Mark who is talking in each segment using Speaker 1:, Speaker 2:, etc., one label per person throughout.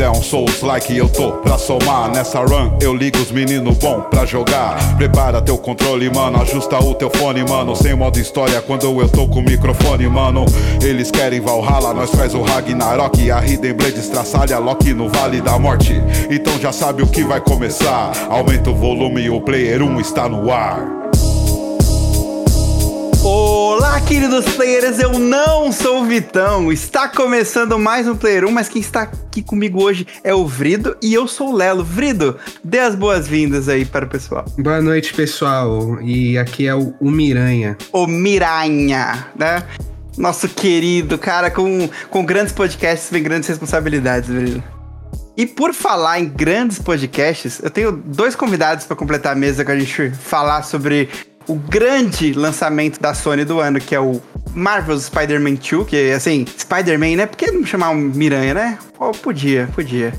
Speaker 1: é um Souls like eu tô pra somar. Nessa run eu ligo os meninos bom pra jogar. Prepara teu controle, mano, ajusta o teu fone, mano. Sem modo história quando eu tô com o microfone, mano. Eles querem Valhalla, nós faz o Ragnarok. A Hidden Blade estraçalha Loki no Vale da Morte. Então já sabe o que vai começar. Aumenta o volume, o player 1 está no ar.
Speaker 2: Olá, queridos players, eu não sou o Vitão. Está começando mais um Player 1, mas quem está aqui comigo hoje é o Vrido e eu sou o Lelo. Vrido, dê as boas-vindas aí para o pessoal.
Speaker 3: Boa noite, pessoal. E aqui é o, o Miranha.
Speaker 2: O Miranha, né? Nosso querido cara com, com grandes podcasts vem grandes responsabilidades, Vrido. E por falar em grandes podcasts, eu tenho dois convidados para completar a mesa com a gente falar sobre o grande lançamento da Sony do ano, que é o Marvel's Spider-Man 2, que assim, Spider-Man, né? Por que não chamar um Miranha, né? Oh, podia, podia.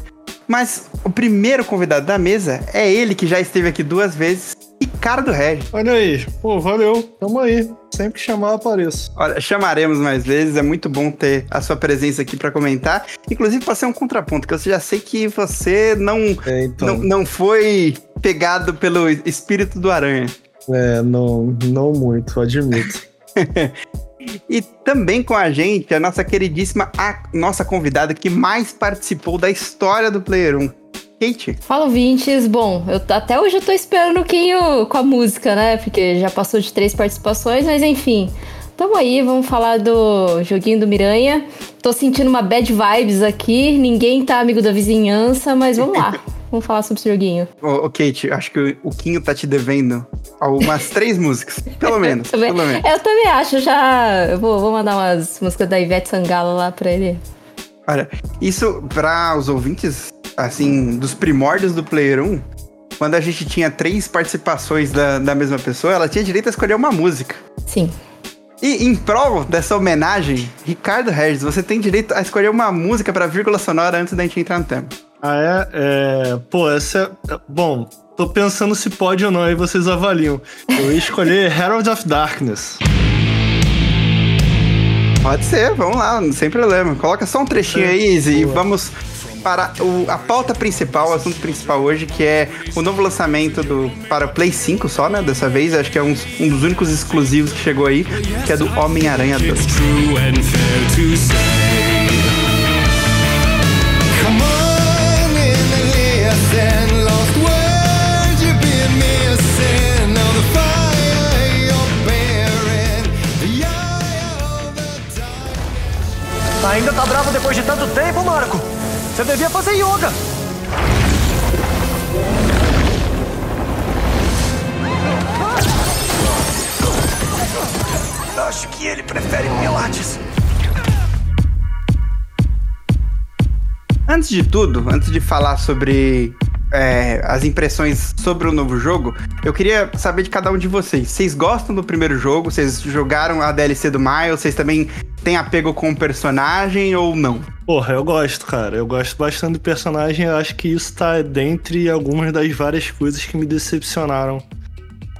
Speaker 2: Mas o primeiro convidado da mesa é ele que já esteve aqui duas vezes, Ricardo Regis.
Speaker 4: Olha aí, pô, valeu, tamo aí. Sempre que chamar, apareço.
Speaker 2: Olha, chamaremos mais vezes, é muito bom ter a sua presença aqui para comentar. Inclusive, para ser um contraponto, que eu já sei que você não, é, então. não, não foi pegado pelo espírito do aranha.
Speaker 4: É, não, não muito, admito.
Speaker 2: e também com a gente, a nossa queridíssima, a nossa convidada que mais participou da história do Player 1. Kate.
Speaker 5: Fala, ouvintes. Bom, eu até hoje eu tô esperando um pouquinho com a música, né? Porque já passou de três participações, mas enfim. Tamo aí, vamos falar do joguinho do Miranha. Tô sentindo uma bad vibes aqui, ninguém tá amigo da vizinhança, mas vamos lá. Vamos falar sobre esse joguinho.
Speaker 2: Ô, ô, Kate, acho que o Quinho tá te devendo algumas três músicas. Pelo menos.
Speaker 5: eu, também,
Speaker 2: pelo menos.
Speaker 5: eu também acho, já. Eu vou, vou mandar umas músicas da Ivete Sangalo lá pra ele.
Speaker 2: Olha, isso para os ouvintes, assim, dos primórdios do Player 1, quando a gente tinha três participações da, da mesma pessoa, ela tinha direito a escolher uma música.
Speaker 5: Sim.
Speaker 2: E em prol dessa homenagem, Ricardo Regis, você tem direito a escolher uma música para vírgula sonora antes da gente entrar no tema.
Speaker 4: Ah, é? é? Pô, essa é. Bom, tô pensando se pode ou não, aí vocês avaliam. Eu ia escolher Herald of Darkness.
Speaker 2: Pode ser, vamos lá, sem problema. Coloca só um trechinho é, aí, Izzy, e vamos para o, a pauta principal, o assunto principal hoje, que é o novo lançamento do para Play 5 só, né? Dessa vez, acho que é um, um dos únicos exclusivos que chegou aí, que é do Homem-Aranha 2.
Speaker 6: Ainda tá bravo depois de tanto tempo, Marco? Você devia fazer yoga. Acho que ele prefere pilates.
Speaker 2: Antes de tudo, antes de falar sobre é, as impressões sobre o novo jogo, eu queria saber de cada um de vocês. Vocês gostam do primeiro jogo? Vocês jogaram a DLC do Miles? Vocês também têm apego com o personagem ou não?
Speaker 4: Porra, eu gosto, cara. Eu gosto bastante do personagem. Eu acho que isso tá dentre algumas das várias coisas que me decepcionaram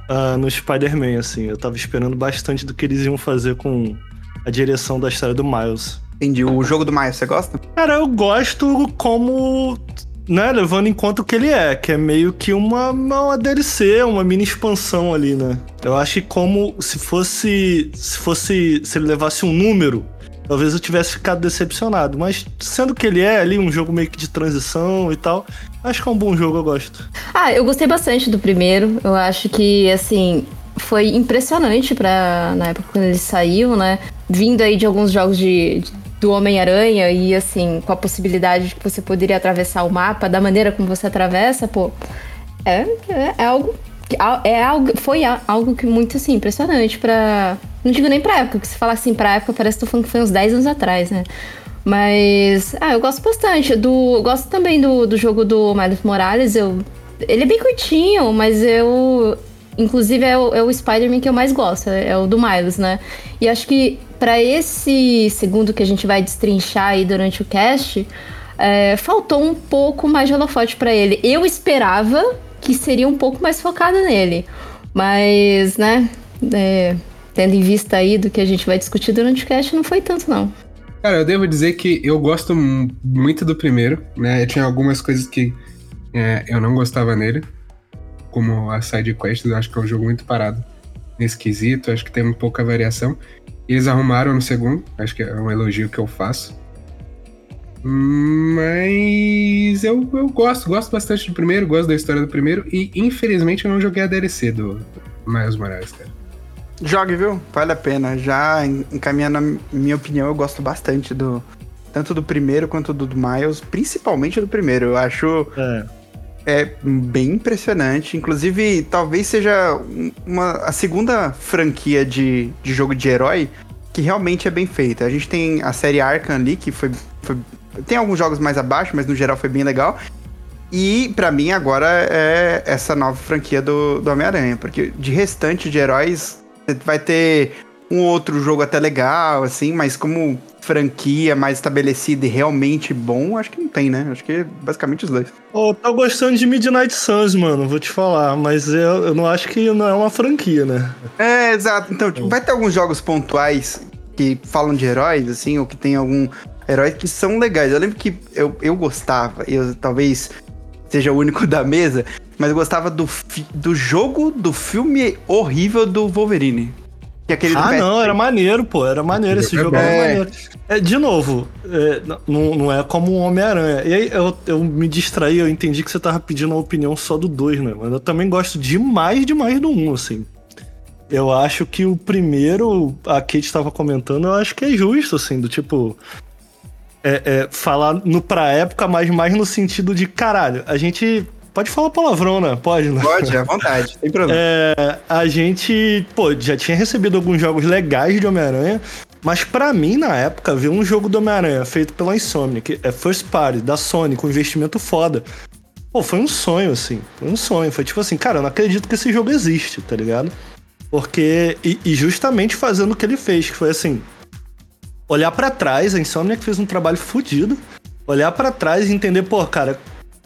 Speaker 4: uh, no Spider-Man, assim. Eu tava esperando bastante do que eles iam fazer com a direção da história do Miles.
Speaker 2: Entendi. O jogo do Miles, você gosta?
Speaker 4: Cara, eu gosto como né, levando em conta o que ele é, que é meio que uma, uma DLC, uma mini expansão ali, né? Eu acho que como se fosse se fosse se ele levasse um número, talvez eu tivesse ficado decepcionado, mas sendo que ele é ali um jogo meio que de transição e tal, acho que é um bom jogo, eu gosto.
Speaker 5: Ah, eu gostei bastante do primeiro. Eu acho que assim, foi impressionante para na época quando ele saiu, né? Vindo aí de alguns jogos de, de do Homem-Aranha e assim, com a possibilidade de que você poderia atravessar o mapa da maneira como você atravessa, pô, é, é, é algo é algo, foi algo que muito assim, impressionante para Não digo nem pra época, porque se falar assim pra época, parece que que foi uns 10 anos atrás, né? Mas. Ah, eu gosto bastante. Do, gosto também do, do jogo do Miles Morales. Eu, ele é bem curtinho, mas eu. Inclusive é o, é o Spider-Man que eu mais gosto, é o do Miles, né? E acho que para esse segundo que a gente vai destrinchar aí durante o cast, é, faltou um pouco mais de holofote para ele. Eu esperava que seria um pouco mais focada nele, mas, né, é, tendo em vista aí do que a gente vai discutir durante o cast, não foi tanto não.
Speaker 3: Cara, eu devo dizer que eu gosto mu- muito do primeiro, né? Tinha algumas coisas que é, eu não gostava nele, como a side quests, eu acho que é um jogo muito parado nesse quesito, acho que tem um pouca variação. E eles arrumaram no segundo, acho que é um elogio que eu faço. Mas eu, eu gosto, gosto bastante do primeiro, gosto da história do primeiro, e infelizmente eu não joguei a DLC do Miles Morales, cara.
Speaker 2: Jogue, viu? Vale a pena. Já en- encaminhando a minha opinião, eu gosto bastante do. Tanto do primeiro quanto do, do Miles, principalmente do primeiro. Eu acho
Speaker 4: É.
Speaker 2: é bem impressionante. Inclusive, talvez seja um- uma, a segunda franquia de, de jogo de herói que realmente é bem feita. A gente tem a série Arkham ali, que foi, foi- Tem alguns jogos mais abaixo, mas no geral foi bem legal. E pra mim agora é essa nova franquia do, do Homem-Aranha. Porque de restante de heróis, vai ter um outro jogo até legal, assim, mas como franquia mais estabelecida e realmente bom, acho que não tem, né? Acho que é basicamente os dois.
Speaker 4: Ô, tô gostando de Midnight Suns, mano, vou te falar, mas eu, eu não acho que não é uma franquia, né?
Speaker 2: É, exato. Então, tipo, vai ter alguns jogos pontuais que falam de heróis, assim, ou que tem algum herói que são legais. Eu lembro que eu, eu gostava, eu talvez seja o único da mesa, mas eu gostava do, do jogo do filme horrível do Wolverine. Que é aquele
Speaker 4: Ah,
Speaker 2: PS3.
Speaker 4: não, era maneiro, pô, era maneiro, esse
Speaker 3: É
Speaker 4: jogo era
Speaker 2: É.
Speaker 4: maneiro. É, de novo, é, não, não é como um Homem-Aranha. E aí eu, eu me distraí, eu entendi que você tava pedindo a opinião só do 2, né? Mas eu também gosto demais, demais do 1, um, assim. Eu acho que o primeiro, a Kate tava comentando, eu acho que é justo, assim, do tipo. É, é, falar no pra época, mas mais no sentido de caralho, a gente. Pode falar palavrão, né? Pode, né?
Speaker 2: Pode, à vontade, sem problema.
Speaker 4: É, a gente, pô, já tinha recebido alguns jogos legais de Homem-Aranha, mas pra mim, na época, ver um jogo do Homem-Aranha feito pela Insomniac, é First Party, da Sony, com investimento foda. Pô, foi um sonho, assim. Foi um sonho. Foi tipo assim, cara, eu não acredito que esse jogo existe, tá ligado? Porque. E, e justamente fazendo o que ele fez, que foi assim. Olhar pra trás, a Insomniac fez um trabalho fodido. Olhar pra trás e entender, pô, cara,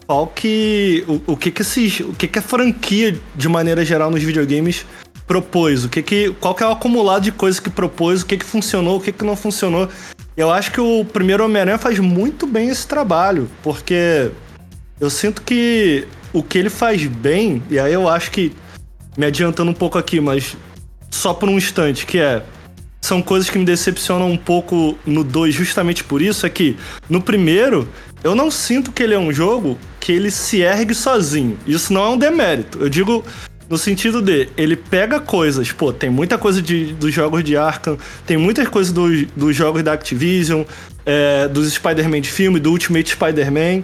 Speaker 4: qual que. O, o que que esses. O que que a franquia, de maneira geral, nos videogames propôs? O que que. Qual que é o acumulado de coisas que propôs? O que que funcionou? O que que não funcionou? Eu acho que o primeiro Homem-Aranha faz muito bem esse trabalho, porque eu sinto que o que ele faz bem, e aí eu acho que me adiantando um pouco aqui, mas só por um instante, que é são coisas que me decepcionam um pouco no 2 justamente por isso, é que no primeiro eu não sinto que ele é um jogo que ele se ergue sozinho. Isso não é um demérito. Eu digo no sentido de, ele pega coisas, pô, tem muita coisa de, dos jogos de Arkham, tem muitas coisas dos, dos jogos da Activision, é, dos Spider-Man de filme, do Ultimate Spider-Man.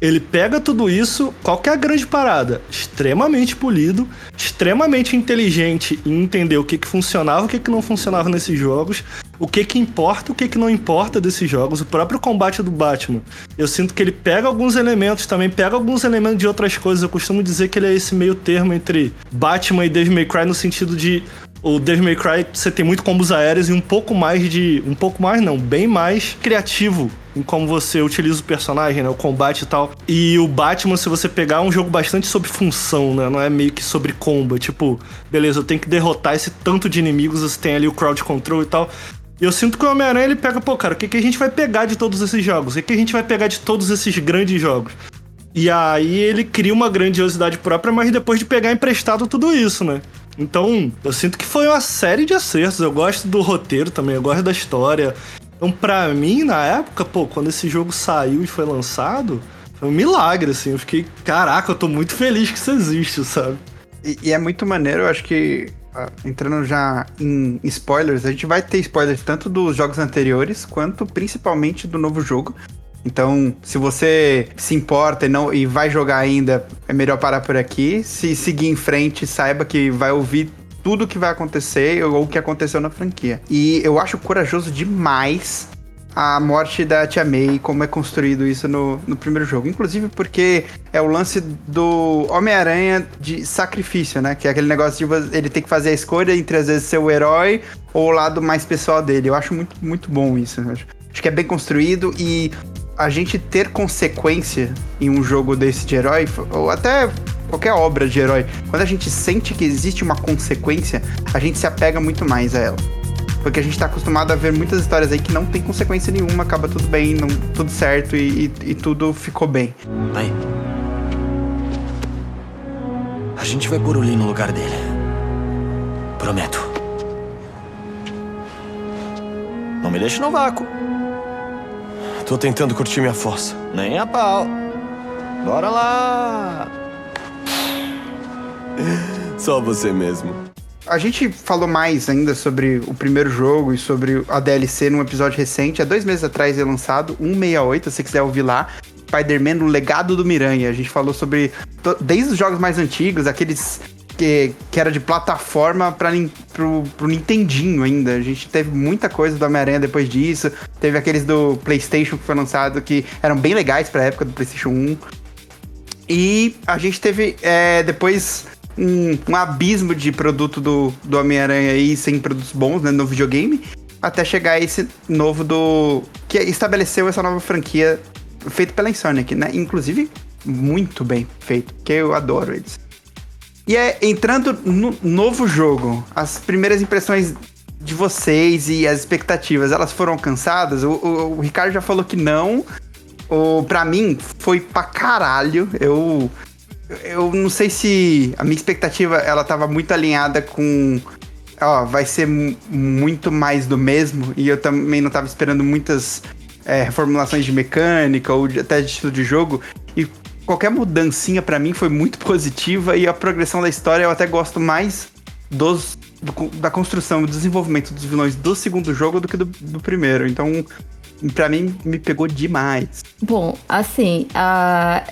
Speaker 4: Ele pega tudo isso, qual que é a grande parada? Extremamente polido, extremamente inteligente em entender o que que funcionava, o que que não funcionava nesses jogos, o que que importa, o que que não importa desses jogos, o próprio combate do Batman. Eu sinto que ele pega alguns elementos, também pega alguns elementos de outras coisas. Eu costumo dizer que ele é esse meio termo entre Batman e Devil May Cry no sentido de o Devil May Cry você tem muito combos aéreos e um pouco mais de. Um pouco mais, não, bem mais criativo em como você utiliza o personagem, né? O combate e tal. E o Batman, se você pegar, é um jogo bastante sobre função, né? Não é meio que sobre combo. Tipo, beleza, eu tenho que derrotar esse tanto de inimigos, você tem ali o crowd control e tal. E eu sinto que o Homem-Aranha ele pega, pô, cara, o que, que a gente vai pegar de todos esses jogos? O que, que a gente vai pegar de todos esses grandes jogos? E aí ele cria uma grandiosidade própria, mas depois de pegar emprestado tudo isso, né? Então, eu sinto que foi uma série de acertos. Eu gosto do roteiro também, eu gosto da história. Então, pra mim, na época, pô, quando esse jogo saiu e foi lançado, foi um milagre, assim. Eu fiquei, caraca, eu tô muito feliz que isso existe, sabe?
Speaker 2: E, e é muito maneiro, eu acho que ah, entrando já em spoilers, a gente vai ter spoilers tanto dos jogos anteriores quanto principalmente do novo jogo. Então, se você se importa e, não, e vai jogar ainda, é melhor parar por aqui. Se seguir em frente, saiba que vai ouvir tudo que vai acontecer ou o que aconteceu na franquia. E eu acho corajoso demais a morte da Tia May, como é construído isso no, no primeiro jogo. Inclusive porque é o lance do Homem-Aranha de sacrifício, né? Que é aquele negócio de ele ter que fazer a escolha entre às vezes ser o herói ou o lado mais pessoal dele. Eu acho muito, muito bom isso. Acho que é bem construído e a gente ter consequência em um jogo desse de herói, ou até qualquer obra de herói, quando a gente sente que existe uma consequência, a gente se apega muito mais a ela. Porque a gente tá acostumado a ver muitas histórias aí que não tem consequência nenhuma, acaba tudo bem, não, tudo certo e, e, e tudo ficou bem.
Speaker 6: Aí. A gente vai pôr o Lee no lugar dele. Prometo. Não me deixe no vácuo. Tô tentando curtir minha fossa. Nem a pau. Bora lá. Só você mesmo.
Speaker 2: A gente falou mais ainda sobre o primeiro jogo e sobre a DLC num episódio recente. Há dois meses atrás é lançado, 168, se quiser ouvir lá. Spider-Man, o legado do Miranha. A gente falou sobre. Desde os jogos mais antigos, aqueles que, que era de plataforma para pro, pro Nintendinho ainda. A gente teve muita coisa do Homem-Aranha depois disso. Teve aqueles do PlayStation que foi lançado que eram bem legais pra época do PlayStation 1. E a gente teve é, depois um, um, abismo de produto do, do Homem-Aranha aí, sem produtos bons né, no videogame. Até chegar esse novo do. que estabeleceu essa nova franquia feito pela Insomniac, né? Inclusive, muito bem feito, que eu adoro eles. E é entrando no novo jogo, as primeiras impressões de vocês e as expectativas, elas foram alcançadas? O, o, o Ricardo já falou que não. O, pra mim, foi pra caralho. Eu, eu não sei se a minha expectativa ela tava muito alinhada com. Ó, vai ser muito mais do mesmo. E eu também não tava esperando muitas é, reformulações de mecânica ou de, até de estilo de jogo. E qualquer mudancinha para mim foi muito positiva e a progressão da história eu até gosto mais dos do, da construção e desenvolvimento dos vilões do segundo jogo do que do, do primeiro. Então, para mim, me pegou demais.
Speaker 5: Bom, assim, a.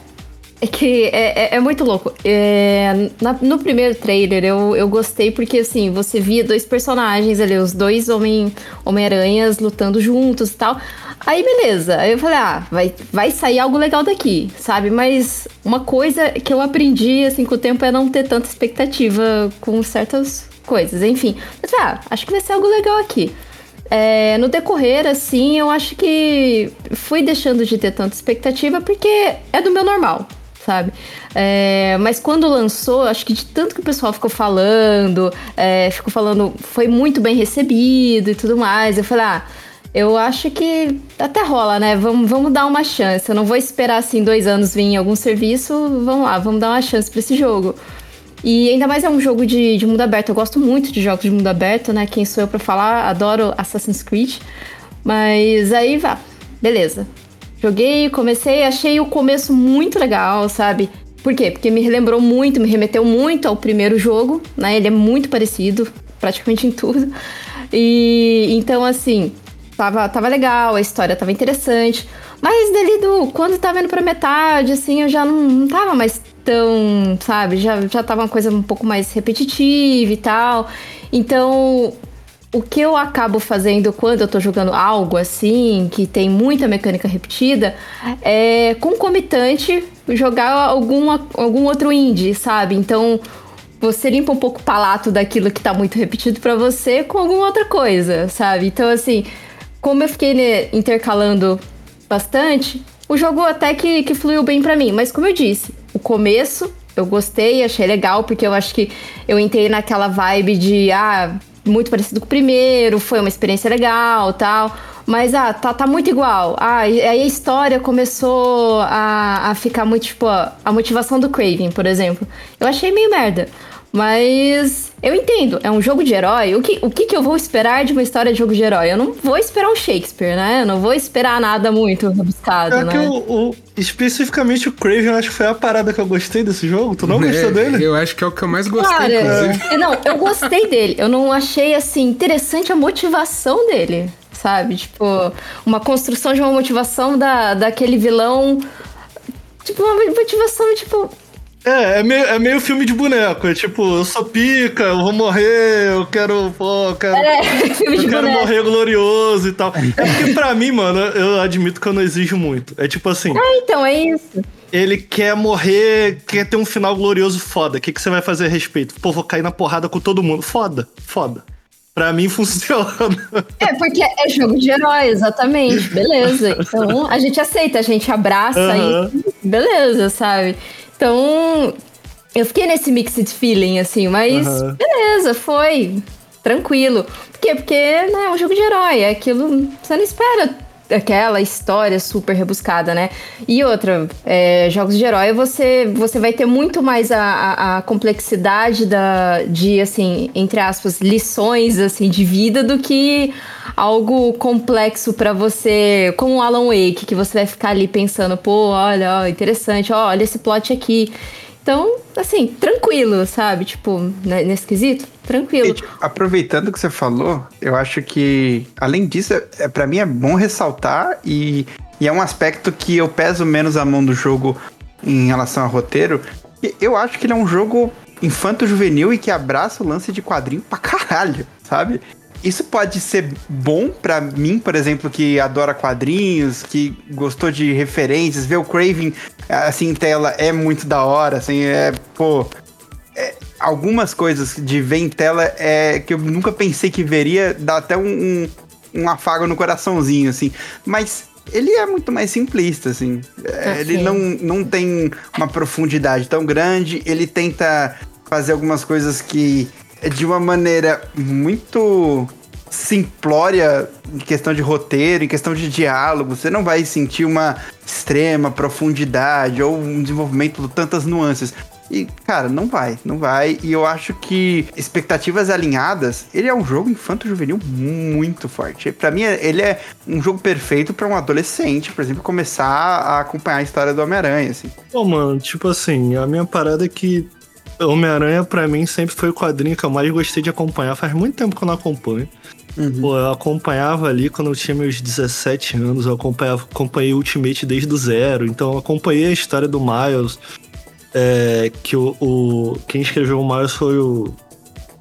Speaker 5: É que é, é, é muito louco. É, na, no primeiro trailer eu, eu gostei porque, assim, você via dois personagens ali, os dois Homem-Aranhas homem lutando juntos e tal. Aí beleza, aí eu falei, ah, vai, vai sair algo legal daqui, sabe? Mas uma coisa que eu aprendi, assim, com o tempo é não ter tanta expectativa com certas coisas, enfim. Mas, ah, acho que vai ser algo legal aqui. É, no decorrer, assim, eu acho que fui deixando de ter tanta expectativa porque é do meu normal, sabe? É, mas quando lançou, acho que de tanto que o pessoal ficou falando, é, ficou falando, foi muito bem recebido e tudo mais, eu falei, ah eu acho que até rola, né? Vamos, vamos dar uma chance. Eu não vou esperar assim dois anos vir em algum serviço. Vamos lá, vamos dar uma chance para esse jogo. E ainda mais é um jogo de, de mundo aberto. Eu gosto muito de jogos de mundo aberto, né? Quem sou eu para falar? Adoro Assassin's Creed. Mas aí vá, beleza. Joguei, comecei, achei o começo muito legal, sabe? Por quê? Porque me relembrou muito, me remeteu muito ao primeiro jogo, né? Ele é muito parecido, praticamente em tudo. E então, assim, tava, tava legal, a história tava interessante. Mas dali do. Quando tava indo pra metade, assim, eu já não, não tava mais tão. Sabe? Já, já tava uma coisa um pouco mais repetitiva e tal. Então. O que eu acabo fazendo quando eu tô jogando algo assim, que tem muita mecânica repetida, é concomitante jogar algum, algum outro indie, sabe? Então, você limpa um pouco o palato daquilo que tá muito repetido para você com alguma outra coisa, sabe? Então, assim, como eu fiquei né, intercalando bastante, o jogo até que, que fluiu bem para mim. Mas como eu disse, o começo eu gostei, achei legal, porque eu acho que eu entrei naquela vibe de, ah, muito parecido com o primeiro, foi uma experiência legal tal. Mas, ah, tá, tá muito igual. Ah, aí a história começou a, a ficar muito, tipo, a motivação do Craven, por exemplo. Eu achei meio merda. Mas eu entendo, é um jogo de herói. O que, o que, que eu vou esperar de uma história de jogo de herói? Eu não vou esperar um Shakespeare, né? Eu não vou esperar nada muito rebuscado, é né?
Speaker 4: Que o, o, especificamente o Craven, eu acho que foi a parada que eu gostei desse jogo. Tu não é, gostou dele?
Speaker 3: Eu acho que é o que eu mais gostei, Cara, inclusive.
Speaker 5: É, não, eu gostei dele. Eu não achei, assim, interessante a motivação dele, sabe? Tipo, uma construção de uma motivação da, daquele vilão... Tipo, uma motivação, tipo
Speaker 4: é, é meio, é meio filme de boneco. É tipo, eu sou pica, eu vou morrer, eu quero. Pô, eu quero, é, filme de eu quero morrer glorioso e tal. É porque pra mim, mano, eu admito que eu não exijo muito. É tipo assim.
Speaker 5: Ah, então, é isso.
Speaker 4: Ele quer morrer, quer ter um final glorioso foda. O que, que você vai fazer a respeito? Pô, vou cair na porrada com todo mundo. Foda, foda. Pra mim funciona.
Speaker 5: É, porque é jogo de herói, exatamente. Beleza. Então a gente aceita, a gente abraça uhum. e beleza, sabe? Então, eu fiquei nesse mixed feeling, assim, mas uhum. beleza, foi. tranquilo. Por quê? Porque né, é um jogo de herói, é aquilo. Você não espera aquela história super rebuscada, né? E outra, é, jogos de herói, você, você vai ter muito mais a, a, a, complexidade da, de, assim, entre aspas, lições, assim, de vida do que algo complexo para você, como o Alan Wake, que você vai ficar ali pensando, pô, olha, ó, interessante, ó, olha esse plot aqui. Então, assim, tranquilo, sabe? Tipo, né, nesse quesito, tranquilo. E,
Speaker 2: aproveitando que você falou, eu acho que, além disso, é, é para mim é bom ressaltar e, e é um aspecto que eu peso menos a mão do jogo em relação ao roteiro. Eu acho que ele é um jogo infanto-juvenil e que abraça o lance de quadrinho pra caralho, sabe? Isso pode ser bom para mim, por exemplo, que adora quadrinhos, que gostou de referências, ver o Craven assim em tela é muito da hora, assim, é, pô, é, algumas coisas de ver em tela é que eu nunca pensei que veria, dá até um, um, um afago no coraçãozinho, assim. Mas ele é muito mais simplista, assim. É, ele não, não tem uma profundidade tão grande, ele tenta fazer algumas coisas que de uma maneira muito simplória em questão de roteiro, em questão de diálogo. Você não vai sentir uma extrema profundidade ou um desenvolvimento de tantas nuances. E, cara, não vai, não vai. E eu acho que expectativas alinhadas, ele é um jogo infanto-juvenil muito forte. Para mim, ele é um jogo perfeito para um adolescente, por exemplo, começar a acompanhar a história do Homem-Aranha, assim.
Speaker 4: Pô, mano, tipo assim, a minha parada é que Homem-Aranha, para mim, sempre foi o quadrinho que eu mais gostei de acompanhar. Faz muito tempo que eu não acompanho. Uhum. Pô, eu acompanhava ali quando eu tinha meus 17 anos, eu acompanhava, acompanhei Ultimate desde o zero. Então eu acompanhei a história do Miles. É, que o, o, Quem escreveu o Miles foi o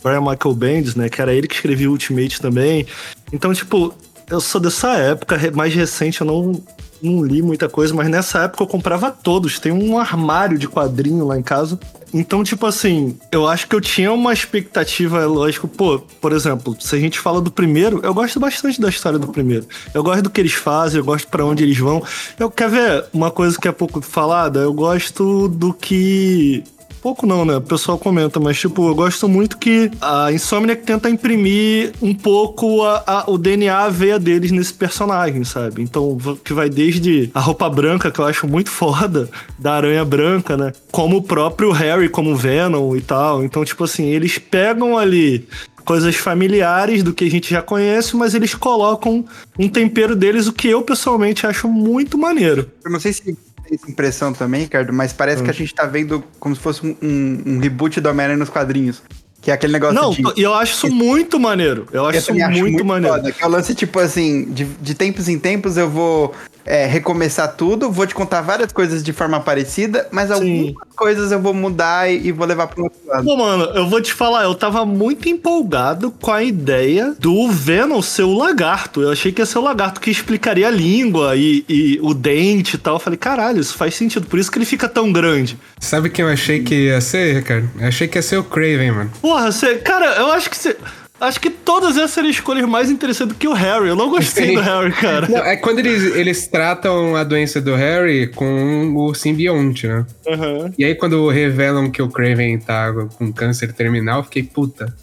Speaker 4: Brian Michael Bendis, né? Que era ele que escrevia o Ultimate também. Então, tipo, eu sou dessa época, mais recente, eu não, não li muita coisa, mas nessa época eu comprava todos. Tem um armário de quadrinho lá em casa. Então, tipo assim, eu acho que eu tinha uma expectativa, lógico, pô, por exemplo, se a gente fala do primeiro, eu gosto bastante da história do primeiro. Eu gosto do que eles fazem, eu gosto para onde eles vão. Eu quer ver uma coisa que é pouco falada? Eu gosto do que pouco não, né? O pessoal comenta, mas tipo, eu gosto muito que a Insomniac tenta imprimir um pouco a, a, o DNA, a veia deles nesse personagem, sabe? Então, que vai desde a roupa branca, que eu acho muito foda, da aranha branca, né? Como o próprio Harry, como Venom e tal. Então, tipo assim, eles pegam ali coisas familiares do que a gente já conhece, mas eles colocam um tempero deles, o que eu pessoalmente acho muito maneiro.
Speaker 2: Eu não sei se essa impressão também, Ricardo, mas parece hum. que a gente tá vendo como se fosse um, um, um reboot do Homem-Aranha nos quadrinhos. Que é aquele negócio
Speaker 4: Não, de... eu acho isso muito maneiro. Eu acho eu isso muito, muito maneiro. Foda,
Speaker 2: que é o lance, tipo assim, de, de tempos em tempos eu vou é, recomeçar tudo, vou te contar várias coisas de forma parecida, mas Sim. algumas coisas eu vou mudar e, e vou levar pro outro lado.
Speaker 4: Pô, mano, eu vou te falar, eu tava muito empolgado com a ideia do Venom ser o lagarto. Eu achei que ia ser o lagarto que explicaria a língua e, e o dente e tal. Eu falei, caralho, isso faz sentido, por isso que ele fica tão grande.
Speaker 3: Sabe quem eu achei que ia ser, Ricardo? Eu achei que ia ser o Craven, mano.
Speaker 4: Porra, você. Cara, eu acho que você. Acho que todas essas escolhas mais interessantes do que o Harry. Eu não gostei Sim. do Harry, cara. Não,
Speaker 3: é quando eles, eles tratam a doença do Harry com o simbionte, né? Uhum. E aí, quando revelam que o Craven tá com câncer terminal, eu fiquei, puta.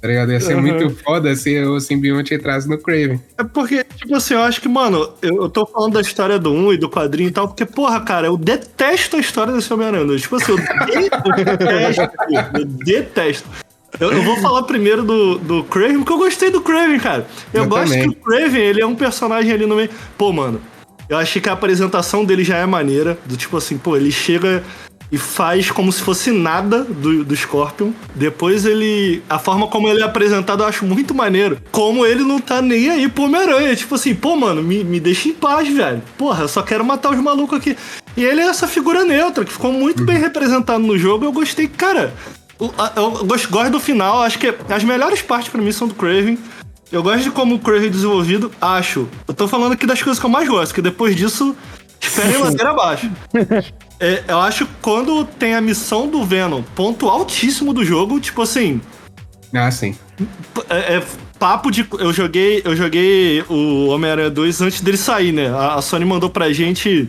Speaker 3: Tá ligado? Ia ser uhum. muito foda se o simbionte entrasse no Craven.
Speaker 4: É porque, tipo assim, eu acho que, mano, eu, eu tô falando da história do 1 e do quadrinho e tal, porque, porra, cara, eu detesto a história desse Homem-Aranha. Tipo assim, eu detesto. eu detesto. Eu, eu, vou falar primeiro do, do Craven, porque eu gostei do Craven, cara. Eu, eu gosto também. que o Craven, ele é um personagem ali no meio. Pô, mano, eu achei que a apresentação dele já é maneira. Do tipo assim, pô, ele chega e faz como se fosse nada do, do Scorpion. Depois ele. A forma como ele é apresentado eu acho muito maneiro. Como ele não tá nem aí pro Homem-Aranha. Tipo assim, pô, mano, me, me deixa em paz, velho. Porra, eu só quero matar os malucos aqui. E ele é essa figura neutra, que ficou muito uhum. bem representado no jogo. Eu gostei, cara. Eu gosto, do final, acho que as melhores partes para mim são do Craven. Eu gosto de como o Craven é desenvolvido, acho. Eu tô falando aqui das coisas que eu mais gosto, que depois disso, esperem ladeira abaixo. É, eu acho que quando tem a missão do Venom, ponto altíssimo do jogo, tipo assim.
Speaker 3: Ah, sim.
Speaker 4: É, é papo de. Eu joguei, eu joguei o Homem-Aranha 2 antes dele sair, né? A, a Sony mandou pra gente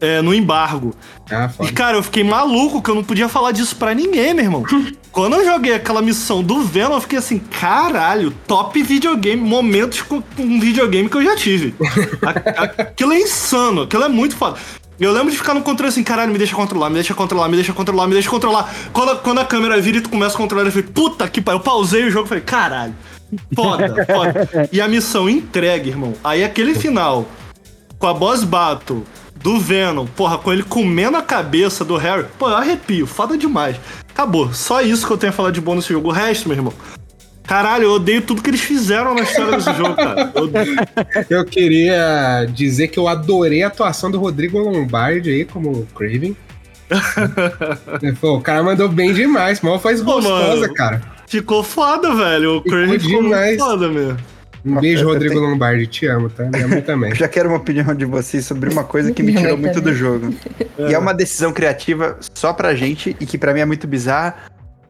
Speaker 4: é, no embargo. Ah, e, cara, eu fiquei maluco que eu não podia falar disso pra ninguém, meu irmão. quando eu joguei aquela missão do Venom, eu fiquei assim, caralho, top videogame, momentos com, com videogame que eu já tive. Aquilo é insano, aquilo é muito foda. Eu lembro de ficar no controle assim, caralho, me deixa controlar, me deixa controlar, me deixa controlar, me deixa controlar. Quando a, quando a câmera vira e tu começa a controlar, eu falei, puta que pariu. Eu pausei o jogo e falei, caralho, foda, foda. E a missão entregue, irmão. Aí aquele final, com a boss battle do Venom, porra, com ele comendo a cabeça do Harry, pô, eu arrepio, foda demais. Acabou, só isso que eu tenho a falar de bom nesse jogo. O resto, meu irmão. Caralho, eu odeio tudo que eles fizeram na história desse jogo, cara. Eu.
Speaker 3: Eu queria dizer que eu adorei a atuação do Rodrigo Lombardi aí como Craven. Pô, o cara mandou bem demais, mal faz
Speaker 4: Pô,
Speaker 3: gostosa,
Speaker 4: mano.
Speaker 3: cara.
Speaker 4: Ficou foda, velho. O
Speaker 3: Ficou
Speaker 4: Craven ficou
Speaker 3: demais.
Speaker 4: foda mesmo.
Speaker 3: Um beijo, Rodrigo
Speaker 2: tenho-
Speaker 3: Lombardi. Te amo, tá? Me amo também.
Speaker 2: Eu já quero uma opinião de vocês sobre uma coisa que me
Speaker 5: Minha
Speaker 2: tirou
Speaker 5: mãe
Speaker 2: muito do
Speaker 5: também.
Speaker 2: jogo. E é uma decisão criativa só pra gente e que pra mim é muito bizarra.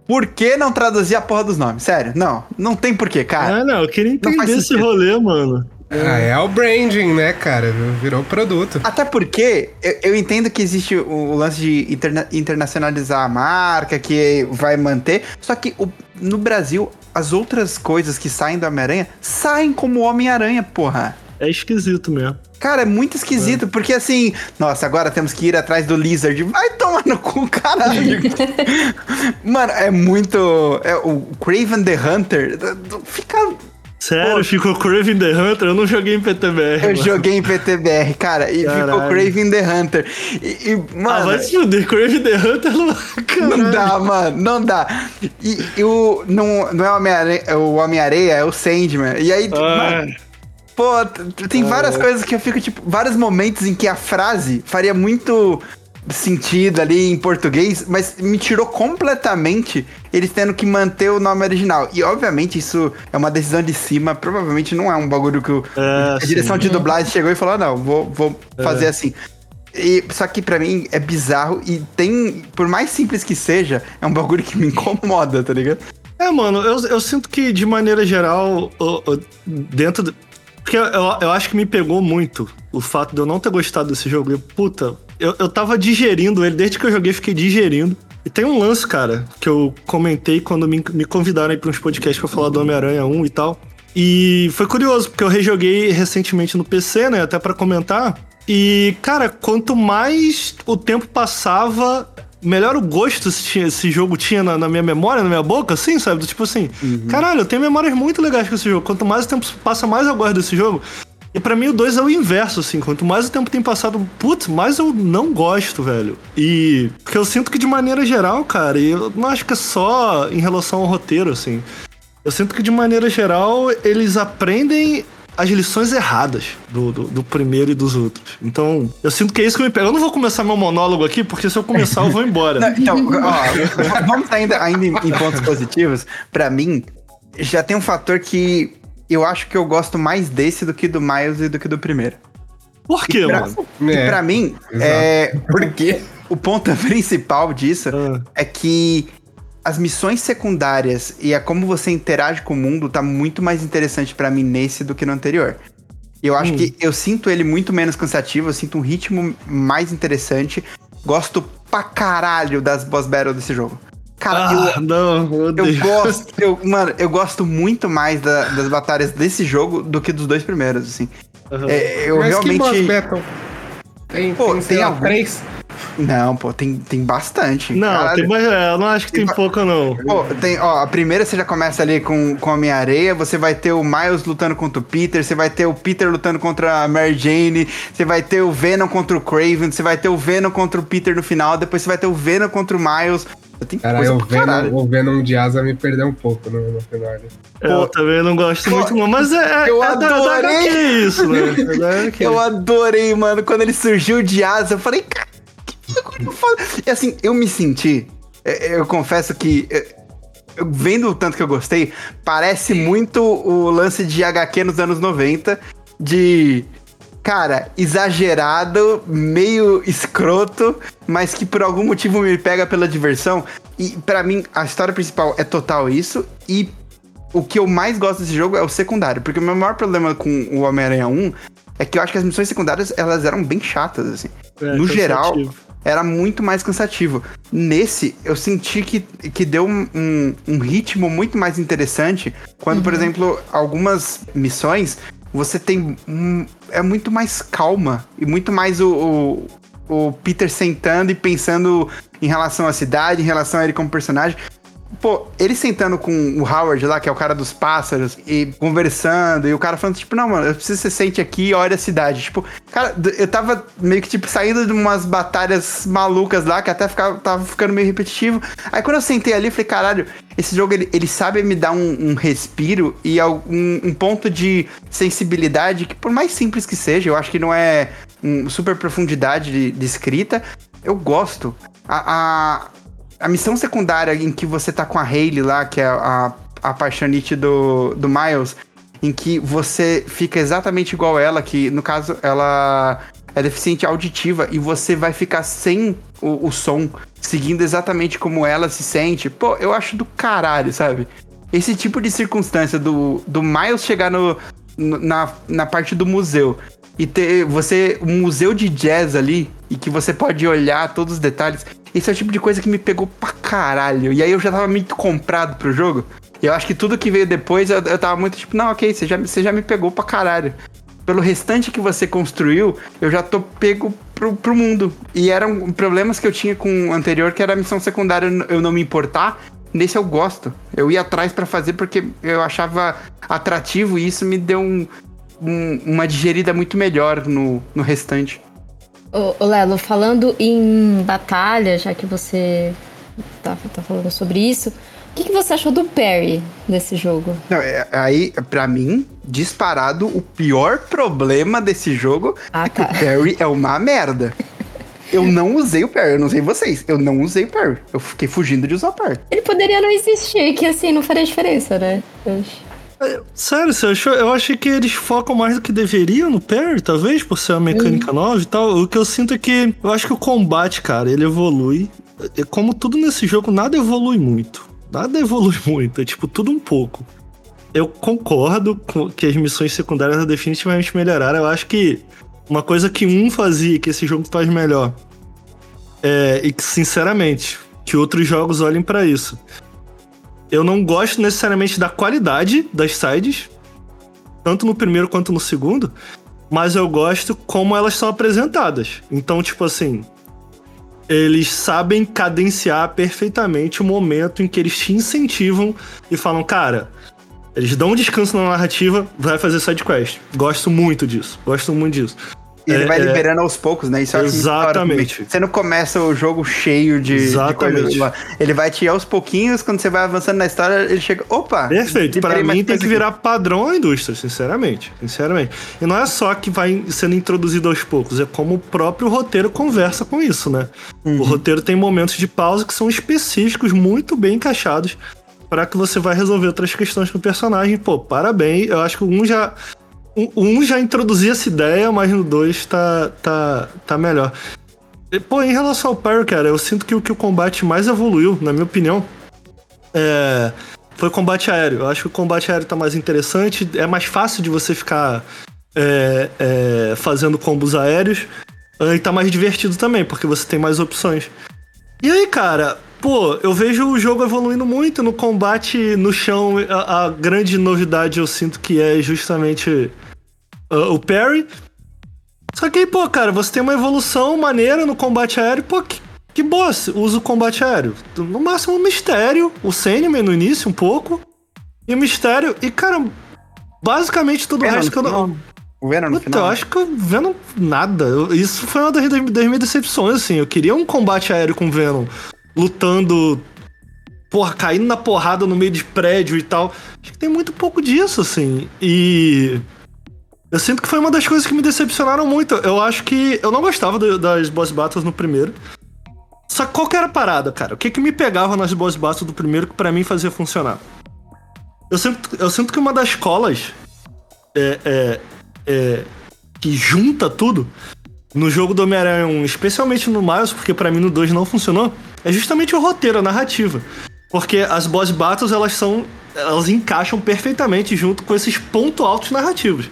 Speaker 2: Por que não traduzir a porra dos nomes? Sério, não. Não tem porquê, cara.
Speaker 4: Ah, não, eu queria entender esse rolê, mano.
Speaker 3: Ah, é o branding, né, cara? Virou produto.
Speaker 2: Até porque eu, eu entendo que existe o, o lance de interna- internacionalizar a marca, que vai manter. Só que o- no Brasil, as outras coisas que saem do Homem-Aranha saem como Homem-Aranha, porra.
Speaker 4: É esquisito mesmo.
Speaker 2: Cara, é muito esquisito, porque assim, nossa, agora temos que ir atrás do Lizard. Vai tomar no cu, caralho. Mano, é muito. É, o Craven the Hunter fica.
Speaker 4: Sério,
Speaker 2: Pô.
Speaker 4: ficou Craven the Hunter? Eu não joguei em PTBR.
Speaker 2: Eu
Speaker 4: mano.
Speaker 2: joguei em PTBR, cara, e ficou
Speaker 4: Caralho.
Speaker 2: Craven the Hunter. E, e,
Speaker 4: Ah,
Speaker 2: mano.
Speaker 4: vai se fuder, Craven the Hunter não.
Speaker 2: Não
Speaker 4: Caralho.
Speaker 2: dá, mano, não dá. E, e o. Não, não é o Homem-Areia, o Homem-Areia, é o Sandman. E aí,
Speaker 4: Ah,
Speaker 2: mano, pô, tem várias coisas que eu fico, tipo, vários momentos em que a frase faria muito sentido ali em português, mas me tirou completamente eles tendo que manter o nome original. E obviamente isso é uma decisão de cima, provavelmente não é um bagulho que o,
Speaker 4: É,
Speaker 2: a direção
Speaker 4: sim.
Speaker 2: de dublagem chegou e falou: "Ah, não, vou, vou fazer
Speaker 4: É.
Speaker 2: assim. E, só que pra mim é bizarro e tem, por mais simples que seja, é um bagulho que me incomoda, tá ligado?
Speaker 4: É, mano, eu, eu sinto que de maneira geral, dentro. do- Porque eu, eu acho que me pegou muito o fato de eu não ter gostado desse jogo. Eu, puta, eu, eu tava digerindo ele, desde que eu joguei, fiquei digerindo. E tem um lance, cara, que eu comentei quando me, me convidaram aí pra uns podcasts pra falar do Homem-Aranha 1 e tal. E foi curioso, porque eu rejoguei recentemente no PC, né, até pra comentar. E, cara, quanto mais o tempo passava, melhor o gosto esse, jogo tinha na, na minha memória, na minha boca, assim, sabe? Tipo assim, caralho, eu tenho memórias muito legais com esse jogo. Quanto mais o tempo passa, mais eu gosto desse jogo. E pra mim o 2 é o inverso, assim. Quanto mais o tempo tem passado, putz, mais eu não gosto, velho. E. Porque eu sinto que de maneira geral, cara, e eu não acho que é só em relação ao roteiro, assim. Eu sinto que de maneira geral eles aprendem as lições erradas do, do, do primeiro e dos outros. Então, eu sinto que é isso que me pega. Eu não vou começar meu monólogo aqui, porque se eu começar eu vou embora.
Speaker 2: Não, então, ó, vamos ainda, ainda em, em pontos positivos. Pra mim, já tem um fator que eu acho que eu gosto mais desse do que do Miles e do que do primeiro.
Speaker 4: Por quê,
Speaker 2: pra,
Speaker 4: mano?
Speaker 2: E
Speaker 3: É,
Speaker 2: pra mim,
Speaker 3: exato.
Speaker 2: é, por quê? O ponto principal disso
Speaker 4: Ah.
Speaker 2: é que as missões secundárias e a como você interage com o mundo tá muito mais interessante pra mim nesse do que no anterior. Eu acho
Speaker 4: Hum.
Speaker 2: que eu sinto ele muito menos cansativo, eu sinto um ritmo mais interessante. Gosto pra caralho das boss battles desse jogo. Cara, eu,
Speaker 4: Ah, não, meu
Speaker 2: eu
Speaker 4: Deus.
Speaker 2: gosto, eu, mano, eu gosto muito mais da- das batalhas desse jogo do que dos dois primeiros, assim.
Speaker 4: Aham.
Speaker 2: É, eu
Speaker 3: Mas que boss
Speaker 2: realmente.
Speaker 3: battle? Tem,
Speaker 2: Pô,
Speaker 3: tem,
Speaker 2: tem
Speaker 3: lá,
Speaker 2: algum-
Speaker 3: três?
Speaker 2: Não, pô, tem, tem bastante.
Speaker 4: Não,
Speaker 2: Caralho.
Speaker 4: tem é, eu não acho que tem
Speaker 2: Tem-
Speaker 4: pouco, não.
Speaker 2: Pô, tem, ó, a primeira você já começa ali com, com a Homem-Areia, você vai ter o Miles lutando contra o Peter, você vai ter o Peter lutando contra a Mary Jane, você vai ter o Venom contra o Craven, você vai ter o Venom contra o Peter no final, depois você vai ter o Venom contra o Miles. Tem
Speaker 3: Cara,
Speaker 2: coisa
Speaker 3: eu
Speaker 2: caralho.
Speaker 3: vendo, o Venom de asa me perdeu um pouco no, no final. ali.
Speaker 4: eu também não gosto
Speaker 2: pô,
Speaker 4: muito, não. Mas é, é,
Speaker 2: eu
Speaker 4: é da, da
Speaker 2: adorei.
Speaker 4: HQ isso, né? É da.
Speaker 2: Eu adorei, mano. Quando ele surgiu de asa, eu falei. E assim, eu me senti. é, Eu confesso que. é, Vendo o tanto que eu gostei, parece muito o lance de HQ nos anos 90, de. Cara, exagerado, meio escroto, mas que por algum motivo me pega pela diversão. E pra mim, a história principal é total isso. E o que eu mais gosto desse jogo é o secundário, porque o meu maior problema com o Homem-Aranha 1 é que eu acho que as missões secundárias elas eram bem chatas, assim.
Speaker 4: É,
Speaker 2: no geral,
Speaker 4: cansativo.
Speaker 2: Era muito mais cansativo. Nesse, eu senti que, que deu um, um, um ritmo muito mais interessante quando, por exemplo, algumas missões você tem. Um, é muito mais calma e muito mais o, o, o Peter sentando e pensando em relação à cidade, em relação a ele como personagem. Pô, ele sentando com o Howard lá, que é o cara dos pássaros, e conversando, e o cara falando, tipo, não, mano, eu preciso que você sente aqui e olha a cidade. Tipo, cara, eu tava meio que, tipo, saindo de umas batalhas malucas lá, que até ficava, tava ficando meio repetitivo. Aí quando eu sentei ali, eu falei, caralho, esse jogo, ele, ele sabe me dar um, um respiro e um, um ponto de sensibilidade que, por mais simples que seja, eu acho que não é um super profundidade de, de escrita, eu gosto. A, a, a missão secundária em que você tá com a Hayley lá, que é a, a paixonite do, do Miles, em que você fica exatamente igual ela, que no caso ela é deficiente auditiva e você vai ficar sem o, o som, seguindo exatamente como ela se sente. Pô, eu acho do caralho, sabe? Esse tipo de circunstância do, do Miles chegar no na, na parte do museu e ter você um museu de jazz ali e que você pode olhar todos os detalhes. Esse é o tipo de coisa que me pegou pra caralho. E aí eu já tava muito comprado pro jogo. Eu acho que tudo que veio depois eu, eu tava muito tipo, não, ok, você já, você já me pegou pra caralho. Pelo restante que você construiu, eu já tô pego pro, pro mundo. E eram problemas que eu tinha com o anterior, que era a missão secundária eu não me importar. Nesse eu gosto. Eu ia atrás para fazer porque eu achava atrativo e isso me deu um, um, uma digerida muito melhor no, no restante.
Speaker 5: Ô, ô, Lelo, falando em batalha, já que você tá, tá falando sobre isso, o que, que você achou do Perry desse jogo?
Speaker 2: Não, é, aí, pra mim, disparado, o pior problema desse jogo
Speaker 5: Ah,
Speaker 2: é que
Speaker 5: tá.
Speaker 2: o Perry é uma merda. Eu não usei o Perry, eu não sei vocês. Eu não usei o Perry. Eu fiquei fugindo de usar o Perry.
Speaker 5: Ele poderia não existir, que assim não faria diferença, né? Eu acho.
Speaker 4: Sério, você achou? Eu achei que eles focam mais do que deveriam no Parry, talvez, por ser uma mecânica nova e tal. O que eu sinto é que eu acho que o combate, cara, ele evolui. E Como tudo nesse jogo, nada evolui muito. Nada evolui muito, é tipo tudo um pouco. Eu concordo com que as missões secundárias definitivamente melhoraram. Eu acho que uma coisa que um fazia que esse jogo faz melhor é, e que, sinceramente, que outros jogos olhem pra isso. Eu não gosto necessariamente da qualidade das sides, tanto no primeiro quanto no segundo, mas eu gosto como elas são apresentadas. Então, tipo assim, eles sabem cadenciar perfeitamente o momento em que eles te incentivam e falam, cara, eles dão um descanso na narrativa, vai fazer side quest. Gosto muito disso, gosto muito disso.
Speaker 2: E ele
Speaker 4: É,
Speaker 2: vai
Speaker 4: é.
Speaker 2: liberando aos poucos, né? Isso
Speaker 4: Exatamente.
Speaker 2: também. Você não começa o jogo cheio de, de
Speaker 4: Exatamente.
Speaker 2: coisas lá. Ele vai te ir aos pouquinhos, quando você vai avançando na história, ele chega. Opa!
Speaker 4: Perfeito.
Speaker 2: Mais
Speaker 4: mim tem
Speaker 2: coisa
Speaker 4: que
Speaker 2: aqui.
Speaker 4: virar padrão a indústria, sinceramente. Sinceramente. E não é só que vai sendo introduzido aos poucos, é como o próprio roteiro conversa com isso, né?
Speaker 2: Uhum.
Speaker 4: O roteiro tem momentos de pausa que são específicos, muito bem encaixados, para que você vai resolver outras questões com o personagem. Pô, parabéns. Eu acho que um já. O Um já introduzia essa ideia, mas no dois tá, tá, tá melhor. E, Pô, em relação ao Pyro, cara, eu sinto que o que o combate mais evoluiu, na minha opinião, é, foi o combate aéreo. Eu acho que o combate aéreo tá mais interessante, é mais fácil de você ficar é, é, fazendo combos aéreos. ah, E tá mais divertido também, porque você tem mais opções. E aí, cara, pô, eu vejo o jogo evoluindo muito no combate no chão. A, a grande novidade eu sinto que é justamente ah, o parry. Só que aí, pô, cara, você tem uma evolução maneira no combate aéreo, pô, que, que boa, usa o combate aéreo. No máximo um mistério, o Sandman no início um pouco, e o mistério, e cara, basicamente tudo o
Speaker 2: Venom
Speaker 4: resto que eu não...
Speaker 2: O Venom no final.
Speaker 4: eu acho que eu vendo nada. Isso foi uma das, das minhas decepções, assim. Eu queria um combate aéreo com Venom lutando, porra, caindo na porrada no meio de prédio e tal. Acho que tem muito pouco disso, assim. E. Eu sinto que foi uma das coisas que me decepcionaram muito. Eu acho que. Eu não gostava do- das boss battles no primeiro. Só que qual que era a parada, cara? O que que me pegava nas boss battles do primeiro que pra mim fazia funcionar? Eu sinto, eu sinto que uma das colas é, é, é, que junta tudo no jogo do Homem-Aranha 1, especialmente no Miles, porque pra mim no 2 não funcionou, é justamente o roteiro, a narrativa. Porque as boss battles, elas são. Elas encaixam perfeitamente junto com esses pontos altos narrativos.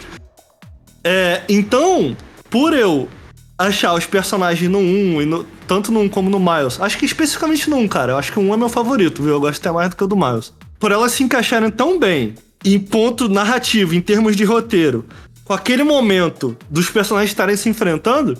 Speaker 4: É, então, por eu achar os personagens no 1, e no, tanto no 1 como no Miles. Acho que especificamente no 1, cara. Eu acho que o 1 é meu favorito, viu? Eu gosto até mais do que o do Miles. Por elas se encaixarem tão bem em ponto narrativo, em termos de roteiro, com aquele momento dos personagens estarem se enfrentando,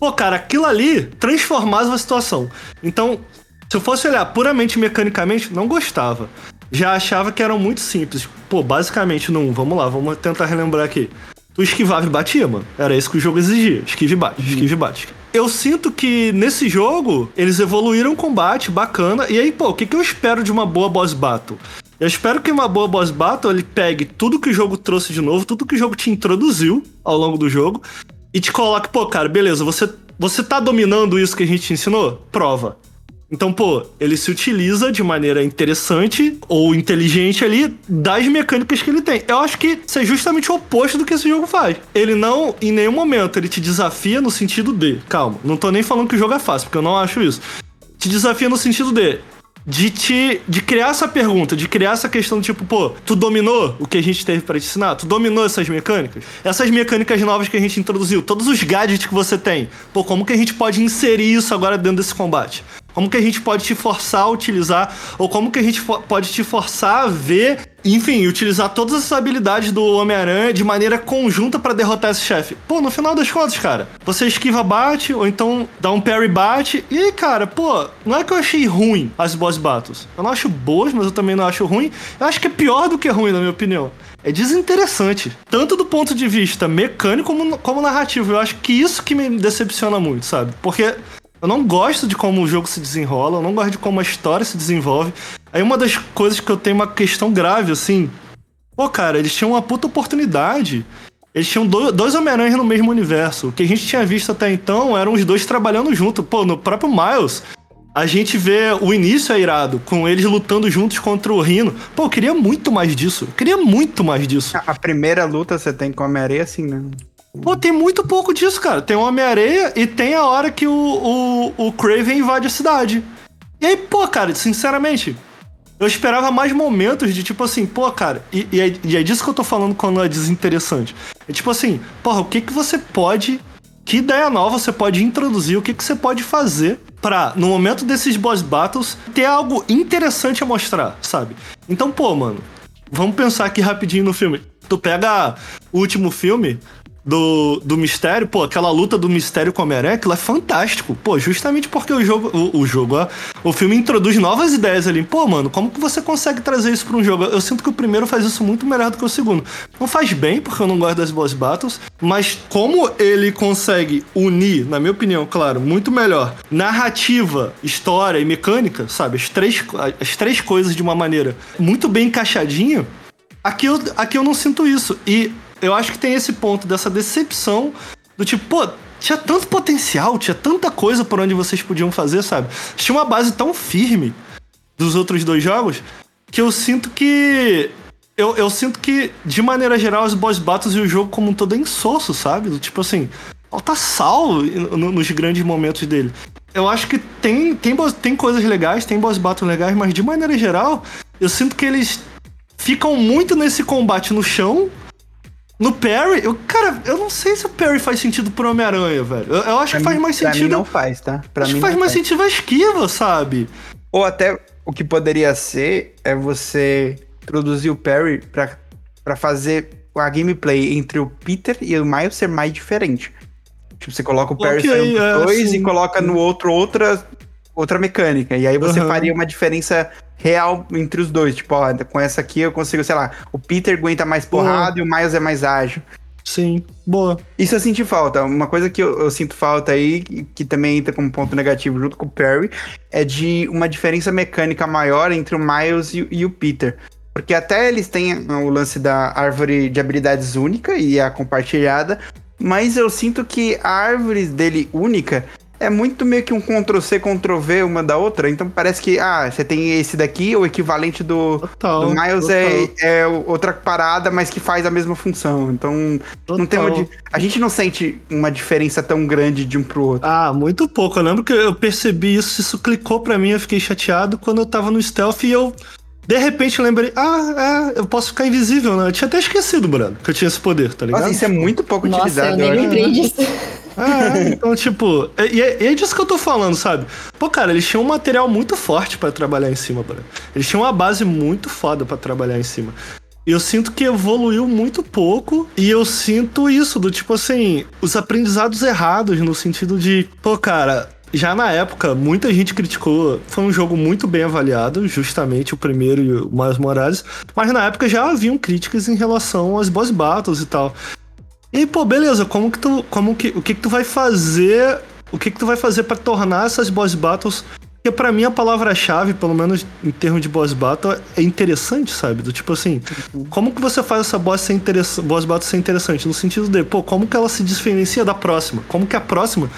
Speaker 4: pô, cara, aquilo ali transformava a situação. Então, se eu fosse olhar puramente mecanicamente, não gostava. Já achava que eram muito simples. Pô, basicamente, não. Vamos lá, vamos tentar relembrar aqui. Tu esquivava e batia, mano. Era isso que o jogo exigia. Esquive e bate, esquive e bate. Eu sinto que nesse jogo eles evoluíram o combate, bacana. E aí, pô, o que, que eu espero de uma boa boss battle? Eu espero que uma boa boss battle ele pegue tudo que o jogo trouxe de novo, tudo que o jogo te introduziu ao longo do jogo e te coloque, pô, cara, beleza, você, você tá dominando isso que a gente te ensinou? Prova. Então, pô, ele se utiliza de maneira interessante ou inteligente ali das mecânicas que ele tem. Eu acho que isso é justamente o oposto do que esse jogo faz. Ele não, em nenhum momento, ele te desafia no sentido de. Calma, não tô nem falando que o jogo é fácil, porque eu não acho isso. Te desafia no sentido de de te de criar essa pergunta, de criar essa questão tipo, pô, tu dominou o que a gente teve para te ensinar? Tu dominou essas mecânicas? Essas mecânicas novas que a gente introduziu, todos os gadgets que você tem. Pô, como que a gente pode inserir isso agora dentro desse combate? Como que a gente pode te forçar a utilizar, ou como que a gente pode te forçar a ver, enfim, utilizar todas essas habilidades do Homem-Aranha de maneira conjunta para derrotar esse chefe. Pô, no final das contas, cara, você esquiva bate, ou então dá um parry bate, e cara, pô, não é que eu achei ruim as boss battles. Eu não acho boas, mas eu também não acho ruim. Eu acho que é pior do que ruim, na minha opinião é desinteressante. Tanto do ponto de vista mecânico como, como narrativo. Eu acho que isso que me decepciona muito, sabe? Porque eu não gosto de como o jogo se desenrola, eu não gosto de como a história se desenvolve. Aí uma das coisas que eu tenho uma questão grave, assim. Pô, cara, eles tinham uma puta oportunidade. Eles tinham dois Homem-Aranha no mesmo universo. O que a gente tinha visto até então eram os dois trabalhando junto. Pô, no próprio Miles, a gente vê o início é irado, com eles lutando juntos contra o Rino. Pô, eu queria muito mais disso. Eu queria muito mais disso.
Speaker 2: A primeira luta você tem com o Homem-Aranha, assim, né?
Speaker 4: Pô, tem muito pouco disso, cara. Tem o Homem-Areia e tem a hora que o, o, o Craven invade a cidade. E aí, pô, cara, sinceramente, eu esperava mais momentos de tipo assim, pô, cara, e, e, é, e, é, disso que eu tô falando quando é desinteressante. É tipo assim, porra, o que que você pode. Que ideia nova você pode introduzir? O que que você pode fazer pra, no momento desses boss battles, ter algo interessante a mostrar, sabe? Então, pô, mano, vamos pensar aqui rapidinho no filme. Tu pega o último filme, do, do mistério, pô, aquela luta do mistério com o Homem-Aranha, é fantástico. Pô, justamente porque o jogo, o, o, jogo, ó, o filme introduz novas ideias ali. Pô, mano, como que você consegue trazer isso pra um jogo? Eu sinto que o primeiro faz isso muito melhor do que o segundo. Não faz bem, porque eu não gosto das boss battles, mas como ele consegue unir, na minha opinião, claro, muito melhor, narrativa, história e mecânica, sabe? As três, as três coisas de uma maneira muito bem encaixadinha, aqui eu, aqui eu não sinto isso. E eu acho que tem esse ponto dessa decepção do tipo, pô, tinha tanto potencial, tinha tanta coisa por onde vocês podiam fazer, sabe? Tinha uma base tão firme dos outros dois jogos que eu sinto que. Eu, eu sinto que, de maneira geral, os boss battles e o jogo como um todo é insosso, sabe? Tipo assim, falta sal nos grandes momentos dele. Eu acho que tem, tem, tem coisas legais, tem boss battles legais, mas de maneira geral, eu sinto que eles ficam muito nesse combate no chão no Perry, eu, cara, eu não sei se o Perry faz sentido pro Homem-Aranha, velho. Eu, eu acho pra que faz mais sentido. Pra mim
Speaker 2: não faz, tá? Pra
Speaker 4: acho
Speaker 2: mim
Speaker 4: que faz mais faz. sentido a esquiva, sabe?
Speaker 2: Ou até o que poderia ser é você introduzir o Perry pra, pra fazer a gameplay entre o Peter e o Miles ser mais diferente. Tipo, você coloca o Perry okay, é, dois e coloca no outro outra, outra mecânica. E aí você uhum. faria uma diferença real entre os dois. Tipo, ó, com essa aqui eu consigo, sei lá, o Peter aguenta mais porrada boa. e o Miles é mais ágil.
Speaker 4: Sim, boa.
Speaker 2: Isso eu senti falta. Uma coisa que eu, eu, sinto falta aí, que também entra como ponto negativo junto com o Perry, é de uma diferença mecânica maior entre o Miles e, e o Peter. Porque até eles têm o lance da árvore de habilidades única e a compartilhada, mas eu sinto que a árvore dele única é muito meio que um Ctrl-C, Ctrl-V uma da outra. Então parece que, ah, você tem esse daqui, o equivalente do, total, do Miles é, é outra parada, mas que faz a mesma função. Então, total. não tem onde. A gente não sente uma diferença tão grande de um pro outro.
Speaker 4: Ah, muito pouco. Eu lembro que eu percebi isso, isso clicou pra mim, eu fiquei chateado quando eu tava no stealth e eu. De repente lembrei, ah, é, eu posso ficar invisível, né? Eu tinha até esquecido, Bruno, que eu tinha esse poder, tá ligado?
Speaker 2: Nossa, isso é muito pouco
Speaker 5: Nossa,
Speaker 2: utilizado.
Speaker 5: Eu nem lembrei disso.
Speaker 4: É, então, tipo, e é, é disso que eu tô falando, sabe? Pô, cara, eles tinham um material muito forte para trabalhar em cima, bro. Eles tinham uma base muito foda para trabalhar em cima. E eu sinto que evoluiu muito pouco. E eu sinto isso, do tipo assim, os aprendizados errados, no sentido de, pô, cara, já na época, muita gente criticou. Foi um jogo muito bem avaliado, justamente o primeiro e o Miles Morales. Mas na época já haviam críticas em relação às boss battles e tal. E, pô, beleza, como que tu. Como que, o que, que tu vai fazer. O que, que tu vai fazer para tornar essas boss battles. Porque pra mim a palavra-chave, pelo menos em termos de boss battle, é interessante, sabe? Do tipo assim, como que você faz essa boss, ser boss battle ser interessante? No sentido de, pô, como que ela se diferencia da próxima? Como que a próxima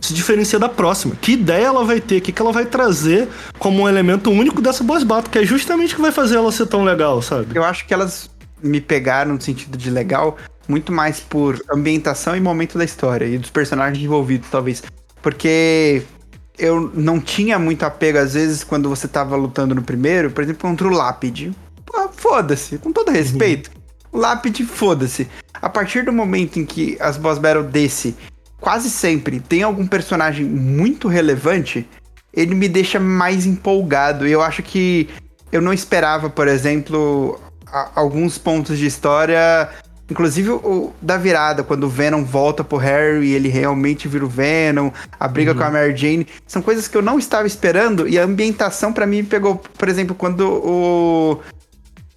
Speaker 4: se diferencia da próxima. Que ideia ela vai ter? O que, que ela vai trazer como um elemento único dessa boss battle? Que é justamente o que vai fazer ela ser tão legal, sabe?
Speaker 2: Eu acho que elas me pegaram no sentido de legal muito mais por ambientação e momento da história e dos personagens envolvidos, talvez. Porque eu não tinha muito apego, às vezes, quando você tava lutando no primeiro, por exemplo, contra o Lápide. Foda-se, com todo respeito. Uhum. Lápide, foda-se. A partir do momento em que as boss battle desse quase sempre tem algum personagem muito relevante, ele me deixa mais empolgado. E eu acho que eu não esperava, por exemplo, alguns pontos de história. Inclusive o da virada, quando o Venom volta pro Harry e ele realmente vira o Venom, a briga uhum. com a Mary Jane, são coisas que eu não estava esperando e a ambientação para mim pegou, por exemplo, quando o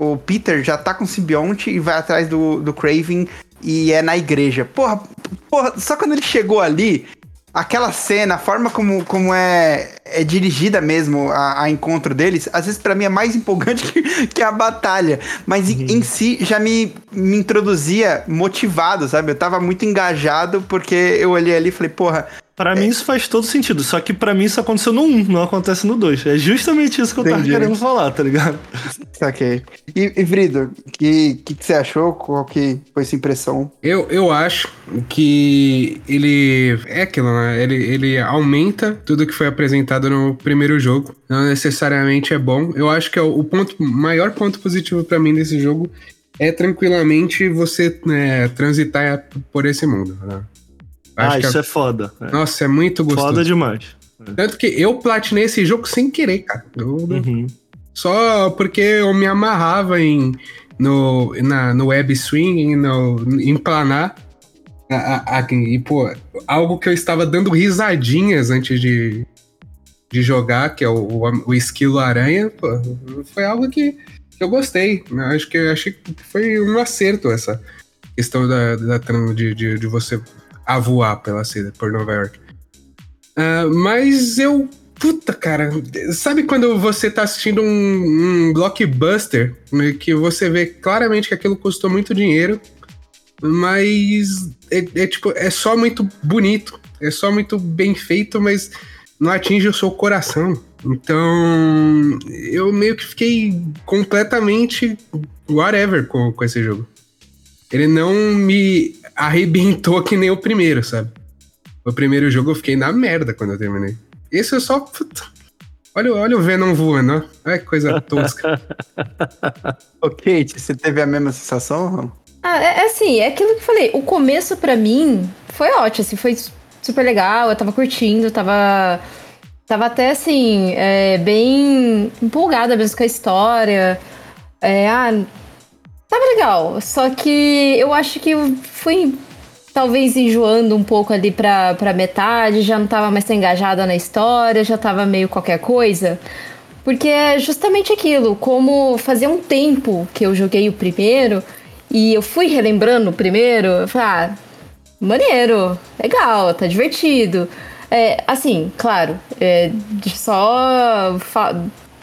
Speaker 2: o Peter já tá com o simbionte e vai atrás do, do Craven e é na igreja. Porra, porra, só quando ele chegou ali, aquela cena, a forma como, como é, é dirigida mesmo a, a encontro deles, às vezes para mim é mais empolgante que, que a batalha. Mas uhum. em, em, si já me, me introduzia motivado, sabe? Eu tava muito engajado porque eu olhei ali e falei, porra,
Speaker 4: Pra é. mim isso faz todo sentido, só que pra mim isso aconteceu no 1, não acontece no 2. É justamente isso que eu Entendi. tava querendo falar, tá ligado?
Speaker 2: Saquei. E, e Vrido, o que, que, que, você achou? Qual que foi sua impressão?
Speaker 3: Eu, eu acho que ele é aquilo, né? Ele, ele aumenta tudo que foi apresentado no primeiro jogo. Não necessariamente é bom. Eu acho que é o ponto, maior ponto positivo para mim desse jogo é tranquilamente você né, transitar por esse mundo. Né?
Speaker 4: Acho ah, isso é... é foda.
Speaker 3: É. Nossa, é muito gostoso.
Speaker 4: Foda demais.
Speaker 3: Tanto que eu platinei esse jogo sem querer, cara. Eu, uhum. Só porque eu me amarrava em, no, na, no web swing, no, em planar. A, a, e, pô, algo que eu estava dando risadinhas antes de, de jogar, que é o, o, o esquilo aranha, pô, foi algo que, que eu gostei. Eu acho que achei que foi um acerto essa questão da, da de, de, de você a voar pela cidade, por Nova York. Uh, mas eu. Puta, cara. Sabe quando você tá assistindo um, um blockbuster né, que você vê claramente que aquilo custou muito dinheiro, mas é, é, tipo, é só muito bonito, é só muito bem feito, mas não atinge o seu coração. Então, eu meio que fiquei completamente whatever com, com esse jogo. Ele não me arrebentou que nem o primeiro, sabe? O primeiro jogo eu fiquei na merda quando eu terminei. Esse eu só. Puta, olha, olha o Venom voando, ó. Olha que coisa tosca.
Speaker 2: Ô, Kate, você teve a mesma sensação?
Speaker 5: Ah, é, é assim, é aquilo que eu falei. O começo para mim foi ótimo, assim, foi super legal. Eu tava curtindo, tava. Tava até assim, é, bem empolgada mesmo com a história. É, ah, Tava legal, só que eu acho que eu fui talvez enjoando um pouco ali pra, pra metade, já não tava mais tão engajada na história, já tava meio qualquer coisa. Porque é justamente aquilo, como fazia um tempo que eu joguei o primeiro e eu fui relembrando o primeiro, eu falei, ah, maneiro, legal, tá divertido. É, assim, claro, é, só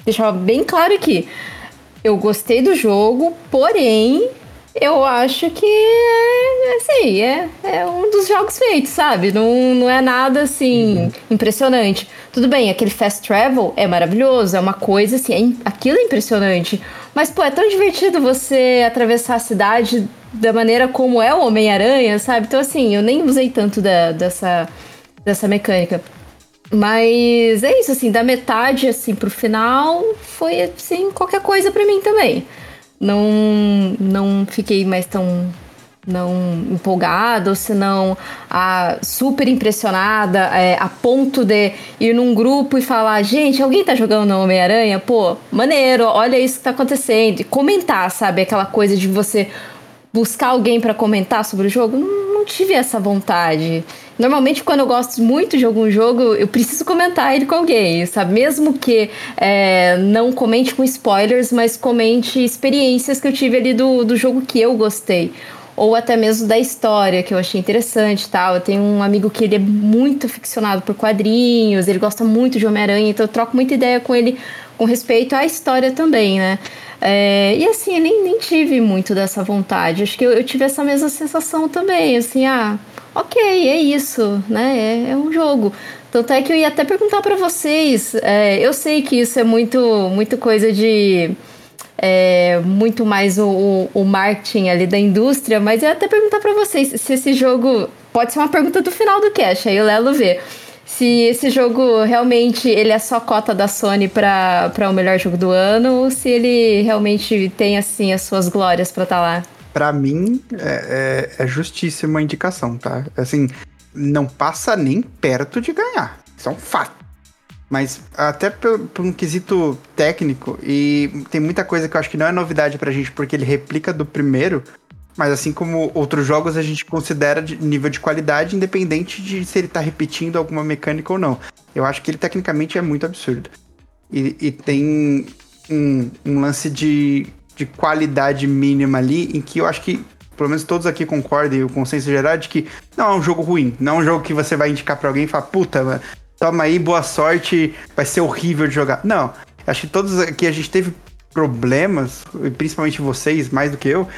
Speaker 5: deixar bem claro aqui eu gostei do jogo, porém, eu acho que é, assim, é, é um dos jogos feitos, sabe? Não, não é nada assim uhum. impressionante. Tudo bem, aquele fast travel é maravilhoso, é uma coisa assim, é, aquilo é impressionante. Mas, pô, é tão divertido você atravessar a cidade da maneira como é o Homem-Aranha, sabe? Então, assim, eu nem usei tanto da, dessa, dessa mecânica. Mas é isso, assim, da metade, assim, pro final, foi, assim, qualquer coisa para mim também. Não, não fiquei mais tão não empolgada, ou se não super impressionada, é, a ponto de ir num grupo e falar: gente, alguém tá jogando Homem-Aranha? Pô, maneiro, olha isso que tá acontecendo. E comentar, sabe? Aquela coisa de você buscar alguém para comentar sobre o jogo. Não, não tive essa vontade. Normalmente, quando eu gosto muito de algum jogo, eu preciso comentar ele com alguém, sabe? Mesmo que é, não comente com spoilers, mas comente experiências que eu tive ali do, do jogo que eu gostei ou até mesmo da história, que eu achei interessante tal. Eu tenho um amigo que ele é muito aficionado por quadrinhos, ele gosta muito de Homem-Aranha, então eu troco muita ideia com ele com respeito à história também, né? É, e assim, eu nem, nem tive muito dessa vontade. Acho que eu, eu, tive essa mesma sensação também, assim, ah, ok, é isso, né? É, é um jogo. Tanto é que eu ia até perguntar para vocês. É, eu sei que isso é muito, muito coisa de é, muito mais o, o, marketing ali da indústria, mas eu ia até perguntar para vocês se esse jogo. Pode ser uma pergunta do final do cast, aí o Lelo vê. Se esse jogo realmente ele é só cota da Sony para o melhor jogo do ano, ou se ele realmente tem assim as suas glórias para estar tá lá.
Speaker 2: Para mim, é, é, é justíssima a indicação, tá? Assim, não passa nem perto de ganhar. Isso é um fato. Mas até por, por, um quesito técnico, e tem muita coisa que eu acho que não é novidade pra gente, porque ele replica do primeiro, mas assim como outros jogos, a gente considera de nível de qualidade, independente de se ele tá repetindo alguma mecânica ou não. Eu acho que ele tecnicamente é muito absurdo. E, e tem um, um lance de, de qualidade mínima ali, em que eu acho que pelo menos todos aqui concordam e o consenso geral é de que não é um jogo ruim, não é um jogo que você vai indicar para alguém e falar, puta, toma aí, boa sorte, vai ser horrível de jogar. Não, acho que todos aqui a gente teve problemas, principalmente vocês, mais do que eu,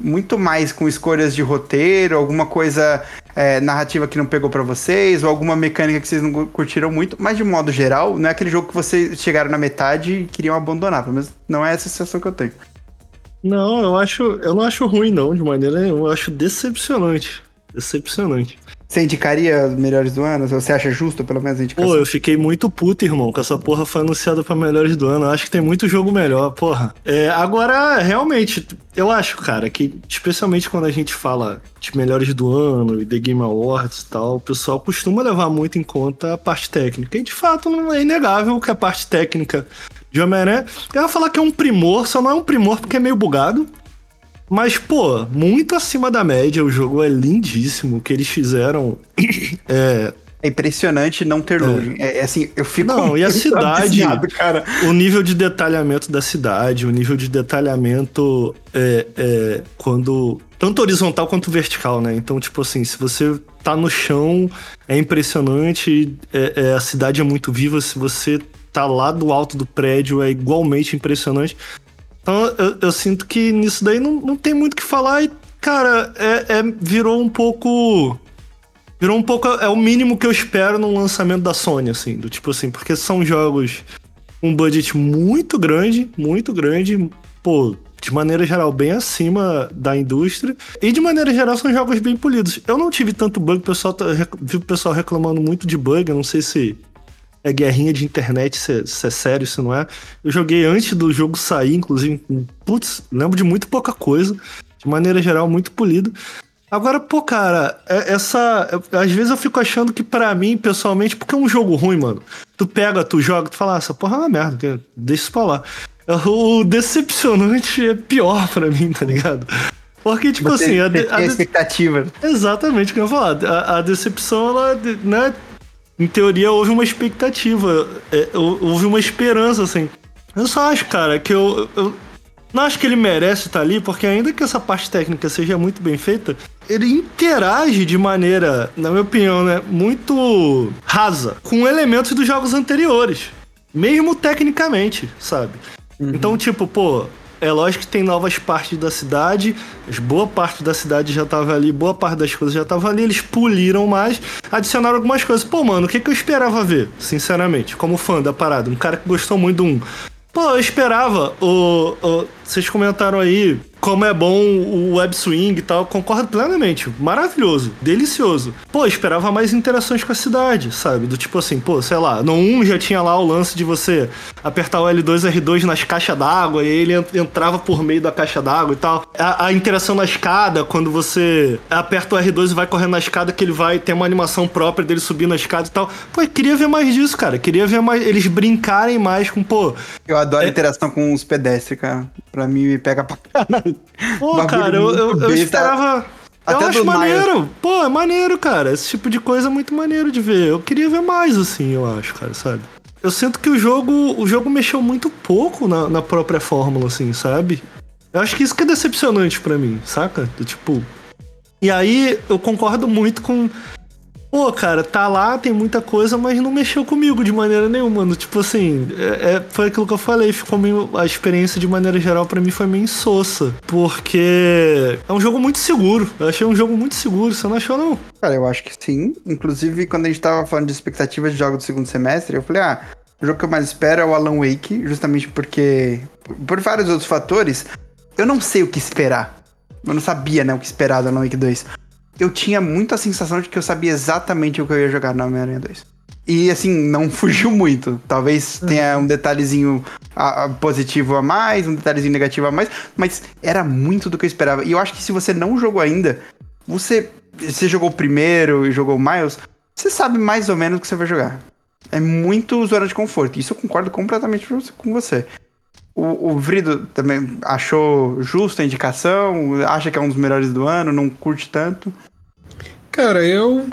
Speaker 2: muito mais com escolhas de roteiro, alguma coisa é, narrativa que não pegou para vocês, ou alguma mecânica que vocês não curtiram muito, mas de modo geral, não é aquele jogo que vocês chegaram na metade e queriam abandonar, mas não é essa sensação que eu tenho.
Speaker 4: Não, eu acho, eu não acho ruim não, de maneira nenhuma, eu acho decepcionante. Decepcionante.
Speaker 2: Você indicaria os melhores do ano? Você acha justo, pelo menos, a indicação?
Speaker 4: Pô, eu fiquei muito puto, irmão, que essa porra foi anunciada pra melhores do ano. Eu acho que tem muito jogo melhor, porra. É, agora, realmente, eu acho, cara, que especialmente quando a gente fala de melhores do ano e The Game Awards e tal, o pessoal costuma levar muito em conta a parte técnica. E de fato, não é inegável que a parte técnica de Homem-Aranha. Eu ia falar que é um primor, só não é um primor porque é meio bugado. Mas, pô, muito acima da média. O jogo é lindíssimo. O que eles fizeram é.
Speaker 2: É impressionante não ter loading. É. é, assim, eu fico.
Speaker 4: Não, e a cidade. Cara. O nível de detalhamento da cidade, o nível de detalhamento é, é, quando. Tanto horizontal quanto vertical, né? Então, tipo assim, se você tá no chão, é impressionante. É, é, a cidade é muito viva. Se você tá lá do alto do prédio, é igualmente impressionante. Então eu, eu, sinto que nisso daí não, não tem muito o que falar e, cara, é, é, virou um pouco. Virou um pouco. É o mínimo que eu espero num lançamento da Sony, assim. Do tipo assim, porque são jogos um budget muito grande, muito grande. Pô, de maneira geral, bem acima da indústria. E de maneira geral, são jogos bem polidos. Eu não tive tanto bug, o pessoal tá, vi o pessoal reclamando muito de bug. Eu não sei se é guerrinha de internet, se é, se é, sério, se não é. Eu joguei antes do jogo sair, inclusive, putz, lembro de muito pouca coisa, de maneira geral, muito polido. Agora, pô, cara, é, essa. Às vezes eu fico achando que para mim, pessoalmente, porque é um jogo ruim, mano. Tu pega, tu joga, tu fala, ah, essa porra é uma merda, deixa isso pra lá. O decepcionante é pior para mim, tá ligado? Porque, tipo Você assim. A,
Speaker 2: de, a, a expectativa.
Speaker 4: Exatamente o que eu ia falar. A, a decepção, ela, né, em teoria, houve uma expectativa, é, houve uma esperança, assim. Eu só acho, cara, que eu, eu não acho que ele merece estar ali, porque ainda que essa parte técnica seja muito bem feita, ele interage de maneira, na minha opinião, né, muito rasa com elementos dos jogos anteriores, mesmo tecnicamente, sabe? Uhum. Então, tipo, pô, é lógico que tem novas partes da cidade, boa parte da cidade já tava ali, boa parte das coisas já tava ali, eles puliram mais, adicionaram algumas coisas. Pô, mano, o que, que eu esperava ver, sinceramente, como fã da parada? Um cara que gostou muito de um. Pô, eu esperava. O, o, vocês comentaram aí como é bom o web swing e tal, concordo plenamente. Maravilhoso, delicioso. Pô, esperava mais interações com a cidade, sabe? Do tipo assim, pô, sei lá, no 1 já tinha lá o lance de você apertar o L2 R2 nas caixas d'água e ele entrava por meio da caixa d'água e tal. A, a, interação na escada, quando você aperta o R2 e vai correndo na escada, que ele vai ter uma animação própria dele subir na escada e tal. Pô, queria ver mais disso, cara. Queria ver mais eles brincarem mais com, pô.
Speaker 2: Eu adoro é... a interação com os pedestres, cara. Pra mim me pega pra caralho.
Speaker 4: Pô, cara, eu, eu, eu esperava. Até eu acho maneiro. Maio. Pô, é maneiro, cara. Esse tipo de coisa é muito maneiro de ver. Eu queria ver mais, assim, eu acho, cara, sabe? Eu sinto que o jogo, o jogo mexeu muito pouco na, na própria fórmula, assim, sabe? Eu acho que isso que é decepcionante para mim, saca? Tipo. E aí eu concordo muito com Pô, cara, tá lá, tem muita coisa, mas não mexeu comigo de maneira nenhuma. Mano. Tipo assim, é, é, foi aquilo que eu falei. Ficou meio, a experiência de maneira geral para mim foi meio insossa. Porque é um jogo muito seguro. Eu achei um jogo muito seguro. Você não achou, não?
Speaker 2: Cara, eu acho que sim. Inclusive, quando a gente tava falando de expectativas de jogos do segundo semestre, eu falei, ah, o jogo que eu mais espero é o Alan Wake, justamente porque, por vários outros fatores, eu não sei o que esperar. Eu não sabia, né, o que esperar do Alan Wake 2 eu tinha muita sensação de que eu sabia exatamente o que eu ia jogar no Homem-Aranha 2. E assim, não fugiu muito. Talvez tenha um detalhezinho a, a, positivo a mais, um detalhezinho negativo a mais, mas era muito do que eu esperava. E eu acho que se você não jogou ainda, você, você jogou o primeiro e jogou o Miles, você sabe mais ou menos o que você vai jogar. É muito zona de conforto. Isso eu concordo completamente com você. O, o Vrido também achou justa a indicação, acha que é um dos melhores do ano, não curte tanto.
Speaker 3: Cara, eu.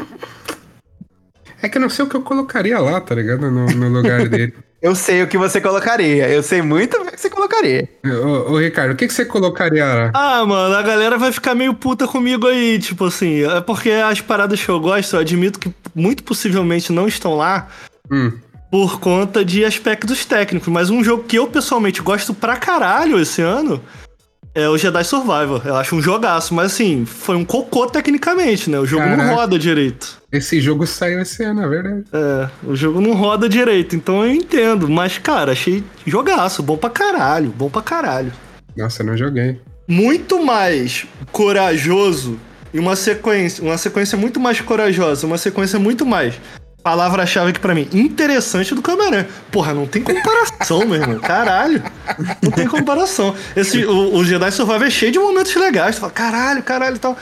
Speaker 3: É que eu não sei o que eu colocaria lá, tá ligado? No, no lugar dele.
Speaker 2: Eu sei o que você colocaria. Eu sei muito o que você colocaria.
Speaker 3: Ô, ô, Ricardo, o que, que você colocaria lá?
Speaker 4: Ah, mano, a galera vai ficar meio puta comigo aí, tipo assim. É porque as paradas que eu gosto, eu admito que muito possivelmente não estão lá. Hum. Por conta de aspectos técnicos. Mas um jogo que eu pessoalmente gosto pra caralho esse ano é o Jedi Survivor. Eu acho um jogaço, mas assim, foi um cocô tecnicamente, né? O jogo Caraca. não roda direito.
Speaker 3: Esse jogo saiu esse ano, é verdade.
Speaker 4: É, o jogo não roda direito, então eu entendo. Mas, cara, achei jogaço, bom pra caralho, bom pra caralho.
Speaker 3: Nossa, eu não joguei.
Speaker 4: Muito mais corajoso e uma sequência, uma sequência muito mais corajosa, uma sequência muito mais palavra-chave aqui pra mim, interessante do Homem-Aranha. Porra, não tem comparação, meu irmão. Caralho. Não tem comparação. Esse, o, o Jedi Survival é cheio de momentos legais. Tu fala, caralho, caralho e tal.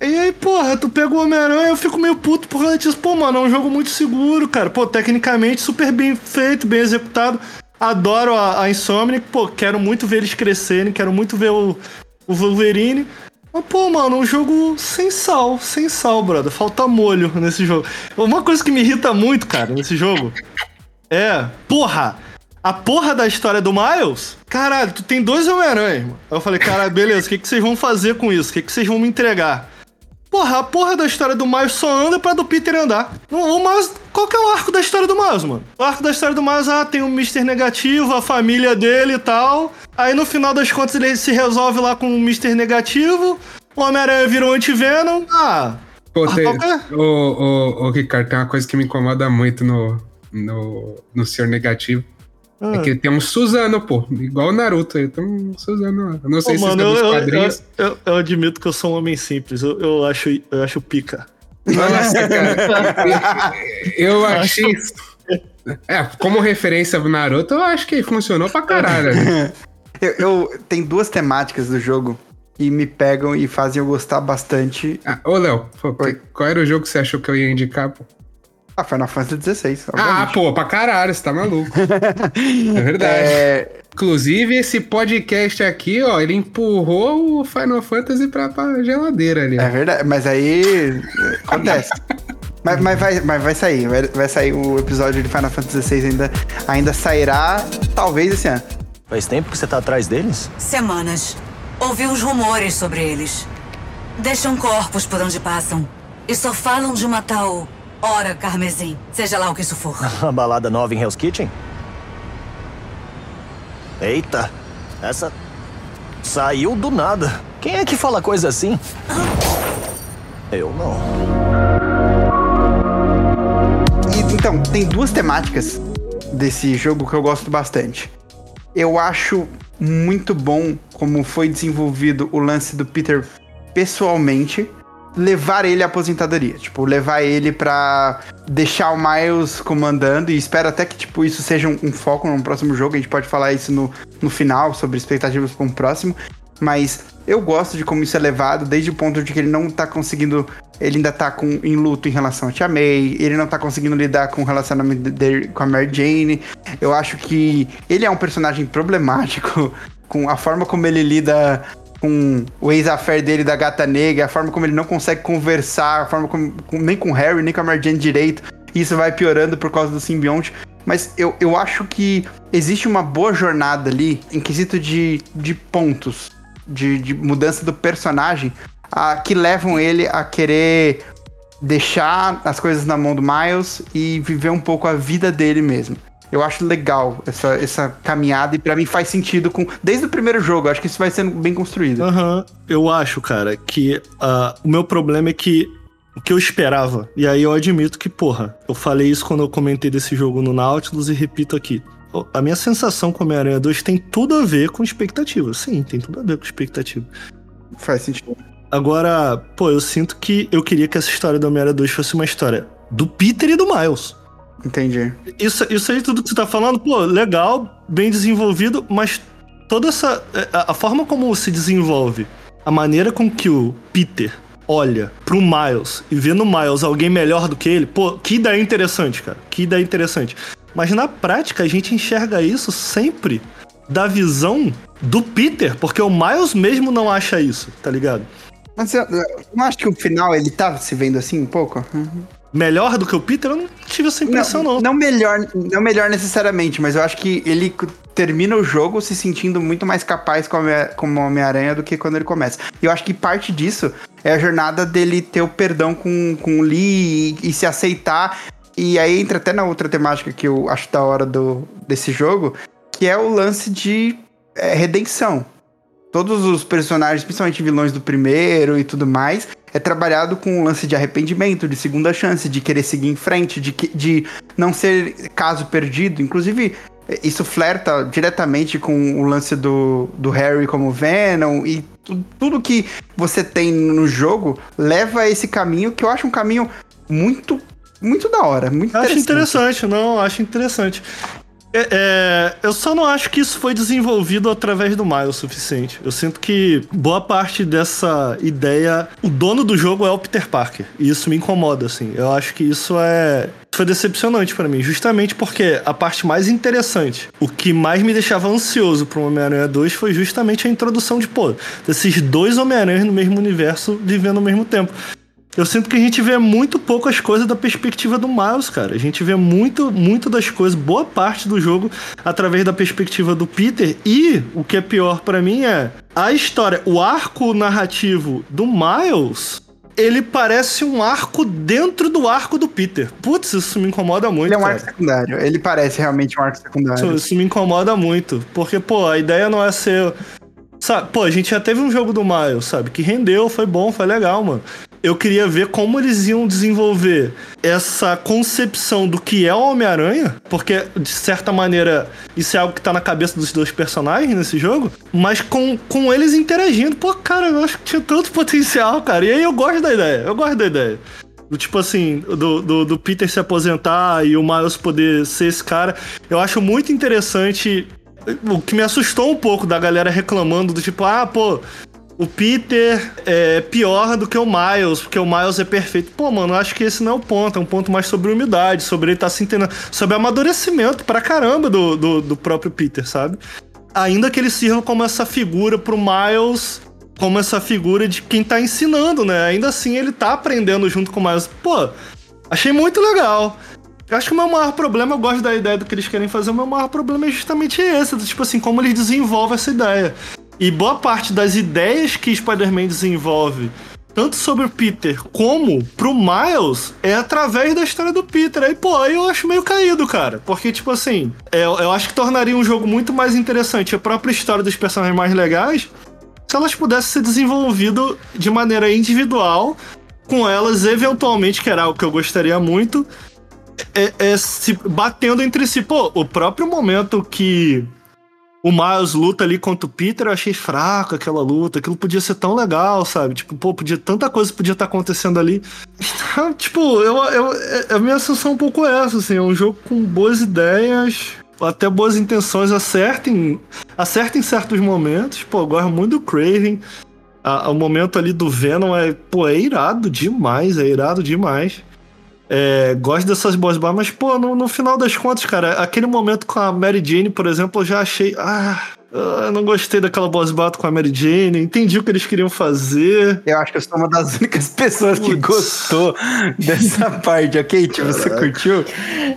Speaker 4: E aí, porra, tu pega o Homem-Aranha, eu fico meio puto por causa disso. Pô, mano, é um jogo muito seguro, cara. Pô, tecnicamente super bem feito, bem executado. Adoro a, a Insomniac, pô, quero muito ver eles crescerem, quero muito ver o, o Wolverine. Mas, pô, mano, um jogo sem sal, sem sal, brother. Falta molho nesse jogo. Uma coisa que me irrita muito, cara, nesse jogo é, porra, a porra da história do Miles, caralho, tu tem dois Homem-Aranha, irmão. Aí eu falei, caralho, beleza, o que, que vocês vão fazer com isso? O que, que vocês vão me entregar? Porra, a porra da história do Miles só anda pra do Peter andar. O Miles, qual que é o arco da história do Miles, mano? O arco da história do Miles, ah, tem o um Mr. Negativo, a família dele e tal. Aí no final das contas ele se resolve lá com o Mr. Negativo. O Homem-Aranha virou anti-Venom. Ah.
Speaker 3: Pô, tem, o, o, o, Ricardo, tem uma coisa que me incomoda muito no, no, no Senhor Negativo. É ah. É que tem um Suzano, pô. Igual o Naruto. Ele tem um Suzano. Eu não sei Pô, se mano,
Speaker 4: isso é quadrinhos. Eu, eu, eu, admito que eu sou um homem simples. Eu, eu, acho, eu acho pica.
Speaker 3: Nossa, cara. eu achei. É, como referência ao Naruto, eu acho que funcionou pra caralho.
Speaker 2: eu, eu, tem duas temáticas do jogo que me pegam e fazem eu gostar bastante.
Speaker 3: Ah, ô, Léo, qual era o jogo que você achou que eu ia indicar, pô?
Speaker 2: Ah, Final Fantasy XVI.
Speaker 3: Ah, pô, pra caralho, você tá maluco. é verdade. É... Inclusive, esse podcast aqui, ó, ele empurrou o Final Fantasy pra, pra geladeira ali.
Speaker 2: É verdade, mas aí. acontece. mas, mas, vai, mas vai sair, vai, vai sair o episódio de Final Fantasy XVI ainda, ainda sairá, talvez esse ano.
Speaker 6: Faz tempo que você tá atrás deles?
Speaker 7: Semanas. Ouvi uns rumores sobre eles. Deixam corpos por onde passam. E só falam de uma tal Hora Carmesim. Seja lá o que isso for.
Speaker 6: A balada nova em Hell's Kitchen? Eita, essa saiu do nada. Quem é que fala coisa assim? Eu não.
Speaker 2: E, então, tem duas temáticas desse jogo que eu gosto bastante. Eu acho muito bom como foi desenvolvido o lance do Peter pessoalmente levar ele à aposentadoria. Tipo, levar ele pra deixar o Miles comandando. E espero até que, tipo, isso seja um, um foco no próximo jogo. A gente pode falar isso no, no final, sobre expectativas para um próximo. Mas eu gosto de como isso é levado, desde o ponto de que ele não tá conseguindo. Ele ainda tá com, em luto em relação a Tia May, ele não tá conseguindo lidar com o relacionamento dele com a Mary Jane. Eu acho que ele é um personagem problemático, com a forma como ele lida com o ex-affair dele da gata negra, a forma como ele não consegue conversar, a forma como. nem com o Harry, nem com a Mary Jane direito. Isso vai piorando por causa do simbionte. Mas eu, eu acho que existe uma boa jornada ali, em quesito de, de pontos, de, de mudança do personagem, a, que levam ele a querer deixar as coisas na mão do Miles e viver um pouco a vida dele mesmo. Eu acho legal essa, essa caminhada e para mim faz sentido com desde o primeiro jogo. Acho que isso vai sendo bem construído.
Speaker 4: Aham. Uhum. Eu acho, cara, que uh, o meu problema é que o que eu esperava, e aí eu admito que, porra, eu falei isso quando eu comentei desse jogo no Nautilus e repito aqui. A minha sensação com Homem-Aranha 2 tem tudo a ver com expectativa. Sim, tem tudo a ver com expectativa.
Speaker 2: Faz sentido.
Speaker 4: Agora, pô, eu sinto que eu queria que essa história do Homem-Aranha 2 fosse uma história do Peter e do Miles.
Speaker 2: Entendi.
Speaker 4: Isso, isso aí, tudo que você tá falando, pô, legal, bem desenvolvido, mas toda essa. É, a, a forma como se desenvolve, a maneira com que o Peter olha pro Miles e vê no Miles alguém melhor do que ele, pô, que ideia interessante, cara. Que ideia interessante. Mas na prática, a gente enxerga isso sempre da visão do Peter, porque o Miles mesmo não acha isso, tá ligado?
Speaker 2: Mas eu, eu não acho que o final ele tá se vendo assim um pouco? Uhum
Speaker 4: melhor do que o Peter, eu não tive essa impressão, não.
Speaker 2: Não, não melhor, não melhor necessariamente, mas eu acho que ele termina o jogo se sentindo muito mais capaz como Homem-Aranha do que quando ele começa. E eu acho que parte disso é a jornada dele ter o perdão com, com o Lee e, e se aceitar. E aí entra até na outra temática que eu acho da hora do, desse jogo, que é o lance de é, redenção. Todos os personagens, principalmente vilões do primeiro e tudo mais, é trabalhado com o lance de arrependimento, de segunda chance, de querer seguir em frente, de, de não ser caso perdido. Inclusive, isso flerta diretamente com o lance do, do Harry como Venom e tudo que você tem no jogo leva a esse caminho que eu acho um caminho muito muito da hora, muito
Speaker 4: acho interessante. não, acho interessante. É, é, eu só não acho que isso foi desenvolvido através do Miles o suficiente. Eu sinto que boa parte dessa ideia, o dono do jogo é o Peter Parker. E isso me incomoda, assim. Eu acho que isso é. Foi decepcionante para mim, justamente porque a parte mais interessante, o que mais me deixava ansioso pro Homem-Aranha 2 foi justamente a introdução de, pô, desses dois Homem-Aranhas no mesmo universo vivendo ao mesmo tempo. Eu sinto que a gente vê muito pouco as coisas da perspectiva do Miles, cara. A gente vê muito, muito das coisas, boa parte do jogo, através da perspectiva do Peter. E o que é pior para mim é a história, o arco narrativo do Miles. Ele parece um arco dentro do arco do Peter. Putz, isso me incomoda muito.
Speaker 2: Ele é um
Speaker 4: cara.
Speaker 2: arco secundário. Ele parece realmente um arco secundário.
Speaker 4: Isso, isso me incomoda muito. Porque, pô, a ideia não é ser Sabe, pô, a gente já teve um jogo do Miles, sabe? Que rendeu, foi bom, foi legal, mano eu queria ver como eles iam desenvolver essa concepção do que é o Homem-Aranha, porque de certa maneira isso é algo que tá na cabeça dos dois personagens nesse jogo, mas com, com eles interagindo. Pô, cara, eu acho que tinha tanto potencial, cara. E aí eu gosto da ideia, eu gosto da ideia. Tipo assim, do, do, do Peter se aposentar e o Miles poder ser esse cara. Eu acho muito interessante o que me assustou um pouco da galera reclamando do tipo, ah, pô, o Peter é pior do que o Miles, porque o Miles é perfeito. Pô, mano, acho que esse não é o ponto. É um ponto mais sobre humildade, sobre ele estar tá se entendendo, sobre amadurecimento pra caramba do, do, do próprio Peter, sabe? Ainda que ele sirva como essa figura pro Miles como essa figura de quem tá ensinando, né? Ainda assim, ele tá aprendendo junto com o Miles. Pô, achei muito legal. Eu acho que o meu maior problema, eu gosto da ideia do que eles querem fazer, o meu maior problema é justamente esse, tipo assim, como eles desenvolvem essa ideia. E boa parte das ideias que Spider-Man desenvolve, tanto sobre o Peter como pro Miles, é através da história do Peter. Aí, pô, aí eu acho meio caído, cara. Porque, tipo assim, eu, é, eu acho que tornaria um jogo muito mais interessante a própria história dos personagens mais legais se elas pudessem ser desenvolvidas de maneira individual, com elas eventualmente, que era algo que eu gostaria muito, é, é se batendo entre si. Pô, o próprio momento que o Miles luta ali contra o Peter, eu achei fraco aquela luta. Aquilo podia ser tão legal, sabe? Tipo, pô, podia, tanta coisa podia estar acontecendo ali. Tipo, eu, eu, a minha sensação é um pouco essa, assim. É um jogo com boas ideias, até boas intenções, acertem, acertem em certos momentos. Pô, eu gosto muito do Craven. A, o momento ali do Venom é, pô, é irado demais, é irado demais. É, gosto dessas boss batalhas, mas, pô, no, no, final das contas, cara, aquele momento com a Mary Jane, por exemplo, eu já achei. Ah, eu não gostei daquela boss battle com a Mary Jane, entendi o que eles queriam fazer.
Speaker 2: Eu acho que eu sou uma das únicas pessoas Putz. que gostou dessa parte, ok? Tipo, você curtiu?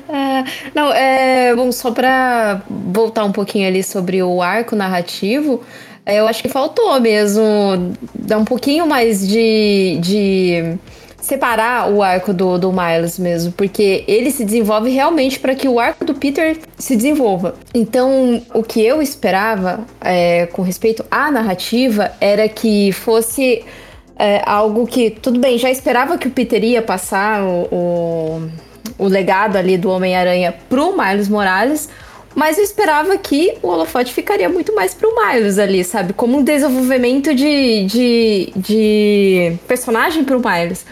Speaker 5: É, não, é. Bom, só pra voltar um pouquinho ali sobre o arco narrativo. É, eu acho que faltou mesmo dar um pouquinho mais de, de separar o arco do, do Miles mesmo, porque ele se desenvolve realmente para que o arco do Peter se desenvolva. Então, o que eu esperava é, com respeito à narrativa era que fosse é, algo que, tudo bem, já esperava que o Peter ia passar o, o, o legado ali do Homem-Aranha pro Miles Morales, mas eu esperava que o holofote ficaria muito mais pro Miles ali, sabe? Como um desenvolvimento de, de, de personagem pro Miles.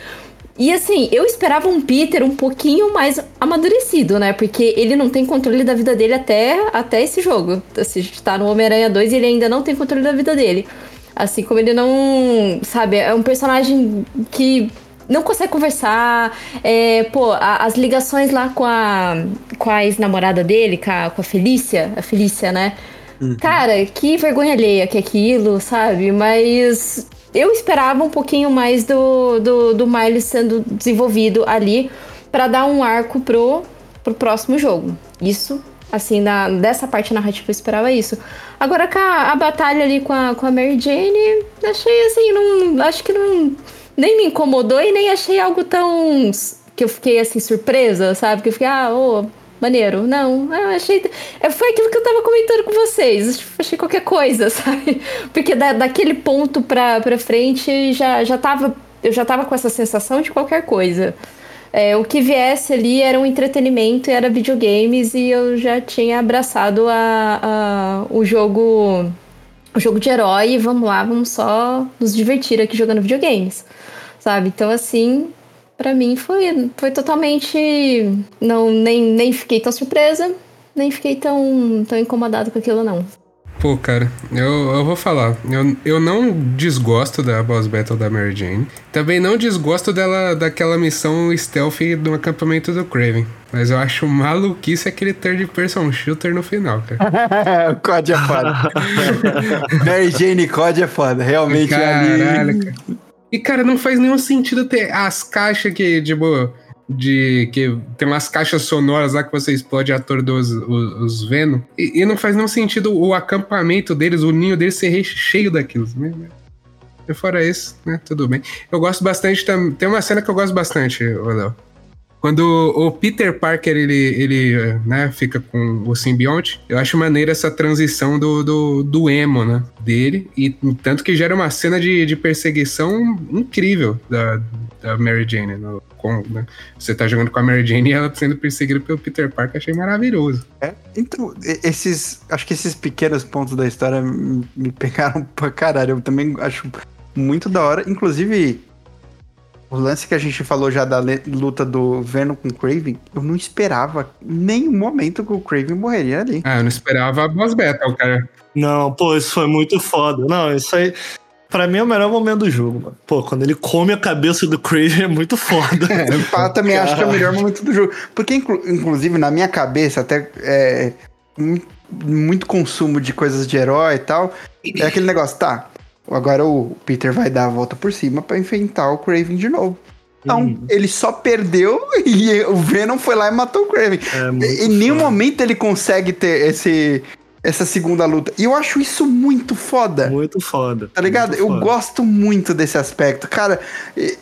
Speaker 5: E assim, eu esperava um Peter um pouquinho mais amadurecido, né? Porque ele não tem controle da vida dele até, até esse jogo. Assim, a gente tá no Homem-Aranha 2 e ele ainda não tem controle da vida dele. Assim como ele não. Sabe, é um personagem que não consegue conversar. É, pô, a, as ligações lá com a, com a ex-namorada dele, com a, com a Felícia, a Felícia, né? Uhum. Cara, que vergonha alheia que é aquilo, sabe? Mas eu esperava um pouquinho mais do, do, do Miles sendo desenvolvido ali para dar um arco pro, pro próximo jogo. Isso, assim, na, dessa parte narrativa eu esperava isso. Agora com a, a batalha ali com a, com a Mary Jane, achei assim, não, acho que não nem me incomodou e nem achei algo tão que eu fiquei assim surpresa, sabe? Que eu fiquei, ah, ô, oh, maneiro. Não, eu achei. É, foi aquilo que eu tava comentando com vocês. Achei qualquer coisa, sabe? Porque da, daquele ponto pra, pra frente já, já tava. Eu já tava com essa sensação de qualquer coisa. É, o que viesse ali era um entretenimento era videogames e eu já tinha abraçado a, a, o jogo o jogo de herói vamos lá, vamos só nos divertir aqui jogando videogames, sabe? Então assim, para mim foi, foi totalmente. Não, nem, nem fiquei tão surpresa, nem fiquei tão, tão incomodado com aquilo, não.
Speaker 3: Pô, cara, eu, eu vou falar. Eu, eu não desgosto da boss battle da Mary Jane. Também não desgosto dela daquela missão stealth do acampamento do Craven. Mas eu acho maluquice aquele third person shooter no final,
Speaker 2: cara. o COD é foda. Mary Jane COD é foda. Realmente Caralho, ali...
Speaker 3: cara. E, cara, não faz nenhum sentido ter as caixas que, tipo, de que tem umas caixas sonoras lá que você explode a dos os, os Venom. E, e, não faz nenhum sentido o acampamento deles, o ninho deles ser cheio daquilo. Né? E fora isso, né? Tudo bem. Eu gosto bastante. Tem uma cena que eu gosto bastante, Léo. Quando o Peter Parker ele, ele né, fica com o simbionte, eu acho maneira essa transição do, do, do emo, né, dele. E tanto que gera uma cena de, de perseguição incrível da, da Mary Jane. No, com, né? Você tá jogando com a Mary Jane e ela sendo perseguida pelo Peter Parker, achei maravilhoso.
Speaker 2: É, então, esses. Acho que esses pequenos pontos da história me pegaram pra caralho. Eu também acho muito da hora. Inclusive, o lance que a gente falou já da luta do Venom com o Craven, eu não esperava nenhum momento que o Craven morreria ali.
Speaker 3: Ah, eu não esperava a boss battle, cara.
Speaker 4: Não, pô, isso foi muito foda. Não, isso aí. Pra mim é o melhor momento do jogo, mano. Pô, quando ele come a cabeça do Craven é muito foda.
Speaker 2: É, eu também acho que é o melhor momento do jogo. Porque, inclu inclusive, na minha cabeça, até é, muito consumo de coisas de herói e tal, é aquele negócio, tá, Agora o Peter vai dar a volta por cima para enfrentar o Craven de novo. Então, hum. ele só perdeu e o Venom foi lá e matou o Craven. É em nenhum momento ele consegue ter esse, essa segunda luta. E eu acho isso muito foda.
Speaker 4: Muito foda.
Speaker 2: Tá ligado? eu foda. gosto muito desse aspecto. Cara,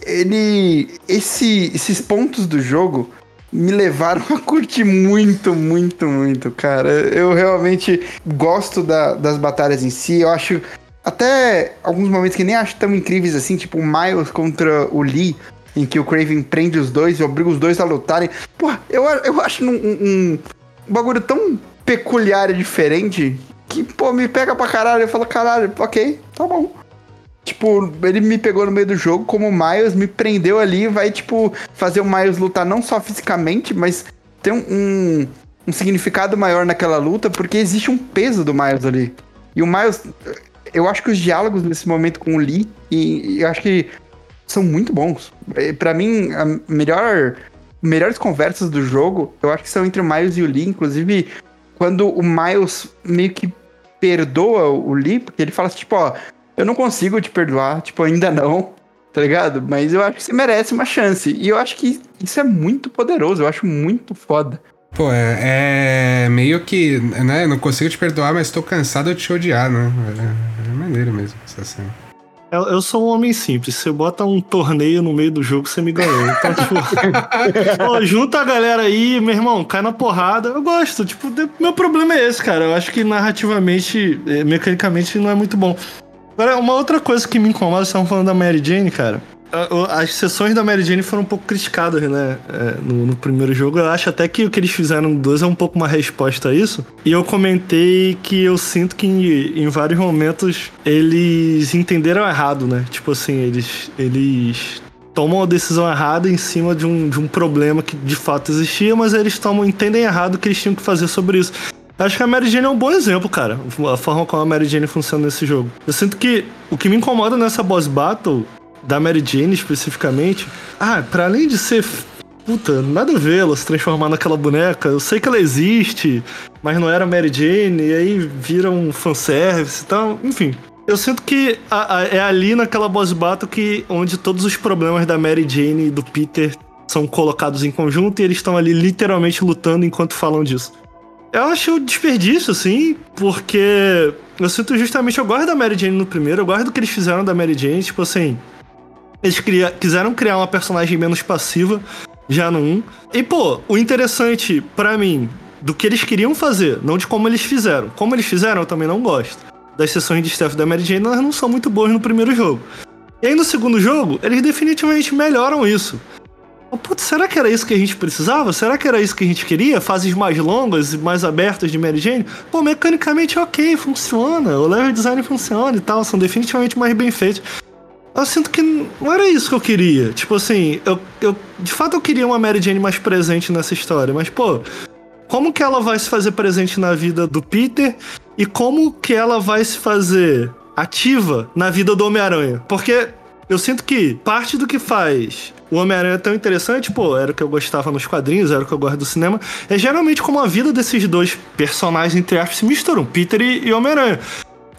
Speaker 2: ele. Esse, esses pontos do jogo me levaram a curtir muito, muito, muito, cara. Eu realmente gosto da, das batalhas em si. Eu acho até alguns momentos que nem acho tão incríveis assim, tipo o Miles contra o Lee, em que o Craven prende os dois e obriga os dois a lutarem. Pô, eu, eu acho um, um, um bagulho tão peculiar e diferente que, pô, me pega pra caralho. Eu falo, caralho, ok, tá bom. Tipo, ele me pegou no meio do jogo como o Miles, me prendeu ali vai, tipo, fazer o Miles lutar não só fisicamente, mas ter um, um, um significado maior naquela luta, porque existe um peso do Miles ali. E o Miles, eu acho que os diálogos nesse momento com o Lee, e, e eu acho que são muito bons. para mim, a melhor melhores conversas do jogo, eu acho que são entre o Miles e o Lee, inclusive quando o Miles meio que perdoa o Lee, porque ele fala assim, tipo, ó, eu não consigo te perdoar, tipo, ainda não, tá ligado? Mas eu acho que você merece uma chance. E eu acho que isso é muito poderoso, eu acho muito foda.
Speaker 3: Pô, é, é meio que, né, não consigo te perdoar, mas tô cansado de te odiar, né? É, é maneiro mesmo essa cena.
Speaker 4: Eu, eu, sou um homem simples. Você bota um torneio no meio do jogo, você me ganhou. Então, tipo, junta a galera aí, meu irmão, cai na porrada. Eu gosto. Tipo, meu problema é esse, cara. Eu acho que narrativamente, é, mecanicamente, não é muito bom. Agora, uma outra coisa que me incomoda, vocês estavam falando da Mary Jane, cara. As sessões da Mary Jane foram um pouco criticadas, né? É, no, no, primeiro jogo. Eu acho até que o que eles fizeram no 2 é um pouco uma resposta a isso. E eu comentei que eu sinto que em, em vários momentos eles entenderam errado, né? Tipo assim, eles, eles tomam a decisão errada em cima de um, de um problema que de fato existia, mas eles tomam, entendem errado o que eles tinham que fazer sobre isso. Acho que a Mary Jane é um bom exemplo, cara. A forma como a Mary Jane funciona nesse jogo. Eu sinto que o que me incomoda nessa boss battle da Mary Jane especificamente. Ah, para além de ser puta, nada a ver ela se transformar naquela boneca. Eu sei que ela existe, mas não era Mary Jane, e aí vira um fanservice e tal. Enfim. Eu sinto que a, a, é ali naquela boss battle que, onde todos os problemas da Mary Jane e do Peter são colocados em conjunto e eles estão ali literalmente lutando enquanto falam disso. Eu acho desperdício, assim, porque eu sinto justamente, eu gosto da Mary Jane no primeiro, eu gosto do que eles fizeram da Mary Jane, tipo assim, eles cria, quiseram criar uma personagem menos passiva, já no 1. E, pô, o interessante para mim do que eles queriam fazer, não de como eles fizeram. Como eles fizeram, eu também não gosto. Das sessões de stealth da Mary Jane, elas não são muito boas no primeiro jogo. E aí no segundo jogo, eles definitivamente melhoram isso. Putz, será que era isso que a gente precisava? Será que era isso que a gente queria? Fases mais longas e mais abertas de Mary Jane? Pô, mecanicamente ok, funciona. O level design funciona e tal, são definitivamente mais bem feitos eu sinto que não era isso que eu queria. Tipo assim, eu, eu de fato eu queria uma Mary Jane mais presente nessa história, mas pô, como que ela vai se fazer presente na vida do Peter e como que ela vai se fazer ativa na vida do Homem-Aranha? Porque eu sinto que parte do que faz o Homem-Aranha tão interessante, pô, era o que eu gostava nos quadrinhos, era o que eu gosto do cinema, é geralmente como a vida desses dois personagens, entre aspas, se misturam, Peter e, e Homem-Aranha.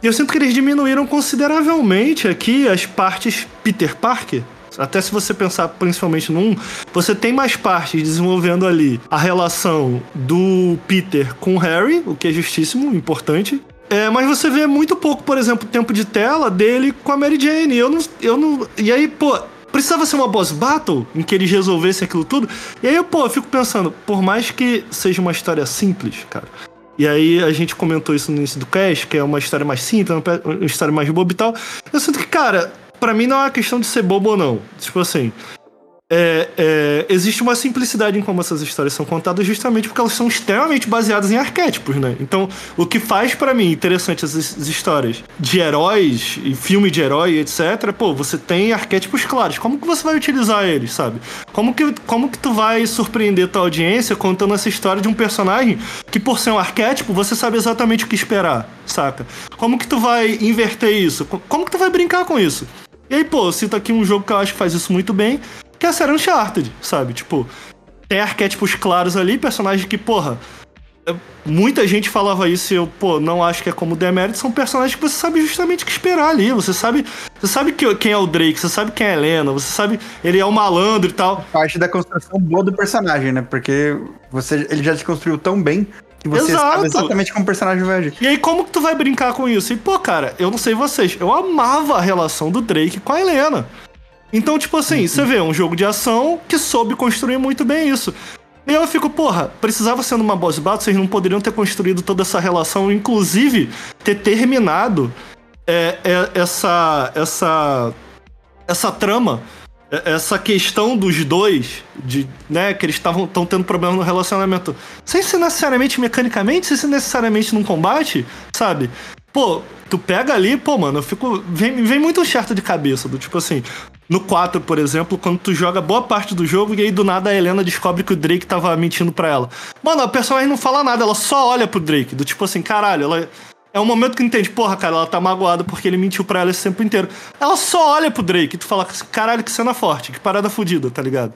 Speaker 4: Eu sinto que eles diminuíram consideravelmente aqui as partes Peter Parker. Até se você pensar principalmente num, você tem mais partes desenvolvendo ali a relação do Peter com Harry, o que é justíssimo, importante. É, mas você vê muito pouco, por exemplo, tempo de tela dele com a Mary Jane. Eu não, eu não. E aí, pô, precisava ser uma boss battle em que eles resolvessem aquilo tudo. E aí, pô, eu fico pensando, por mais que seja uma história simples, cara, e aí a gente comentou isso no início do cast, que é uma história mais simples, uma história mais boba e tal. Eu sinto que, cara, para mim não é uma questão de ser bobo ou não. Tipo assim, é, é, existe uma simplicidade em como essas histórias são contadas justamente porque elas são extremamente baseadas em arquétipos, né? Então, o que faz para mim interessante essas histórias de heróis e filme de herói, etc, pô, você tem arquétipos claros. Como que você vai utilizar eles, sabe? Como que, como que tu vai surpreender tua audiência contando essa história de um personagem que, por ser um arquétipo, você sabe exatamente o que esperar, saca? Como que tu vai inverter isso? Como que tu vai brincar com isso? E aí, pô, eu cito aqui um jogo que eu acho que faz isso muito bem, que é a série Uncharted, sabe? Tipo, tem arquétipos claros ali, personagens que, porra, é, muita gente falava isso e eu, pô, não acho que é como demérito, são personagens que você sabe justamente o que esperar ali. Você sabe, você sabe que, quem é o Drake, você sabe quem é a Helena, você sabe, ele é um malandro e tal.
Speaker 2: Parte da construção boa do personagem, né? Porque você, ele já te construiu tão bem que você Exato. sabe exatamente como o personagem vai agir.
Speaker 4: E aí, como que tu vai brincar com isso? E, pô, cara, eu não sei vocês, eu amava a relação do Drake com a Helena. Então, tipo assim, você vê um jogo de ação que soube construir muito bem isso. E eu fico, porra, precisava ser numa boss battle, vocês não poderiam ter construído toda essa relação, inclusive ter terminado é, é, essa, essa, essa trama é- essa questão dos dois, de, né, que eles estavam tendo problema no relacionamento, sem ser necessariamente mecanicamente, sem ser necessariamente num combate, sabe? Pô, tu pega ali, pô, mano, eu fico. Vem, vem muito certo de cabeça, do tipo assim. No 4, por exemplo, quando tu joga boa parte do jogo e aí do nada a Helena descobre que o Drake tava mentindo pra ela. Mano, a personagem não fala nada, ela só olha pro Drake, do tipo assim, caralho, ela. É um momento que entende, porra, cara, ela tá magoada porque ele mentiu pra ela esse tempo inteiro. Ela só olha pro Drake e tu fala, caralho, que cena forte, que parada fodida, tá ligado?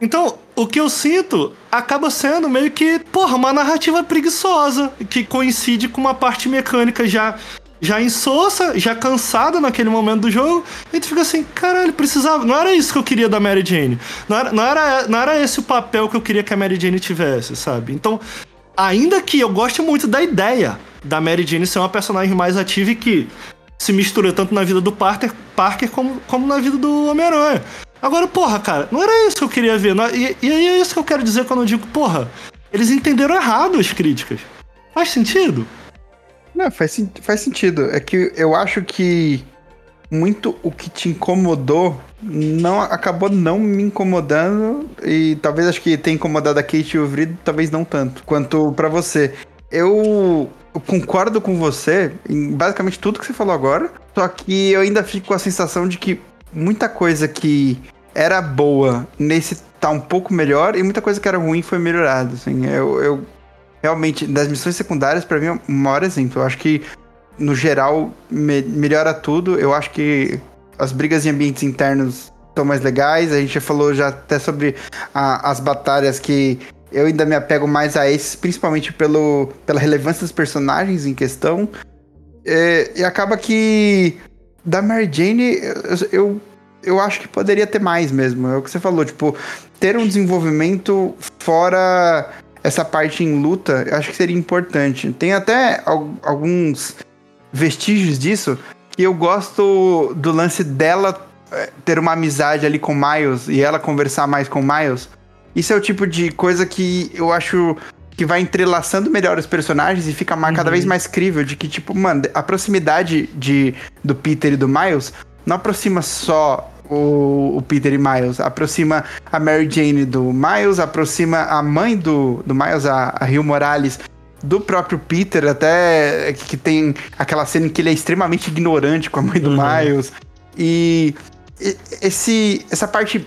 Speaker 4: Então, o que eu sinto acaba sendo meio que, porra, uma narrativa preguiçosa, que coincide com uma parte mecânica já já insossa, já cansada naquele momento do jogo, e tu fica assim, caralho, precisava. Não era isso que eu queria da Mary Jane. Não era, não era, não era esse o papel que eu queria que a Mary Jane tivesse, sabe? Então, ainda que eu goste muito da ideia da Mary Jane ser uma personagem mais ativa e que se mistura tanto na vida do Parker, Parker como, como na vida do Homem-Aranha. Agora, porra, cara, não era isso que eu queria ver. não- E, e aí é isso que eu quero dizer quando eu digo, porra, eles entenderam errado as críticas. Faz sentido?
Speaker 2: Não, faz, faz sentido. É que eu acho que muito o que te incomodou não acabou não me incomodando e talvez acho que tenha incomodado a Kate e o Vrido, talvez não tanto quanto pra você. Eu, eu concordo com você em basicamente tudo que você falou agora, só que eu ainda fico com a sensação de que muita coisa que era boa nesse tá um pouco melhor e muita coisa que era ruim foi melhorada. Assim, eu, eu realmente, das missões secundárias, pra mim, é o maior exemplo. Eu acho que, no geral, me- melhora tudo. Eu acho que as brigas em ambientes internos são mais legais. A gente já falou já até sobre a- as batalhas que eu ainda me apego mais a esses, principalmente pelo, pela relevância dos personagens em questão. É, e acaba que da Mary Jane, eu, eu, eu acho que poderia ter mais mesmo. É o que você falou, tipo, ter um desenvolvimento fora essa parte em luta, eu acho que seria importante. Tem até al- alguns vestígios disso que eu gosto do lance dela eh, ter uma amizade ali com o Miles e ela conversar mais com o Miles. Isso é o tipo de coisa que eu acho que vai entrelaçando melhor os personagens e fica mais, cada vez mais crível de que, tipo, mano, a proximidade de, do Peter e do Miles não aproxima só o, o Peter e Miles, aproxima a Mary Jane do Miles, aproxima a mãe do, do Miles, a, a Rio Morales, do próprio Peter, até que tem aquela cena em que ele é extremamente ignorante com a mãe do Miles. E esse, essa parte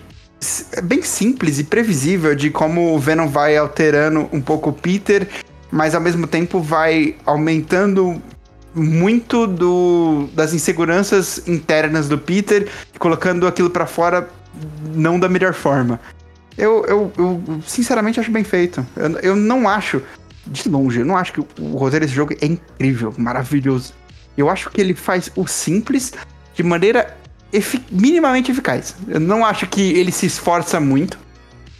Speaker 2: é bem simples e previsível de como o Venom vai alterando um pouco o Peter, mas ao mesmo tempo vai aumentando muito do, das inseguranças internas do Peter, colocando aquilo pra fora não da melhor forma. Eu, eu, eu sinceramente acho bem feito. Eu, eu não acho, de longe, eu não acho que o, o roteiro desse jogo é incrível, maravilhoso. Eu acho que ele faz o simples de maneira efi- minimamente eficaz. Eu não acho que ele se esforça muito.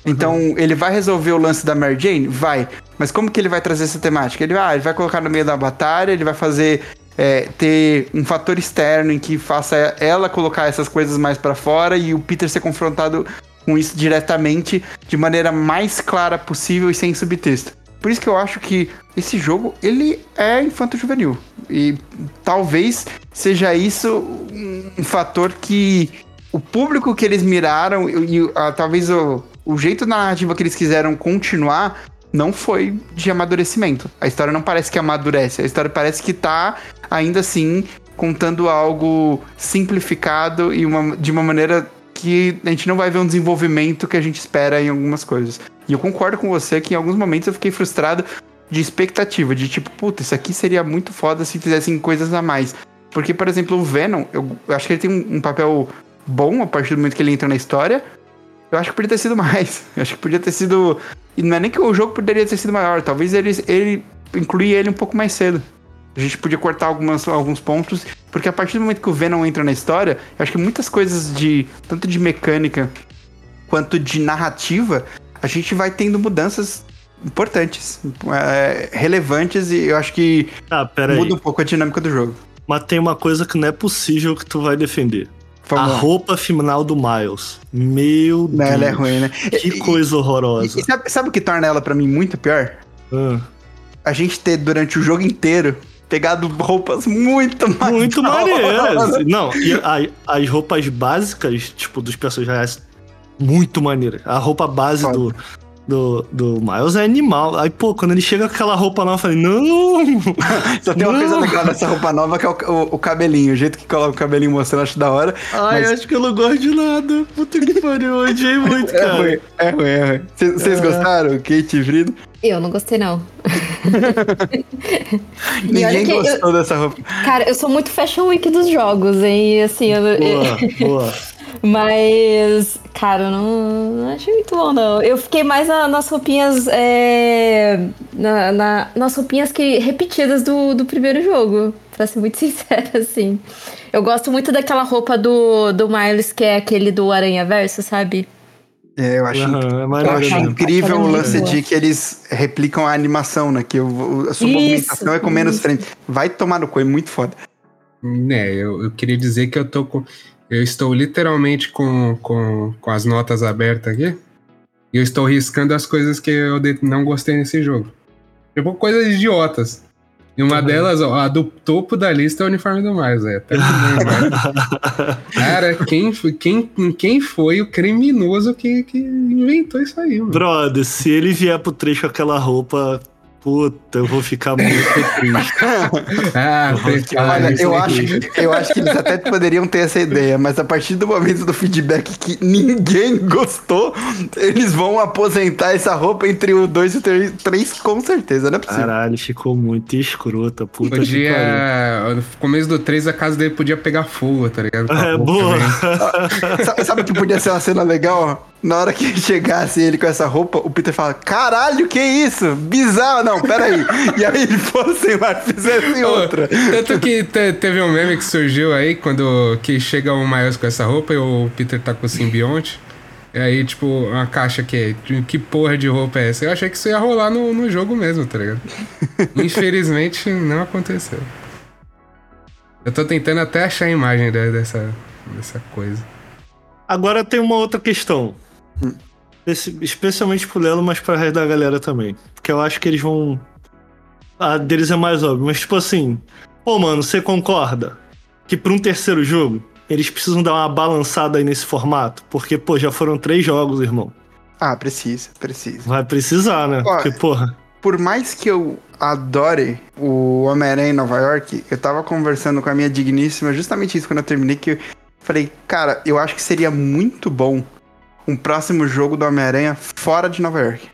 Speaker 2: Então, ele vai resolver o lance da Mary Jane? Vai. Mas como que ele vai trazer essa temática? Ele, ah, ele vai colocar no meio da batalha, ele vai fazer. é, ter um fator externo em que faça ela colocar essas coisas mais pra fora e o Peter ser confrontado com isso diretamente de maneira mais clara possível e sem subtexto. Por isso que eu acho que esse jogo, ele é infanto-juvenil. E talvez seja isso um fator que o público que eles miraram e, e, ah, talvez o, o jeito da narrativa que eles quiseram continuar não foi de amadurecimento. A história não parece que amadurece, a história parece que tá ainda assim contando algo simplificado e uma, de uma maneira que a gente não vai ver um desenvolvimento que a gente espera em algumas coisas. E eu concordo com você que em alguns momentos eu fiquei frustrado de expectativa, de tipo, puta, isso aqui seria muito foda se fizessem coisas a mais. Porque, por exemplo, o Venom, eu, acho que ele tem um, um papel bom a partir do momento que ele entra na história. Eu acho que podia ter sido mais. Eu acho que podia ter sido. E não é nem que o jogo poderia ter sido maior, talvez ele, ele incluir ele um pouco mais cedo. A gente podia cortar algumas, alguns pontos, porque a partir do momento que o Venom entra na história, eu acho que muitas coisas de. tanto de mecânica quanto de narrativa, a gente vai tendo mudanças importantes, é, relevantes, e eu acho que
Speaker 4: Ah, pera aí.
Speaker 2: muda um pouco a dinâmica do jogo.
Speaker 4: Mas tem uma coisa que não é possível que tu vai defender.
Speaker 2: Vamos
Speaker 4: a
Speaker 2: lá.
Speaker 4: roupa final do Miles. Meu
Speaker 2: Não,
Speaker 4: Deus.
Speaker 2: ela é ruim, né?
Speaker 4: Que
Speaker 2: E-
Speaker 4: coisa
Speaker 2: E,
Speaker 4: horrorosa.
Speaker 2: e sabe, sabe o que torna ela pra mim muito pior?
Speaker 4: Ah.
Speaker 2: A gente ter durante o jogo inteiro pegado roupas muito mais
Speaker 4: Muito maneiras. Não, e a- as roupas básicas, tipo, dos personagens muito maneira. A roupa base
Speaker 2: Foda.
Speaker 4: do, do, do Miles é animal. Aí, pô, quando ele chega com aquela roupa nova, eu falei, não!
Speaker 2: Só tem uma
Speaker 4: Não.
Speaker 2: coisa legal nessa roupa nova que é o, o- o cabelinho. O jeito que coloca o cabelinho mostrando, eu acho da hora.
Speaker 4: Ai,
Speaker 2: Mas-
Speaker 4: acho que eu não gosto de nada. Puta que pariu, eu odiei muito,
Speaker 2: É
Speaker 4: cara.
Speaker 2: ruim, é ruim, é ruim. Vocês
Speaker 4: É.
Speaker 2: gostaram, Kate e Frida?
Speaker 5: Eu não gostei, não. E olha
Speaker 2: Ninguém
Speaker 5: que eu-
Speaker 2: gostou dessa roupa.
Speaker 5: Cara, eu sou muito Fashion Week dos jogos, hein? Assim, eu,
Speaker 4: Boa, boa.
Speaker 5: Mas, cara, eu não, não achei muito bom, não. Eu fiquei mais na- nas roupinhas. é, na, na- nas roupinhas que, repetidas do, do primeiro jogo. Pra ser muito sincera, assim. Eu gosto muito daquela roupa do, do Miles, que é aquele do Aranha Verso, sabe?
Speaker 2: É, eu acho,
Speaker 4: Aham, é
Speaker 2: eu acho
Speaker 4: mesmo.
Speaker 2: incrível o lance de que eles replicam a animação, né? Que o- a sua
Speaker 5: Isso,
Speaker 2: movimentação é com menos
Speaker 5: isso.
Speaker 2: frame. Vai tomar no cu, é muito foda.
Speaker 3: Né, eu, eu queria dizer que eu tô com. Eu estou literalmente com, com, com as notas abertas aqui. E eu estou riscando as coisas que eu não gostei nesse jogo. Tipo, coisas idiotas. E uma delas, ó, a do topo da lista é o uniforme do Miles, é. Até que bem, né? Cara, quem, foi- quem, quem foi o criminoso que, que inventou isso aí, mano?
Speaker 4: Brother, se ele vier pro trecho com aquela roupa, puta, eu vou ficar muito triste.
Speaker 3: Ah, tem
Speaker 2: Olha,
Speaker 3: isso
Speaker 2: eu acho, eu acho que eles até poderiam ter essa ideia, mas a partir do momento do feedback que ninguém gostou, eles vão aposentar essa roupa entre o 2 e o 3, com certeza, não é possível.
Speaker 4: Caralho, ficou muito escrota, puta que pariu.
Speaker 3: Podia. No começo do 3, a casa dele podia pegar fogo, tá ligado? Com
Speaker 4: É, boa.
Speaker 2: sabe o que podia ser uma cena legal? Na hora que chegasse ele com essa roupa, o Peter fala: Caralho, que isso? Bizarro. Não, peraí. E aí ele fosse lá e fizesse outra.
Speaker 3: Tanto que te- teve um meme que surgiu aí quando que chega o Miles com essa roupa e o Peter tá com o simbionte. E aí, tipo, uma caixa que que porra de roupa é essa? Eu achei que isso ia rolar no, no jogo mesmo, tá ligado? Infelizmente, não aconteceu. Eu tô tentando até achar a imagem de- dessa, dessa coisa.
Speaker 4: Agora tem uma outra questão. Esse- especialmente pro Lelo, mas pra resto da galera também. Porque eu acho que eles vão. A deles é mais óbvio, mas tipo assim. Pô, mano, você concorda que pra um terceiro jogo eles precisam dar uma balançada aí nesse formato? Porque, pô, já foram três jogos, irmão.
Speaker 2: Ah, precisa, precisa.
Speaker 4: Vai precisar, né?
Speaker 2: Ó,
Speaker 4: Porque, porra.
Speaker 2: Por mais que eu adore o Homem-Aranha em Nova York, eu tava conversando com a minha digníssima justamente isso quando eu terminei, que eu falei, cara, eu acho que seria muito bom um próximo jogo do Homem-Aranha fora de Nova York.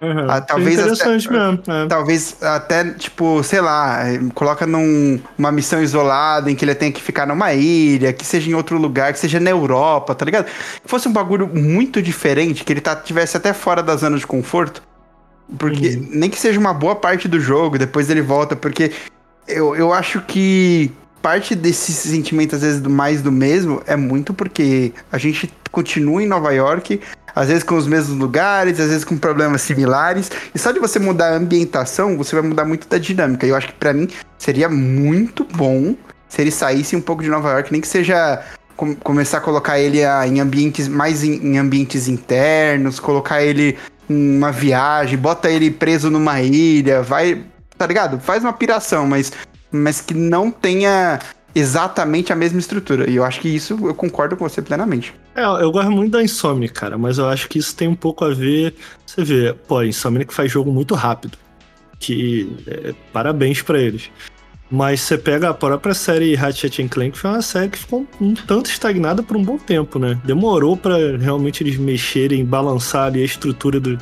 Speaker 4: Uhum.
Speaker 2: Ah, talvez
Speaker 4: é interessante
Speaker 2: até-
Speaker 4: mesmo. é.
Speaker 2: Talvez até, tipo, sei lá, coloca numa uma missão isolada em que ele tem que ficar numa ilha, que seja em outro lugar, que seja na Europa, tá ligado? Que fosse um bagulho muito diferente, que ele tá, tivesse até fora da zona de conforto. Porque
Speaker 4: Uhum.
Speaker 2: nem que seja uma boa parte do jogo, depois ele volta, porque eu, eu acho que parte desse sentimento, às vezes, do mais do mesmo, é muito porque a gente continua em Nova York, às vezes com os mesmos lugares, às vezes com problemas similares, e só de você mudar a ambientação, você vai mudar muito da dinâmica. E eu acho que pra mim seria muito bom se ele saísse um pouco de Nova York, nem que seja com- começar a colocar ele ah, em ambientes mais em, em ambientes internos, colocar ele em uma viagem, bota ele preso numa ilha, vai, tá ligado? Faz uma piração, mas mas que não tenha exatamente a mesma estrutura. E eu acho que isso eu concordo com você plenamente.
Speaker 4: É, eu gosto muito da Insomnia, cara, mas eu acho que isso tem um pouco a ver. Você vê, pô, a Insomnia que faz jogo muito rápido. Que é, parabéns pra eles. Mas você pega a própria série Ratchet Clank, que foi uma série que ficou um tanto estagnada por um bom tempo, né? Demorou pra realmente eles mexerem, balançar ali a estrutura do,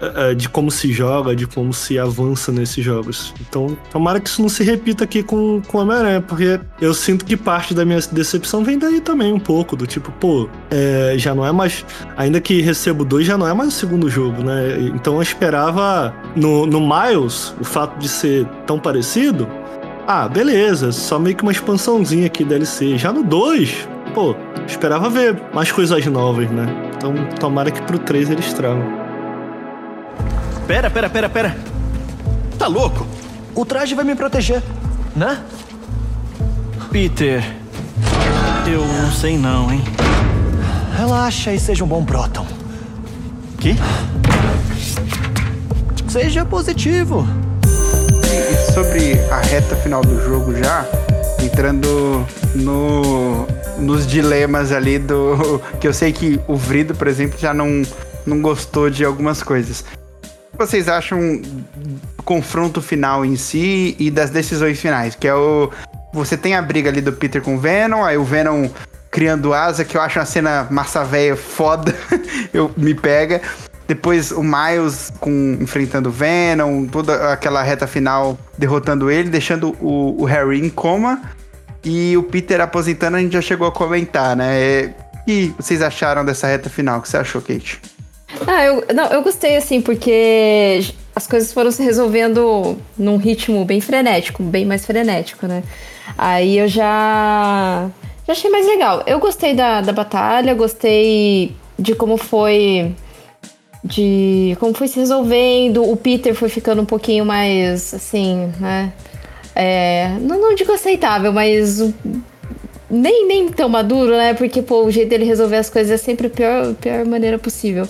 Speaker 4: eh, de como se joga, de como se avança nesses jogos. Então, tomara que isso não se repita aqui com, com Homem-Aranha, porque eu sinto que parte da minha decepção vem daí também um pouco, do tipo, pô, é, já não é mais. Ainda que recebo dois, já não é mais o segundo jogo, né? Então eu esperava. No, no Miles, o fato de ser tão parecido. Ah, beleza, só meio que uma expansãozinha aqui DLC. Já no 2, pô, esperava ver mais coisas novas, né? Então tomara que pro 3 eles tragam.
Speaker 6: Pera, pera, pera, pera. Tá louco? O traje vai me proteger, né?
Speaker 8: Peter, eu não sei não, hein?
Speaker 6: Relaxa e seja um bom próton.
Speaker 8: Que?
Speaker 6: Seja positivo.
Speaker 2: E sobre a reta final do jogo já, entrando no nos dilemas ali do. Que eu sei que o Vrido, por exemplo, já não, não gostou de algumas coisas. Vocês acham do confronto final em si e das decisões finais? Que é o. Você tem a briga ali do Peter com o Venom, aí o Venom criando asa, que eu acho uma cena massa velha foda. eu, me pega. Depois o Miles com, enfrentando o Venom, toda aquela reta final derrotando ele, deixando o, o Harry em coma. E o Peter aposentando, a gente já chegou a comentar, né? O que vocês acharam dessa reta final? O que você achou, Kate?
Speaker 5: Ah, eu, não, eu gostei, assim, porque as coisas foram se resolvendo num ritmo bem frenético, bem mais frenético, né? Aí eu já, já achei mais legal. Eu gostei da, da batalha, gostei de como foi de como foi se resolvendo. O Peter foi ficando um pouquinho mais assim, né? É, não, não digo aceitável, mas nem, nem tão maduro, né? Porque, pô, o jeito dele resolver as coisas é sempre a pior, pior maneira possível.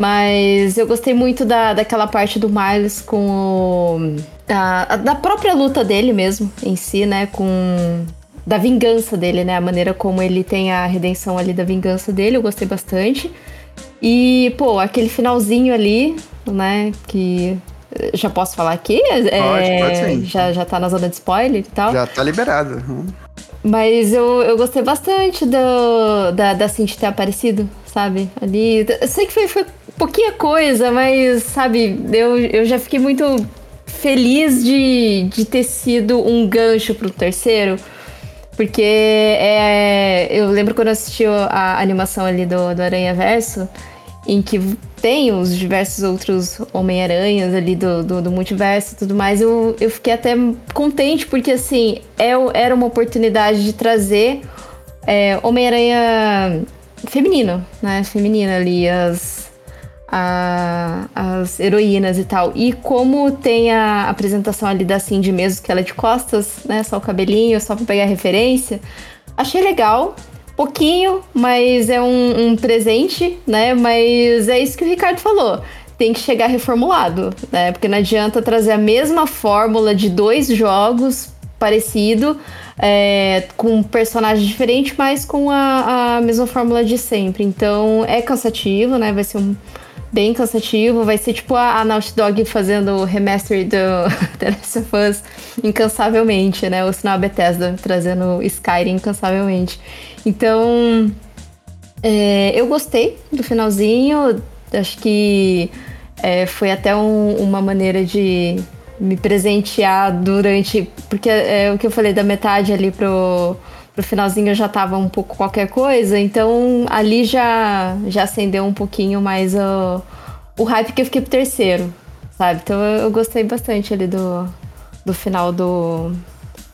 Speaker 5: Mas eu gostei muito da, daquela parte do Miles com o. Da, da própria luta dele mesmo, em si, né? Com. Da vingança dele, né? A maneira como ele tem a redenção ali da vingança dele, eu gostei bastante. E, pô, aquele finalzinho ali, né? Que já posso falar aqui? É,
Speaker 2: Pode, pode sim.
Speaker 5: Já, já tá na zona de spoiler e tal.
Speaker 2: Já tá liberado.
Speaker 5: Mas eu, eu gostei bastante do, da, da Cindy ter aparecido, sabe? Ali. Eu sei que foi, foi pouquinha coisa, mas, sabe, eu, eu já fiquei muito feliz de, de ter sido um gancho pro terceiro. Porque é, eu lembro quando eu assisti a animação ali do, do Aranha Verso, em que tem os diversos outros Homem-Aranhas ali do, do, do, multiverso e tudo mais, eu, eu fiquei até contente, porque assim, é, era uma oportunidade de trazer é, Homem-Aranha feminino, né? Feminina ali, as, a, as heroínas e tal. E como tem a apresentação ali da Cindy mesmo, que ela é de costas, né? Só o cabelinho, só pra pegar referência. Achei legal, pouquinho, mas é um, um, presente, né? Mas é isso que o Ricardo falou. Tem que chegar reformulado, né? Porque não adianta trazer a mesma fórmula de dois jogos parecido, é, com um personagem diferente, mas com a, a mesma fórmula de sempre. Então é cansativo, né? Vai ser um bem cansativo. Vai ser tipo a, a Naughty Dog fazendo o remaster do The Last of Us incansavelmente, né? Ou senão a Bethesda trazendo Skyrim incansavelmente. Então, é, eu gostei do finalzinho. Acho que é, foi até um, uma maneira de me presentear durante. Porque é o que eu falei da metade ali pro, pro finalzinho eu já tava um pouco qualquer coisa. Então ali já, já acendeu um pouquinho mais o, o hype que eu fiquei pro terceiro, sabe? Então eu, eu gostei bastante ali do, do final do,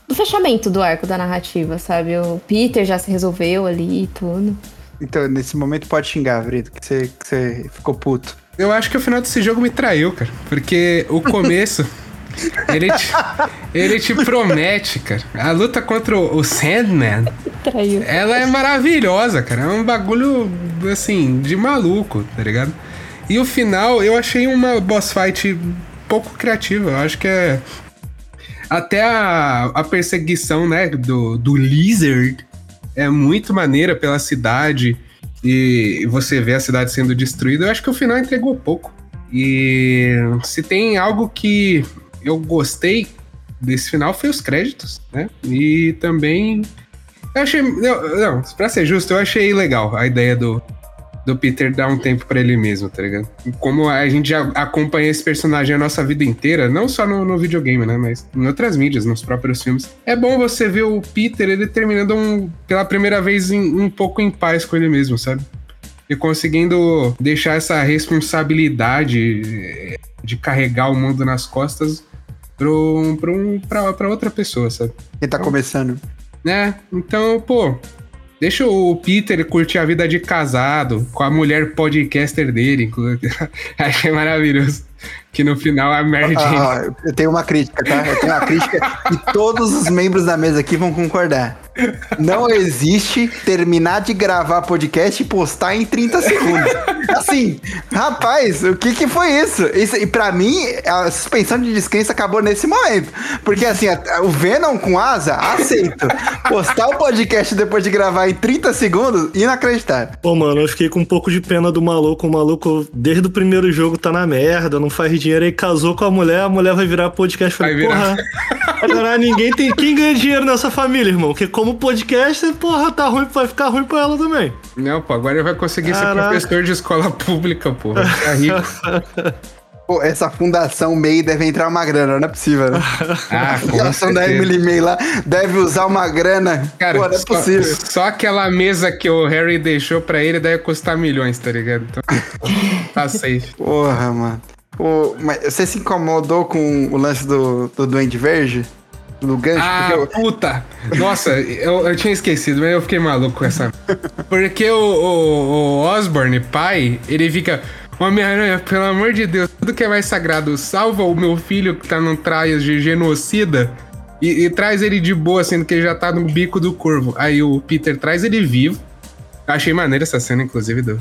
Speaker 5: do fechamento do arco da narrativa, sabe? O Peter já se resolveu ali e tudo.
Speaker 2: Então, nesse momento pode xingar, Vrito, que você, que você ficou puto.
Speaker 3: Eu acho que o final desse jogo me traiu, cara. Porque o começo. ele, te, ele te promete, cara. A luta contra o Sandman.
Speaker 5: Traiu.
Speaker 3: Ela é maravilhosa, cara. É um bagulho, assim, de maluco, tá ligado? E o final, eu achei uma boss fight pouco criativa. Eu acho que é até a, a perseguição, né, do, do Lizard é muito maneira pela cidade e você vê a cidade sendo destruída. Eu acho que o final entregou pouco. E se tem algo que eu gostei desse final foi os créditos, né? E também eu achei, não, não para ser justo, eu achei legal a ideia do do Peter dar um tempo para ele mesmo, tá ligado? Como a gente já acompanha esse personagem a nossa vida inteira, não só no, no videogame, né? Mas em outras mídias, nos próprios filmes. É bom você ver o Peter, ele terminando um, pela primeira vez em, um pouco em paz com ele mesmo, sabe? E conseguindo deixar essa responsabilidade de carregar o mundo nas costas pra, um, um, outra pessoa, sabe?
Speaker 2: Quem tá começando.
Speaker 3: Né? Então, pô, Deixa o Peter curtir a vida de casado com a mulher podcaster dele. Achei maravilhoso. Que no final a Mary Jane.
Speaker 2: Ah, eu tenho uma crítica, tá? Eu tenho uma crítica e todos os membros da mesa aqui vão concordar. Não existe terminar de gravar podcast e postar em 30 segundos. Assim, rapaz, o que que foi isso? isso e pra mim, a suspensão de descrença acabou nesse momento. Porque assim, a- o Venom com asa, aceito. Postar o podcast depois de gravar em 30 segundos, inacreditável.
Speaker 4: Pô, mano, eu fiquei com um pouco de pena do maluco. O maluco, desde o primeiro jogo, tá na merda, não faz dinheiro. Aí casou com a mulher, a mulher vai virar podcast. Falei,
Speaker 3: Vai virar.
Speaker 4: porra, caralho, ninguém tem. Quem ganha dinheiro nessa família, irmão? Porque como podcast, porra, tá ruim, vai ficar ruim pra ela também.
Speaker 3: Não, pô, agora ele vai conseguir ser
Speaker 4: Caraca.
Speaker 3: professor de escola pública, pô. Vai ficar rico.
Speaker 2: Pô, essa fundação MEI deve entrar uma grana, não é possível, né?
Speaker 3: Ah,
Speaker 2: A fundação da. Emily May lá deve usar uma grana.
Speaker 3: Cara,
Speaker 2: Pô, não é
Speaker 3: só,
Speaker 2: possível.
Speaker 3: só aquela mesa que o Harry deixou pra ele deve custar milhões, tá ligado? Então, tá safe.
Speaker 2: Porra, mano. Pô, mas você se incomodou com o lance do, do Duende Verde? Do gancho?
Speaker 3: Ah,
Speaker 2: eu-
Speaker 3: puta! Nossa, eu, eu tinha esquecido, mas eu fiquei maluco com essa. Porque o, o, o Osborne, pai, ele fica. Homem-Aranha, pelo amor de Deus, tudo que é mais sagrado, salva o meu filho que tá num traias de genocida e, e traz ele de boa, sendo que ele já tá no bico do corvo. Aí o Peter traz ele vivo. Achei maneira essa cena, inclusive, do,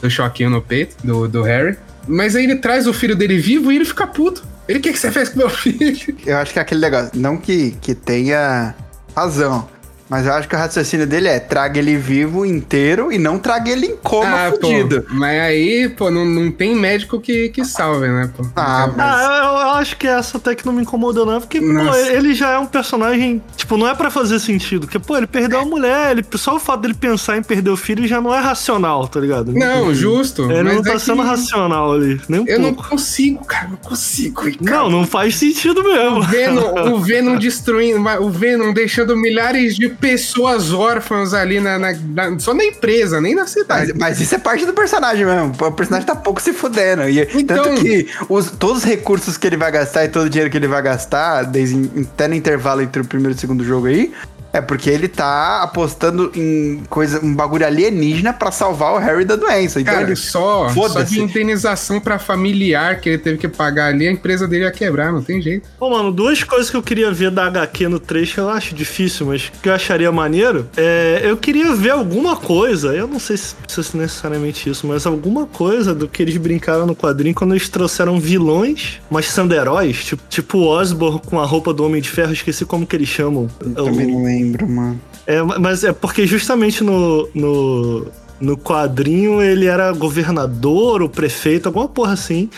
Speaker 3: do choquinho no peito do, do Harry. Mas aí ele traz o filho dele vivo e ele fica puto. Ele, o que, que você fez com meu filho?
Speaker 2: Eu acho que é aquele negócio. Não que, que tenha razão. Mas eu acho que o raciocínio dele é traga ele vivo inteiro e não traga ele em coma
Speaker 3: Ah, pô,
Speaker 2: fudido.
Speaker 3: mas aí, pô, não, não tem médico que, que salve, né, pô?
Speaker 2: Ah, mas-
Speaker 4: Ah, eu, eu acho que essa até que não me incomodou, não. Porque, pô,
Speaker 3: Nossa.
Speaker 4: ele já é um personagem. Tipo, não é pra fazer sentido. Porque, pô, ele perdeu a mulher. Ele, só o fato dele pensar em perder o filho já não é racional, tá ligado?
Speaker 3: Não, justo.
Speaker 4: Ele
Speaker 3: mas
Speaker 4: não tá
Speaker 3: é
Speaker 4: sendo
Speaker 3: que
Speaker 4: racional ali. Nem um
Speaker 3: Eu não
Speaker 4: pouco.
Speaker 3: consigo, cara, não consigo. Cara.
Speaker 4: Não, não faz sentido mesmo.
Speaker 3: O Venom, o Venom destruindo, o Venom deixando milhares de pessoas órfãs ali na, na- na- só na empresa, nem na cidade.
Speaker 2: Mas, mas isso é parte do personagem mesmo. O personagem tá pouco se fudendo. E,
Speaker 3: Então-
Speaker 2: Tanto que os- todos os recursos que ele vai gastar e todo o dinheiro que ele vai gastar, desde, até no intervalo entre o primeiro e o segundo jogo aí, é porque ele tá apostando em coisa, um bagulho alienígena pra salvar o Harry da doença. Então
Speaker 3: Cara,
Speaker 2: ele.
Speaker 3: só, só
Speaker 2: Foda-se.
Speaker 3: de indenização pra familiar que ele teve que pagar ali, a empresa dele ia quebrar, não tem jeito.
Speaker 4: Pô, mano, duas coisas que eu queria ver da HQ no 3 que eu acho difícil, mas que eu acharia maneiro. É, eu queria ver alguma coisa, eu não sei se precisa ser necessariamente isso, mas alguma coisa do que eles brincaram no quadrinho quando eles trouxeram vilões, mas sendo heróis, tipo, tipo o Osborn com a roupa do Homem de Ferro, esqueci como que eles chamam.
Speaker 2: Também não lembro, mano.
Speaker 4: É, mas é porque justamente no, no, no quadrinho ele era governador, o prefeito, alguma porra assim.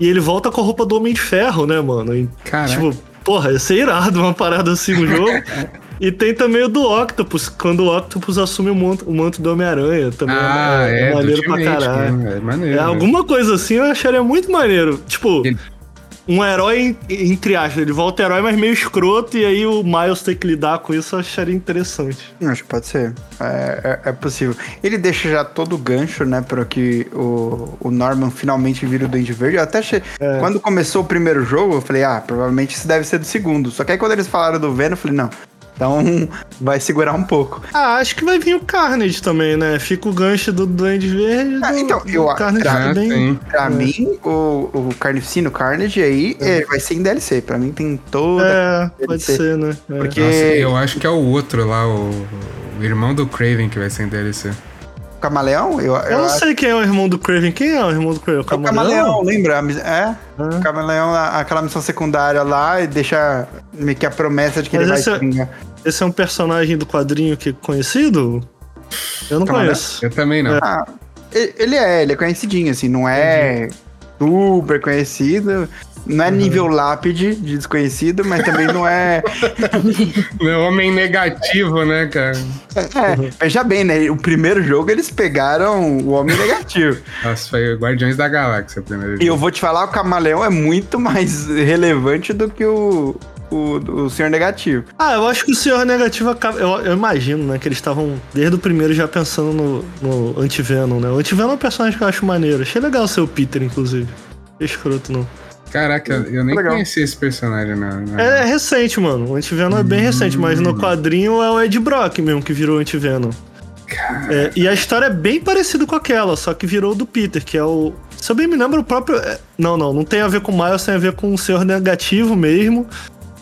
Speaker 4: E ele volta com a roupa do Homem de Ferro, né, mano? E,
Speaker 3: Caraca.
Speaker 4: tipo, porra, ia ser irado uma parada assim no jogo. e tem também o do Octopus, quando o Octopus assume o manto, o manto do Homem-Aranha. Também
Speaker 3: Ah, é, do
Speaker 4: maneiro pra caralho.
Speaker 3: né? É maneiro.
Speaker 4: É,
Speaker 3: né?
Speaker 4: alguma coisa assim eu acharia muito maneiro. Tipo,
Speaker 3: Ele-
Speaker 4: um herói, en- entre aspas, ele volta herói, mas meio escroto, e aí o Miles tem que lidar com isso, eu acharia interessante.
Speaker 2: Acho que pode ser. É, é- é possível. Ele deixa já todo o gancho, né, para que o, o Norman finalmente vira o Duende Verde. Eu até achei. Quando começou o primeiro jogo, eu falei, ah, provavelmente isso deve ser do segundo. Só que aí quando eles falaram do Venom, eu falei, não. Então vai segurar um pouco.
Speaker 4: Ah, acho que vai vir o Carnage também, né? Fica o gancho do Duende Verde.
Speaker 2: Ah,
Speaker 4: do-
Speaker 2: então,
Speaker 4: do
Speaker 2: eu-
Speaker 4: Carnage
Speaker 3: Ah,
Speaker 4: também.
Speaker 3: sim.
Speaker 2: Pra mim, o, o Carnificino Carnage aí é, vai ser em DLC. Pra mim tem toda.
Speaker 4: É, pode ser, né? É.
Speaker 2: Porque
Speaker 3: Nossa, eu acho que é o outro lá, o, o irmão do Craven que vai ser em DLC.
Speaker 2: Camaleão, eu,
Speaker 4: Eu não
Speaker 2: acho-
Speaker 4: sei quem é o irmão do Craven. Quem é o irmão do Craven? O
Speaker 2: É o
Speaker 4: Camaleão?
Speaker 2: Camaleão, lembra? É,
Speaker 4: Ah.
Speaker 2: o Camaleão, aquela missão secundária lá e deixa meio que a promessa de que
Speaker 4: Mas
Speaker 2: ele
Speaker 4: esse
Speaker 2: vai
Speaker 4: é-. Esse é um personagem do quadrinho que é conhecido? Eu não
Speaker 2: Camaleão?
Speaker 4: conheço.
Speaker 3: Eu também não.
Speaker 2: Ah, e- ele é, ele é conhecidinho, assim, não é super conhecido, não é nível lápide de desconhecido, mas também não é.
Speaker 3: Meu homem negativo, né, cara?
Speaker 2: é, veja bem, né? O primeiro jogo eles pegaram o Homem Negativo.
Speaker 3: Nossa, foi Guardiões da Galáxia o primeiro
Speaker 2: E eu
Speaker 3: jogo.
Speaker 2: vou te falar, o Camaleão é muito mais relevante do que o, o, o Senhor Negativo.
Speaker 4: Ah, eu acho que o Senhor Negativo acaba. Eu, eu imagino, né? Que eles estavam desde o primeiro já pensando no, no Antivenom, né? O Antivenom é um personagem que eu acho maneiro. Achei legal ser o Peter, inclusive. Escroto, não.
Speaker 3: Caraca, eu nem
Speaker 2: Legal.
Speaker 3: conhecia esse personagem, não. não.
Speaker 4: É, é recente, mano. O Antivenom é bem recente, mas no quadrinho é o Ed Brock mesmo que virou o Antivenom. É, e a história é bem parecida com aquela, só que virou do Peter, que é o. Se eu bem me lembro, o próprio. é, Não, não, não tem a ver com o Miles, tem a ver com o Senhor Negativo mesmo,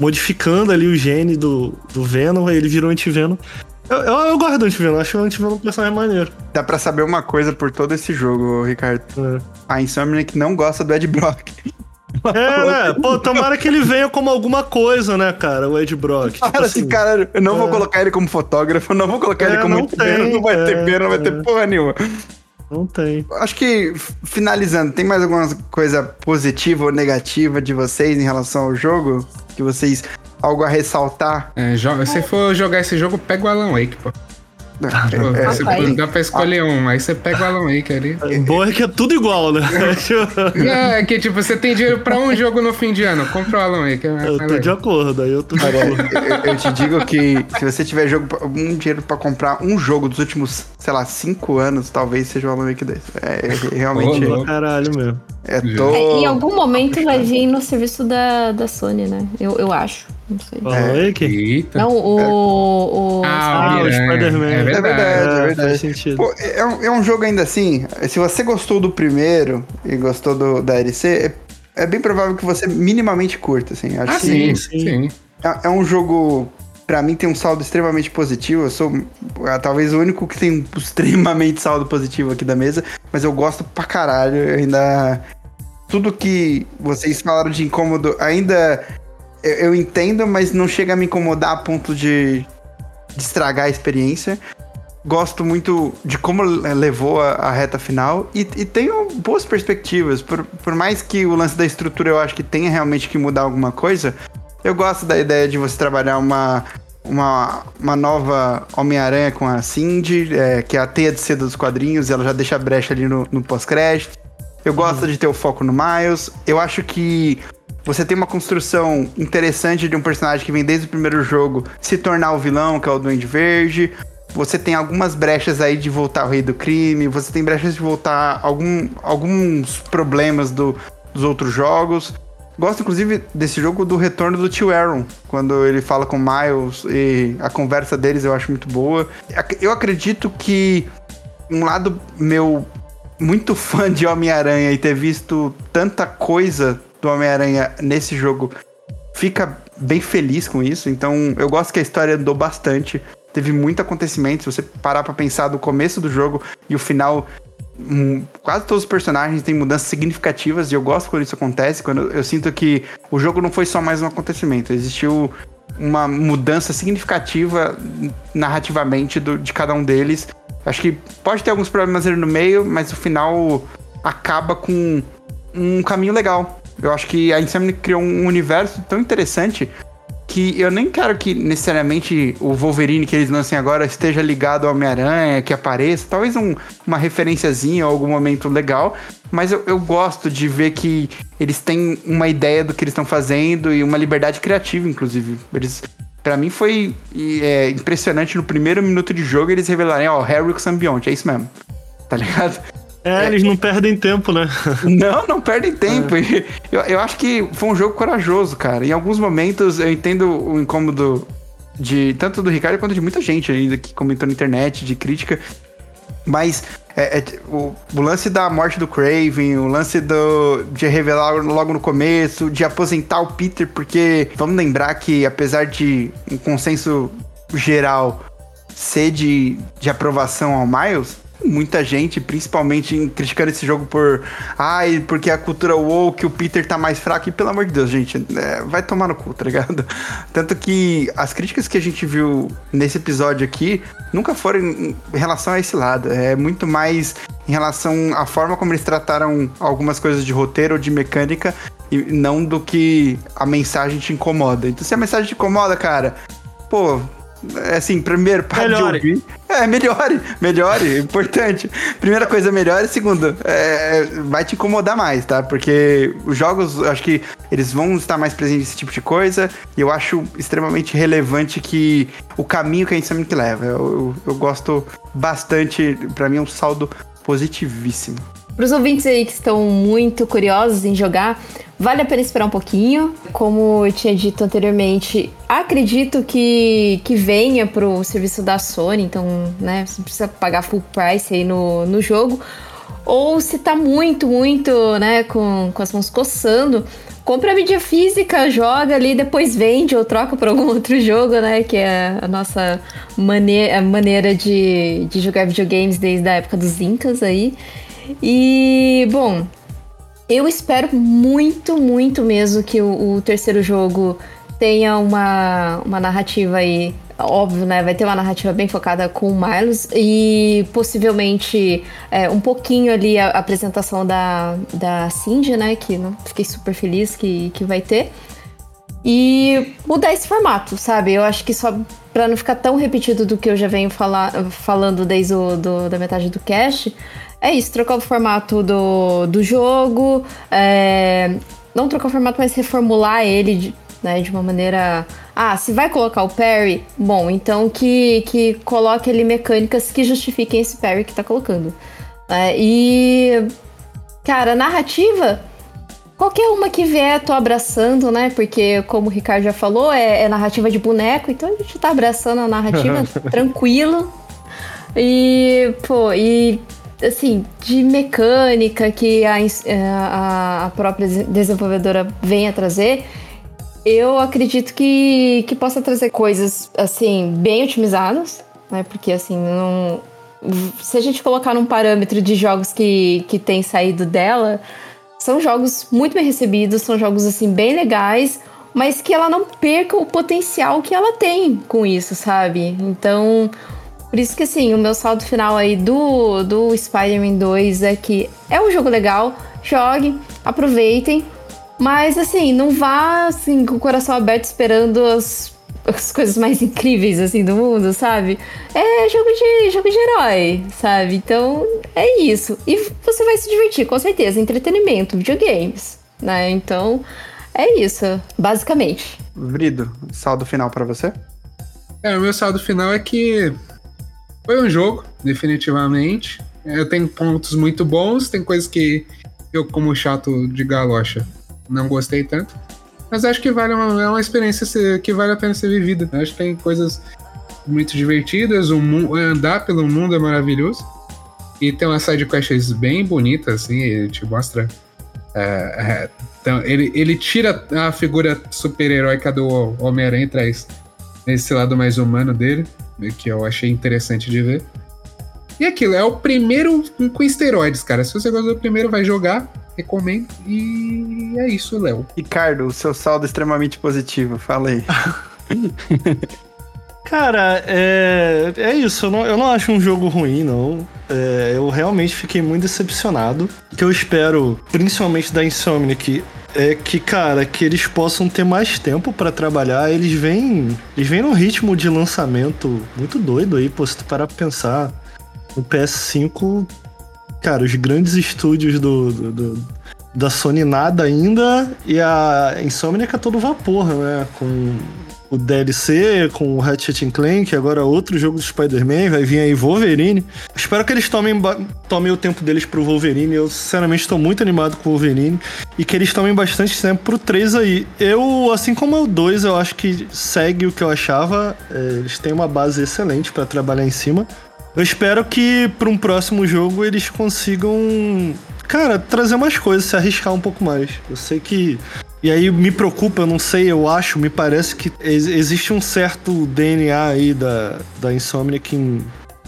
Speaker 4: modificando ali o gene do, do Venom, aí ele virou anti-Venom. Eu, eu, eu gosto do anti-Venom, acho o anti-Venom um personagem maneiro.
Speaker 2: Dá pra saber uma coisa por todo esse jogo, Ricardo.
Speaker 4: É.
Speaker 2: A Insomniac não gosta do Ed Brock.
Speaker 4: É, né? Pô, tomara que ele venha como alguma coisa, né, cara, o Ed Brock. Tipo
Speaker 2: Fala assim, cara, eu não vou
Speaker 4: é.
Speaker 2: colocar ele como fotógrafo, eu não vou colocar
Speaker 4: É,
Speaker 2: ele como
Speaker 4: não tem,
Speaker 2: não vai ter
Speaker 4: é,
Speaker 2: pena, não vai ter
Speaker 4: é.
Speaker 2: porra nenhuma.
Speaker 4: Não tem.
Speaker 2: Acho que, finalizando, tem mais alguma coisa positiva ou negativa de vocês em relação ao jogo? Que vocês. Algo a ressaltar?
Speaker 3: É, joga, se for jogar esse jogo, pega o Alan Wake, pô.
Speaker 2: É,
Speaker 3: você-
Speaker 5: Rapaz.
Speaker 3: dá pra escolher um, aí você pega o Alan Wake ali.
Speaker 4: O bom é que é tudo igual, né?
Speaker 3: Não, é que tipo, você tem dinheiro pra um jogo no fim de ano, compra o Alan Wake. É
Speaker 4: eu tô de acordo, aí eu tô de acordo.
Speaker 2: eu, eu te digo que se você tiver jogo, um dinheiro pra comprar um jogo dos últimos, sei lá, cinco anos, talvez seja o Alan Wake 2. É, realmente.
Speaker 3: Ô, louco.
Speaker 4: Caralho mesmo.
Speaker 2: é,
Speaker 5: É,
Speaker 2: tô...
Speaker 5: em algum momento vai vir no serviço da, da Sony, né? Eu, eu acho. Não sei.
Speaker 4: Falou aí que.
Speaker 3: Eita.
Speaker 5: Não, o. o
Speaker 3: Ah,
Speaker 4: Ah, o. Spider-Man.
Speaker 3: É
Speaker 2: É
Speaker 3: verdade.
Speaker 2: verdade, é verdade.
Speaker 4: Faz sentido.
Speaker 2: Pô, é, um, é um jogo ainda assim. Se você gostou do primeiro e gostou do, da DLC, é, é bem provável que você minimamente curta, assim. Acho
Speaker 3: Ah,
Speaker 2: que
Speaker 3: sim,
Speaker 4: sim.
Speaker 3: sim.
Speaker 2: é, é um jogo. Pra mim tem um saldo extremamente positivo. Eu sou ah, talvez o único que tem um extremamente saldo positivo aqui da mesa, mas eu gosto pra caralho. Eu ainda. Tudo que vocês falaram de incômodo, ainda eu, eu entendo, mas não chega a me incomodar a ponto de, de estragar a experiência. Gosto muito de como le- levou a, a reta final e, e tenho boas perspectivas. Por, por mais que o lance da estrutura eu acho que tenha realmente que mudar alguma coisa, eu gosto da ideia de você trabalhar uma, uma, uma nova Homem-Aranha com a Cindy, é, que é a teia de seda dos quadrinhos, e ela já deixa a brecha ali no, no pós-crédito. Eu gosto de ter o foco no Miles. Eu acho que você tem uma construção interessante de um personagem que vem desde o primeiro jogo se tornar o vilão, que é o Duende Verde. Você tem algumas brechas aí de voltar ao Rei do Crime. Você tem brechas de voltar algum, alguns problemas do, dos outros jogos. Gosto, inclusive, desse jogo do retorno do tio Aaron, quando ele fala com Miles e a conversa deles eu acho muito boa. Eu acredito que um lado meu muito fã de Homem-Aranha e ter visto tanta coisa do Homem-Aranha nesse jogo fica bem feliz com isso. Então, eu gosto que a história andou bastante. Teve muito acontecimento. Se você parar pra pensar do começo do jogo e o final, hum, quase todos os personagens têm mudanças significativas e eu gosto quando isso acontece. Quando eu sinto que o jogo não foi só mais um acontecimento, existiu uma mudança significativa narrativamente do- de cada um deles. Acho que pode ter alguns problemas ali no meio, mas o final acaba com um caminho legal. Eu acho que a Insomniac criou um universo tão interessante que eu nem quero que necessariamente o Wolverine que eles lancem agora esteja ligado ao Homem-Aranha, que apareça. Talvez um- uma referenciazinha ou algum momento legal. Mas eu, eu gosto de ver que eles têm uma ideia do que eles estão fazendo e uma liberdade criativa, inclusive. Eles. Pra mim foi é, impressionante no primeiro minuto de jogo eles revelarem, ó, Harry com é isso mesmo. Tá ligado?
Speaker 4: É, eles não perdem tempo, né?
Speaker 2: Não, não perdem tempo. E Eu, eu acho que foi um jogo corajoso, cara. Em alguns momentos eu entendo o incômodo de tanto do Ricardo quanto de muita gente ainda que comentou na internet, de crítica. Mas é, é, o, o lance da morte do Craven, o lance do, de revelar logo no começo, de aposentar o Peter, porque vamos lembrar que apesar de um consenso geral ser de, de aprovação ao Miles, muita gente, principalmente criticando esse jogo por. Ai, porque a cultura woke, o Peter tá mais fraco. E pelo amor de Deus, gente, é, vai tomar no cu, tá ligado? Tanto que as críticas que a gente viu nesse episódio aqui nunca foram em relação a esse lado. É muito mais em relação à forma como eles trataram algumas coisas de roteiro ou de mecânica. E não do que a mensagem te incomoda. Então, se a mensagem te incomoda, cara, pô, assim, primeiro, para de
Speaker 4: Melhore.
Speaker 2: ouvir. É, melhore, melhore, importante. Primeira coisa, melhore. Segundo, é, vai te incomodar mais, tá? Porque os jogos, acho que eles vão estar mais presentes nesse tipo de coisa. E eu acho extremamente relevante que o caminho que a Insomniac leva. Eu, eu, eu gosto bastante, pra mim é um saldo positivíssimo.
Speaker 5: Para os ouvintes aí que estão muito curiosos em jogar, vale a pena esperar um pouquinho. Como eu tinha dito anteriormente, acredito que, que venha pro serviço da Sony, então, né, você não precisa pagar full price aí no, no jogo. ou se tá muito, muito, né, com, com as mãos coçando, compra a mídia física, joga ali, depois vende ou troca por algum outro jogo, né? Que é a nossa maneira, maneira de, de jogar videogames desde a época dos Incas aí. E, bom, eu espero muito, muito mesmo que o, o terceiro jogo tenha uma, uma narrativa aí óbvio, né? Vai ter uma narrativa bem focada com o Miles e possivelmente é, um pouquinho ali a, a, apresentação da, da Cindy, né? Que não, fiquei super feliz que, que vai ter. E mudar esse formato, sabe? Eu acho que só para não ficar tão repetido do que eu já venho falar, falando desde o do, da metade do cast, é isso, trocar o formato do, do jogo, é, não trocar o formato, mas reformular ele né? De uma maneira. Ah, se vai colocar o parry, bom, então que, que coloque ali mecânicas que justifiquem esse parry que tá colocando. É, e. Cara, narrativa. Qualquer uma que vier, tô abraçando, né? Porque, como o Ricardo já falou, é, é narrativa de boneco, então a gente tá abraçando a narrativa tranquilo. E, pô, e assim, de mecânica que a, a, a própria desenvolvedora vem a trazer, eu acredito que, que possa trazer coisas, assim, bem otimizadas, né? Porque, assim, não... Se a gente colocar num parâmetro de jogos que, que tem saído dela, são jogos muito bem recebidos, são jogos, assim, bem legais, mas que ela não perca o potencial que ela tem com isso, sabe? Então, por isso que, assim, o meu saldo final aí do, do Spider-Man 2 é que é um jogo legal, jogue, aproveitem, mas assim, não vá assim com o coração aberto esperando as, as coisas mais incríveis assim do mundo, sabe? É jogo de jogo de herói, sabe? Então, é isso. E você vai se divertir, com certeza, entretenimento, videogames, né? Então, é isso, basicamente.
Speaker 2: Vrido, saldo final para você?
Speaker 3: É, o meu saldo final é que foi um jogo, definitivamente. Eu tenho pontos muito bons, tem coisas que eu, como chato de galocha, não gostei tanto. Mas acho que vale uma, é uma experiência que vale a pena ser vivida. Acho que tem coisas muito divertidas, o andar pelo mundo é maravilhoso. E tem umas sidequests bem bonitas, assim, ele te mostra. É, é, então, ele, ele tira a figura super-heróica do Homem-Aranha e traz esse lado mais humano dele, que eu achei interessante de ver. E aquilo, é o primeiro com esteroides, cara. Se você gosta do primeiro, vai jogar recomendo. E é isso, Léo.
Speaker 2: Ricardo, o seu saldo é extremamente positivo, fala aí.
Speaker 4: Cara, é, é isso. Eu não, eu não acho um jogo ruim, não. É, eu realmente fiquei muito decepcionado. O que eu espero, principalmente da Insomniac, é que, cara, que eles possam ter mais tempo para trabalhar. Eles vêm, eles vêm num ritmo de lançamento muito doido aí, pô, se tu parar pra pensar. No PS5 cara, os grandes estúdios do, do, do, da Sony nada ainda e a Insomniac é todo vapor, né? Com o DLC, com o Ratchet Clank, agora outro jogo do Spider-Man, vai vir aí Wolverine. Espero que eles tomem, tomem o tempo deles pro Wolverine. Eu, sinceramente, estou muito animado com o Wolverine. E que eles tomem bastante tempo pro 3 aí. Eu, assim como o 2, eu acho que segue o que eu achava. É, eles têm uma base excelente para trabalhar em cima. Eu espero que para um próximo jogo eles consigam, cara, trazer mais coisas, se arriscar um pouco mais. Eu sei que. E aí me preocupa, eu não sei, eu acho, me parece que existe um certo DNA aí da, da Insomniac em,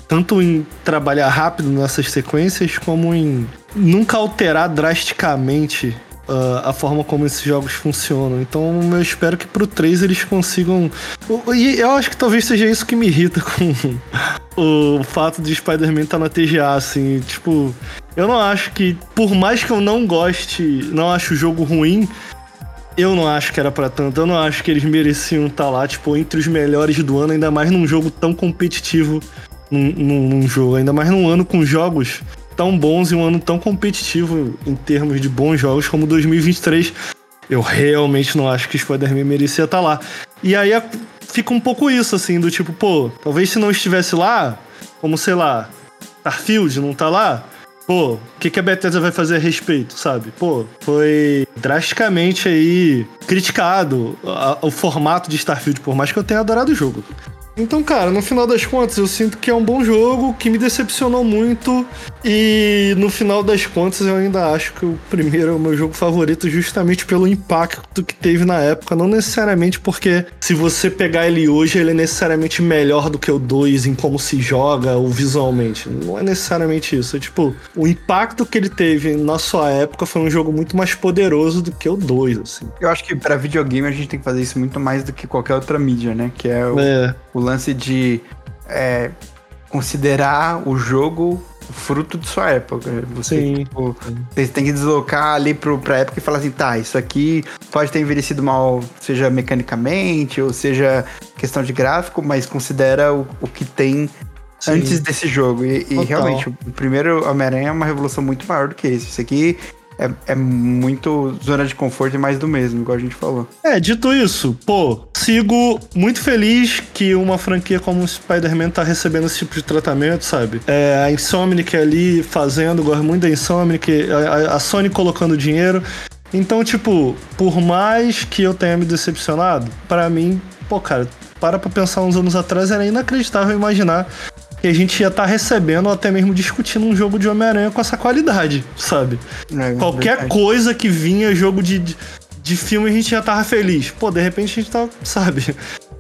Speaker 4: tanto em trabalhar rápido nessas sequências, como em nunca alterar drasticamente Uh, a forma como esses jogos funcionam. Então eu espero que pro 3 eles consigam. E eu acho que talvez seja isso que me irrita com o fato de Spider-Man estar tá na TGA, assim. Tipo, eu não acho que. Por mais que eu não goste, não acho o jogo ruim. Eu não acho que era para tanto. Eu não acho que eles mereciam estar tá lá, tipo, entre os melhores do ano, ainda mais num jogo tão competitivo. Num, num, num jogo, ainda mais num ano com jogos tão bons e um ano tão competitivo em termos de bons jogos como 2023. Eu realmente não acho que Spider-Man merecia estar tá lá. E aí fica um pouco isso, assim, do tipo, pô, talvez se não estivesse lá, como sei lá, Starfield não tá lá, pô, o que, que a Bethesda vai fazer a respeito, sabe? Pô, foi drasticamente aí criticado a, o formato de Starfield, por mais que eu tenha adorado o jogo. Então, cara, no final das contas, eu sinto que é um bom jogo, que me decepcionou muito. E no final das contas, eu ainda acho que o primeiro é o meu jogo favorito, justamente pelo impacto que teve na época. Não necessariamente porque, se você pegar ele hoje, ele é necessariamente melhor do que o 2 em como se joga ou visualmente. Não é necessariamente isso. É tipo, o impacto que ele teve na sua época foi um jogo muito mais poderoso do que o 2, assim.
Speaker 2: Eu acho que pra videogame a gente tem que fazer isso muito mais do que qualquer outra mídia, né? Que é o,
Speaker 4: É.
Speaker 2: o lance de é, considerar o jogo fruto de sua época. Você,
Speaker 4: Sim.
Speaker 2: tipo, você tem que deslocar ali pro, pra época e falar assim, tá, isso aqui pode ter envelhecido mal, seja mecanicamente, ou seja questão de gráfico, mas considera o, o que tem
Speaker 4: Sim.
Speaker 2: antes desse jogo. E, e realmente, o primeiro Homem-Aranha é uma revolução muito maior do que esse. Isso aqui é, é muito zona de conforto e mais do mesmo, igual a gente falou.
Speaker 4: É, dito isso, pô, sigo muito feliz que uma franquia como Spider-Man tá recebendo esse tipo de tratamento, sabe? É, a Insomniac ali fazendo, gosto muito da Insomniac, a, a- Sony colocando dinheiro. Então, tipo, por mais que eu tenha me decepcionado, pra mim, pô, cara, para pra pensar uns anos atrás, era inacreditável imaginar que a gente ia estar recebendo ou até mesmo discutindo um jogo de Homem-Aranha com essa qualidade, sabe?
Speaker 2: É,
Speaker 4: Qualquer
Speaker 2: verdade.
Speaker 4: coisa que vinha, jogo de, de, de filme, a gente já tava feliz. Pô, de repente a gente tá, sabe?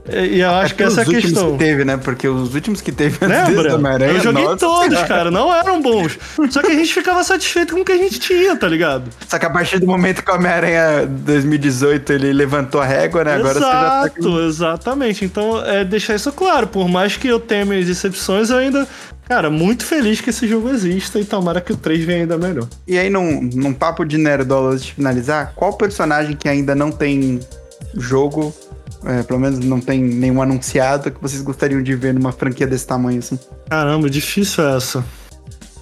Speaker 4: E, eu acho que essa é a
Speaker 2: os últimos
Speaker 4: questão.
Speaker 2: que teve, né? Porque os últimos que teve
Speaker 4: Lembra?
Speaker 2: Homem-Aranha,
Speaker 4: Eu joguei
Speaker 2: nossa
Speaker 4: todos, cara, não eram bons. Só que a gente ficava satisfeito com o que a gente tinha, tá ligado?
Speaker 2: Só que a partir do momento que o Homem-Aranha 2018 ele levantou a régua, né? Agora você já tá
Speaker 4: Exato, exatamente. Então, é deixar isso claro. Por mais que eu tenha minhas decepções, eu ainda, cara, muito feliz que esse jogo exista e tomara que o 3 venha ainda melhor.
Speaker 2: E aí, num, num papo de nerdola antes de finalizar, qual personagem que ainda não tem jogo, é, pelo menos não tem nenhum anunciado, que vocês gostariam de ver numa franquia desse tamanho assim?
Speaker 4: Caramba, difícil essa.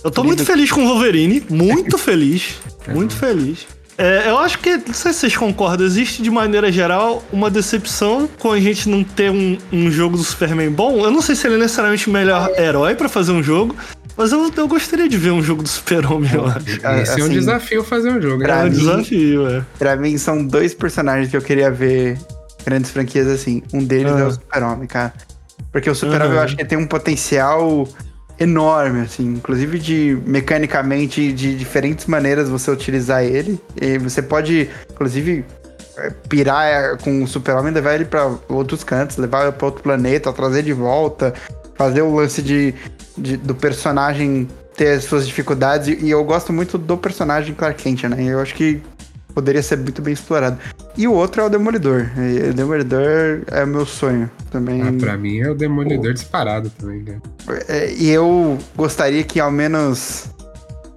Speaker 4: Eu tô muito feliz com o Wolverine, muito feliz, muito feliz. É, eu acho que, não sei se vocês concordam, existe de maneira geral uma decepção com a gente não ter um, um jogo do Superman bom. Eu não sei se ele é necessariamente o melhor herói pra fazer um jogo, mas eu, eu gostaria de ver um jogo do Super-Homem, eu acho.
Speaker 3: Esse é um
Speaker 2: assim,
Speaker 3: desafio fazer um jogo.
Speaker 2: pra
Speaker 4: É um
Speaker 2: mim-
Speaker 4: desafio, é.
Speaker 2: Pra mim, são dois personagens que eu queria ver grandes franquias assim. Um deles
Speaker 4: Ah.
Speaker 2: é o Super-Homem, cara. Porque o Super-Homem
Speaker 4: Uhum.
Speaker 2: eu acho que tem um potencial enorme, assim. Inclusive de mecanicamente, de diferentes maneiras você utilizar ele. E você pode, inclusive, é, pirar é, com o Super-Homem, levar ele pra outros cantos, levar ele pra outro planeta, trazer de volta, fazer o lance de, de- do personagem ter as suas dificuldades. E, e eu gosto muito do personagem Clark Kent, né? Eu acho que poderia ser muito bem explorado. E o outro é o Demolidor. E o Demolidor é o meu sonho também.
Speaker 3: Ah, pra mim é o Demolidor disparado também, né?
Speaker 2: É, E eu gostaria que ao menos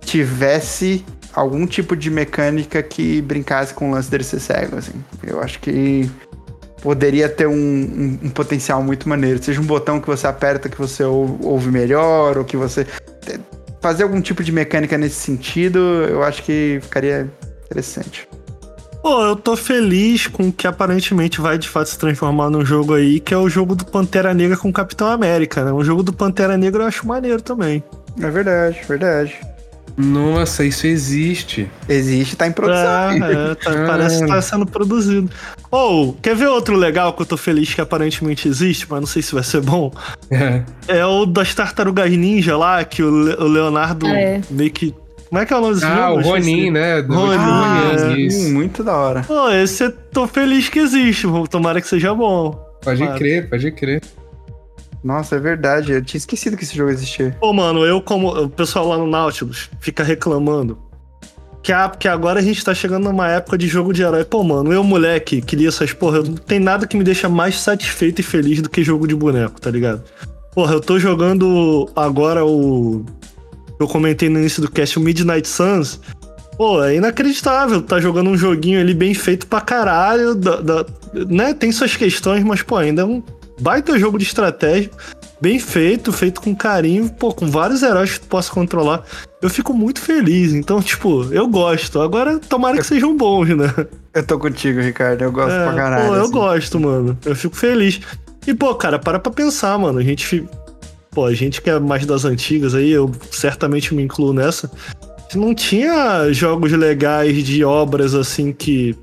Speaker 2: tivesse algum tipo de mecânica que brincasse com o lance dele ser cego, assim. Eu acho que poderia ter um, um- um potencial muito maneiro. Seja um botão que você aperta que você ou- ouve melhor, ou que você... Fazer algum tipo de mecânica nesse sentido, eu acho que ficaria interessante.
Speaker 4: Pô, eu tô feliz com o que aparentemente vai de fato se transformar num jogo aí, que é o jogo do Pantera Negra com o Capitão América, né? O jogo do Pantera Negra eu acho maneiro também.
Speaker 2: É verdade, verdade.
Speaker 3: Nossa, isso existe.
Speaker 2: Existe, tá em produção.
Speaker 4: É, é, tá- parece que tá sendo produzido. Ou, quer ver outro legal que eu tô feliz que aparentemente existe, mas não sei se vai ser bom?
Speaker 3: É.
Speaker 4: É o das Tartarugas Ninja lá, que o, Le- o Leonardo
Speaker 5: Ah, é.
Speaker 4: meio que. Como é que é o nome desse
Speaker 3: Ah,
Speaker 4: jogo?
Speaker 3: o
Speaker 4: Eu esqueci.
Speaker 3: Ronin, né? Do
Speaker 4: Ronin,
Speaker 3: Ronin,
Speaker 4: é.
Speaker 3: isso.
Speaker 2: Hum, muito da hora.
Speaker 4: Pô, esse eu tô feliz que existe. Tomara que seja bom.
Speaker 3: Pode
Speaker 4: Claro.
Speaker 3: crer, pode crer.
Speaker 2: Nossa, é verdade. Eu tinha esquecido que esse jogo existia.
Speaker 4: Pô, mano, eu como. O pessoal lá no Nautilus fica reclamando. Que, ah, porque agora a gente tá chegando numa época de jogo de herói. Pô, mano, eu, moleque, que lia essas porra, não tem nada que me deixa mais satisfeito e feliz do que jogo de boneco, tá ligado? Porra, eu tô jogando agora o. Eu comentei no início do cast, o Midnight Suns. Pô, é inacreditável. Tá jogando um joguinho ali bem feito pra caralho. Da, da- né? Tem suas questões, mas, pô, ainda é um baita jogo de estratégia. Bem feito, feito com carinho, pô, com vários heróis que tu possa controlar. Eu fico muito feliz. Então, tipo, eu gosto. Agora, tomara que sejam bons, né?
Speaker 2: Eu tô contigo, Ricardo. Eu gosto
Speaker 4: É,
Speaker 2: pra caralho.
Speaker 4: Pô, eu
Speaker 2: assim.
Speaker 4: gosto, mano. Eu fico feliz. E, pô, cara, para pra pensar, mano. A gente. Pô, a gente que é mais das antigas aí, eu certamente me incluo nessa. Não tinha jogos legais de obras assim que.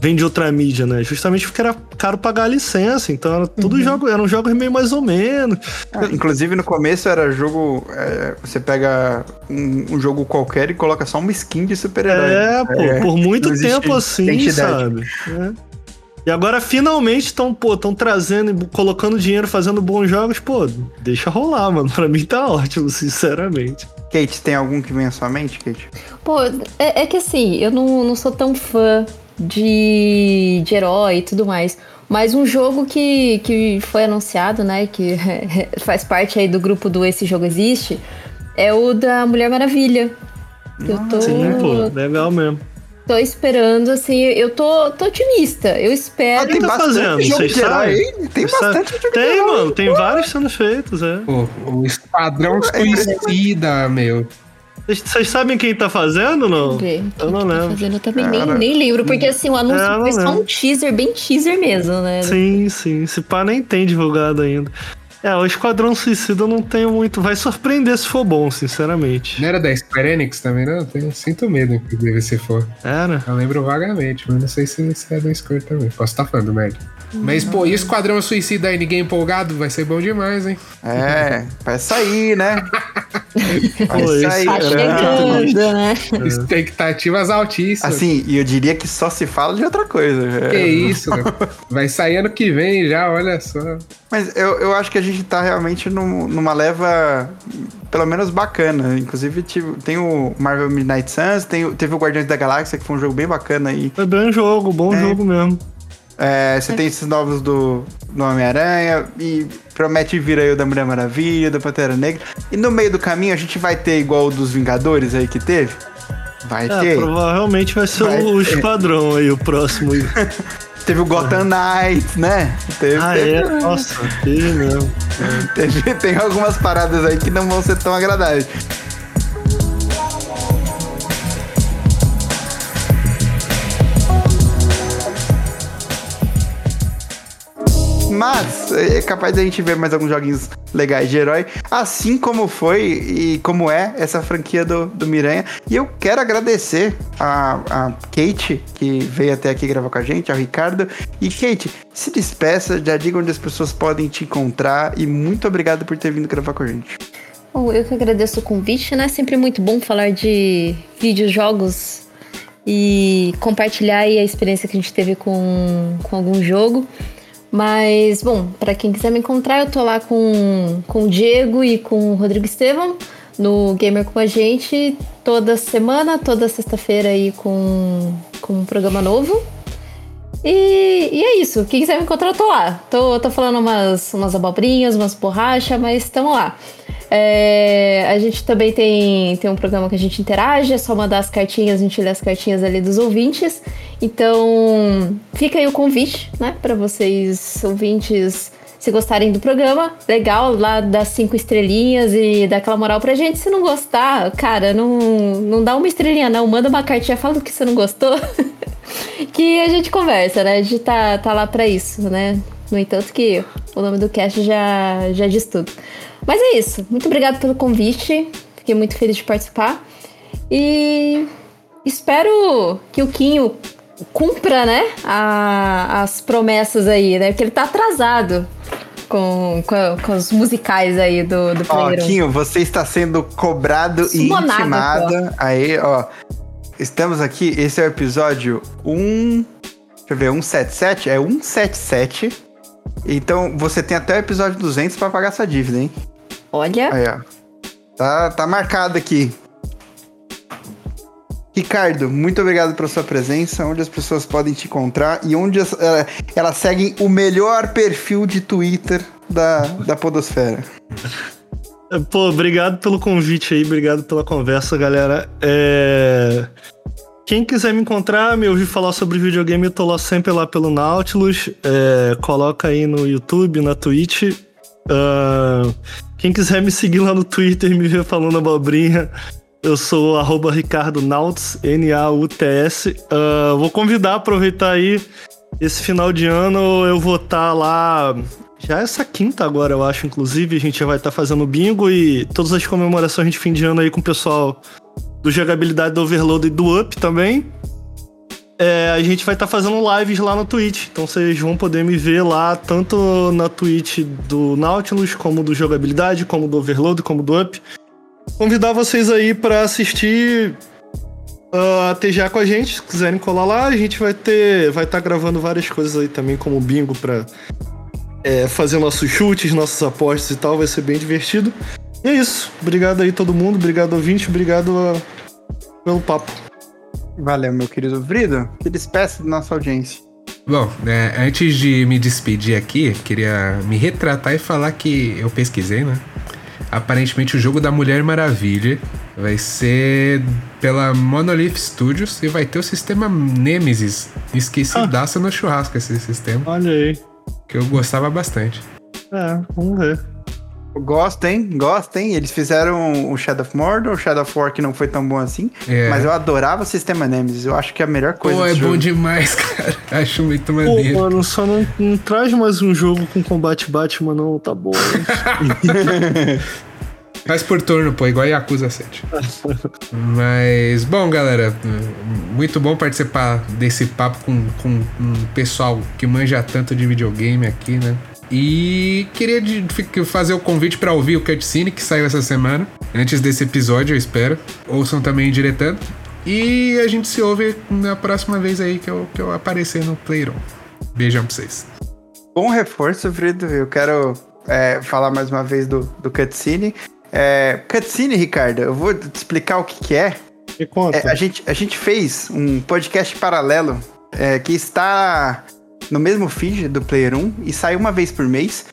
Speaker 4: vem de outra mídia, né? Justamente porque era caro pagar a licença, então era tudo
Speaker 2: Uhum.
Speaker 4: jogo, eram jogos meio mais ou menos.
Speaker 2: Ah, inclusive no começo era jogo. é, você pega um, um jogo qualquer e coloca só uma skin de super-herói.
Speaker 4: É, pô,
Speaker 2: É,
Speaker 4: por muito tempo assim,
Speaker 2: identidade.
Speaker 4: sabe? É. E agora finalmente estão, pô, estão trazendo, e colocando dinheiro, fazendo bons jogos, pô, deixa rolar, mano. Pra mim tá ótimo, sinceramente.
Speaker 2: Kate, tem algum que vem à sua mente, Kate?
Speaker 5: Pô, é, é que assim, eu não, não sou tão fã de, de herói e tudo mais. Mas um jogo que, que foi anunciado, né? Que faz parte aí do grupo do Esse Jogo Existe, é o da Mulher Maravilha. Eu tô,
Speaker 4: Sim, pô, legal mesmo.
Speaker 5: Tô esperando, assim, eu tô, tô otimista. Eu espero.
Speaker 4: tem tá fazendo?
Speaker 2: jogo
Speaker 4: Vocês
Speaker 2: de herói
Speaker 4: sabem?
Speaker 2: Tem
Speaker 4: sabem?
Speaker 2: bastante jogo de
Speaker 4: Tem,
Speaker 2: herói.
Speaker 4: mano, tem vários sendo feitos, é.
Speaker 3: Pô, o Esquadrão Suicida, meu.
Speaker 4: Vocês- sabem quem tá fazendo, não?
Speaker 5: Ver.
Speaker 4: Eu não
Speaker 5: tá
Speaker 4: lembro.
Speaker 5: fazendo? Eu também nem,
Speaker 2: Cara,
Speaker 5: nem lembro, porque assim, o anúncio
Speaker 4: É,
Speaker 5: foi só um teaser, bem teaser mesmo, né?
Speaker 4: Sim, sim. Esse pá nem tem divulgado ainda. É, o Esquadrão Suicida eu não tenho muito. Vai surpreender se for bom, sinceramente.
Speaker 3: Não era da Square Enix também, não? Eu sinto medo, inclusive, se for.
Speaker 4: Era?
Speaker 3: Eu lembro vagamente, mas não sei se, se é da Square também. Posso estar falando merda. Mas, pô, e o Esquadrão Suicida aí, ninguém empolgado? Vai ser bom demais, hein?
Speaker 2: É, vai sair, né? Vai
Speaker 4: Pô,
Speaker 2: sair.
Speaker 5: Tá
Speaker 4: esse-
Speaker 5: chegando, né?
Speaker 3: Expectativas altíssimas.
Speaker 2: Assim, e eu diria que só se fala de outra coisa.
Speaker 3: Que
Speaker 2: É.
Speaker 3: isso, né? Vai sair ano que vem já, olha só.
Speaker 2: Mas eu, eu acho que a gente tá realmente num- numa leva, pelo menos bacana. Inclusive, tive- tem o Marvel Midnight Suns, tem, teve o Guardiões da Galáxia, que foi um jogo bem bacana aí.
Speaker 4: Foi bem jogo, bom
Speaker 2: É.
Speaker 4: jogo mesmo.
Speaker 2: É, você tem esses novos do, do Homem-Aranha e promete vir aí o da Mulher Maravilha, da Pantera Negra. E no meio do caminho a gente vai ter igual o dos Vingadores aí que teve? Vai
Speaker 4: É,
Speaker 2: ter.
Speaker 4: provavelmente vai ser
Speaker 2: Vai
Speaker 4: o
Speaker 2: ter.
Speaker 4: Esquadrão aí, o próximo.
Speaker 2: Teve o Gotham Knights, né? Teve,
Speaker 4: ah,
Speaker 2: teve,
Speaker 4: é? Nossa, teve mesmo.
Speaker 2: teve- tem algumas paradas aí que não vão ser tão agradáveis. Mas é capaz da gente ver mais alguns joguinhos legais de herói, assim como foi e como é essa franquia do, do Miranha. E eu quero agradecer a, a Kate, que veio até aqui gravar com a gente, ao Ricardo. E Kate, se despeça, já diga onde as pessoas podem te encontrar. E muito obrigado por ter vindo gravar com a gente.
Speaker 5: Eu que agradeço o convite, né? Sempre muito bom falar de videojogos e compartilhar aí a experiência que a gente teve com, com algum jogo. Mas, bom, para quem quiser me encontrar, eu tô lá com, com o Diego e com o Rodrigo Estevam no Gamer com a gente toda semana, toda sexta-feira aí com, com um programa novo. E, e é isso. Quem quiser me encontrar, eu tô lá. Tô, tô falando umas, umas abobrinhas, umas borrachas, mas estamos lá. É, a gente também tem, tem um programa que a gente interage, é só mandar as cartinhas, a gente lê as cartinhas ali dos ouvintes. Então, fica aí o convite, né, para vocês, ouvintes, se gostarem do programa. Legal, lá dá cinco estrelinhas e dá aquela moral pra gente. Se não gostar, cara, não, não dá uma estrelinha, não. Manda uma cartinha, fala o que você não gostou. que a gente conversa, né? A gente tá, tá lá pra isso, né? No entanto que o nome do cast já, já diz tudo. Mas é isso. Muito obrigado pelo convite. Fiquei muito feliz de participar. E espero que o Quinho cumpra, né? a- as promessas aí, né? Porque ele tá atrasado com, com, com os musicais aí do, do
Speaker 2: Ó. Quinho, você está sendo cobrado e
Speaker 5: Sumonado,
Speaker 2: intimado. Aí, ó. Estamos aqui, esse é o episódio 1. Deixa eu ver, 177? É 177. Então você tem até o episódio 200 pra pagar essa dívida, hein?
Speaker 5: Olha,
Speaker 2: Aí, ó. Tá, tá marcado aqui. Ricardo, muito obrigado pela sua presença. Onde as pessoas podem te encontrar e onde as- eh, elas seguem o melhor perfil de Twitter da, da Podosfera.
Speaker 4: Pô, obrigado pelo convite aí, obrigado pela conversa, galera. É... Quem quiser me encontrar, me ouvir falar sobre videogame, eu tô lá sempre lá pelo Nautilus. É, Coloca aí no YouTube, na Twitch. Ah, Quem quiser me seguir lá no Twitter e me ver falando abobrinha, eu sou arroba Ricardo Nauts, N-A-U-T-S. Ah, vou convidar, aproveitar aí. Esse final de ano eu vou estar lá. Já essa quinta agora, eu acho, inclusive, a gente já vai estar fazendo bingo e todas as comemorações de fim de ano aí com o pessoal do jogabilidade do Overload e do Up também. é, a gente vai estar fazendo lives lá no Twitch. Então vocês vão poder me ver lá, tanto na Twitch do Nautilus, como do Jogabilidade, como do Overload, como do Up. Convidar vocês aí para assistir uh, a TGA com a gente, se quiserem colar lá. A gente vai ter. Vai estar gravando várias coisas aí também, como bingo, pra é, fazer nossos chutes, nossos apostas e tal. Vai ser bem divertido. E é isso. Obrigado aí todo mundo, obrigado ouvinte, obrigado uh, pelo papo.
Speaker 2: Valeu, meu querido Vrido. Que despeça da nossa audiência.
Speaker 3: Bom, é, antes de me despedir aqui, queria me retratar e falar que eu pesquisei, né? Aparentemente o jogo da Mulher Maravilha vai ser pela Monolith Studios e vai ter o sistema Nemesis. Esquecidaça ah. no churrasco esse sistema.
Speaker 4: Olha aí.
Speaker 3: Que eu gostava bastante.
Speaker 4: É, vamos ver.
Speaker 2: Gosto, hein? Gosto, hein? Eles fizeram o Shadow of Mordor, o Shadow of War que não foi tão bom assim. É. Mas eu adorava o sistema Nemesis. Eu acho que é a melhor coisa
Speaker 3: Pô, é jogo. bom demais, cara. Acho muito
Speaker 4: maneiro. Pô, mano, só não, não traz mais um jogo com combate Batman, não. Tá bom.
Speaker 3: Faz por turno, pô, igual a Yakuza 7. Mas, bom, galera, muito bom participar desse papo com, com um pessoal que manja tanto de videogame aqui, né? E queria de, fazer o convite para ouvir o cutscene que saiu essa semana, antes desse episódio, eu espero. Ouçam também diretando. E a gente se ouve na próxima vez aí que eu, que eu aparecer no Playroom. Beijão pra vocês.
Speaker 2: Bom reforço, Frido. Eu quero é, falar mais uma vez do, do cutscene. É, cutscene, Ricardo, eu vou te explicar o que, que é.
Speaker 4: Me conta.
Speaker 2: É, a, gente, a gente fez um podcast paralelo é, que está no mesmo feed do Player 1 e sai uma vez por mês.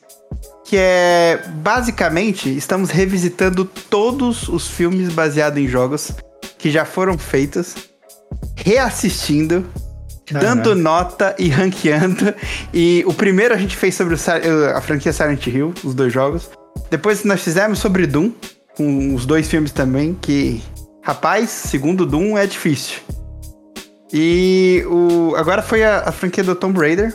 Speaker 2: Que é basicamente estamos revisitando todos os filmes baseados em jogos que já foram feitos, reassistindo, dando nota e ranqueando. E o primeiro a gente fez sobre o, a franquia Silent Hill, os dois jogos. Depois nós fizemos sobre Doom, com os dois filmes também, que, rapaz, segundo Doom é difícil. E o, agora foi a, a franquia do Tomb Raider.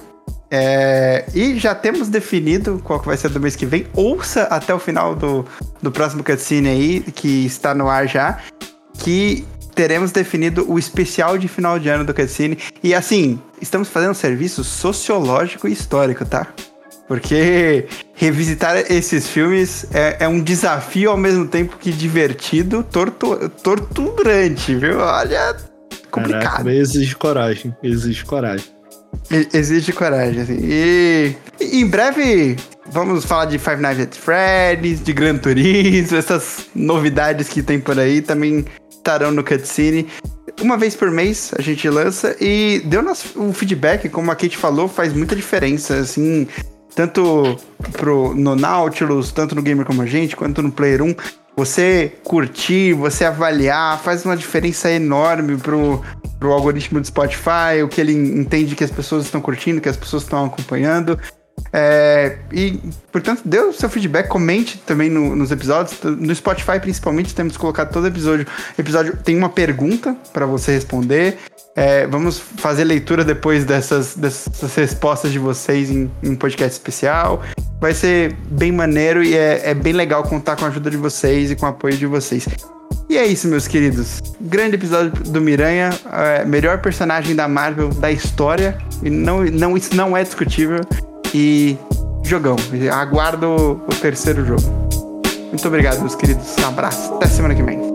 Speaker 2: É, e já temos definido qual que vai ser do mês que vem. Ouça até o final do, do próximo cutscene aí, que está no ar já. Que teremos definido o especial de final de ano do cutscene. E assim, estamos fazendo um serviço sociológico e histórico, tá? Porque revisitar esses filmes é, é, um desafio ao mesmo tempo que divertido, tortu torturante, viu? Olha, complicado. Caraca,
Speaker 4: exige coragem, exige coragem.
Speaker 2: Exige coragem, assim. E, e, em breve vamos falar de Five Nights at Freddy's, de Gran Turismo, essas novidades que tem por aí também estarão no cutscene. Uma vez por mês a gente lança e deu o feedback, como a Kate falou, faz muita diferença, assim, tanto pro, no Nautilus, tanto no Gamer como a gente, quanto no Player 1. Você curtir, você avaliar, faz uma diferença enorme pro, pro algoritmo do Spotify, o que ele entende que as pessoas estão curtindo, que as pessoas estão acompanhando. É, e, portanto, dê o seu feedback, comente também no, nos episódios. No Spotify, principalmente, temos colocado todo episódio. Episódio tem uma pergunta para você responder. É, vamos fazer leitura depois dessas, dessas respostas de vocês em, em um podcast especial. Vai ser bem maneiro e é, é, bem legal contar com a ajuda de vocês e com o apoio de vocês. E é isso, meus queridos. Grande episódio do Miranha, é, melhor personagem da Marvel da história. E não, não, isso não é discutível. E jogão. Aguardo o terceiro jogo. Muito obrigado, meus queridos. Um abraço. Até semana que vem.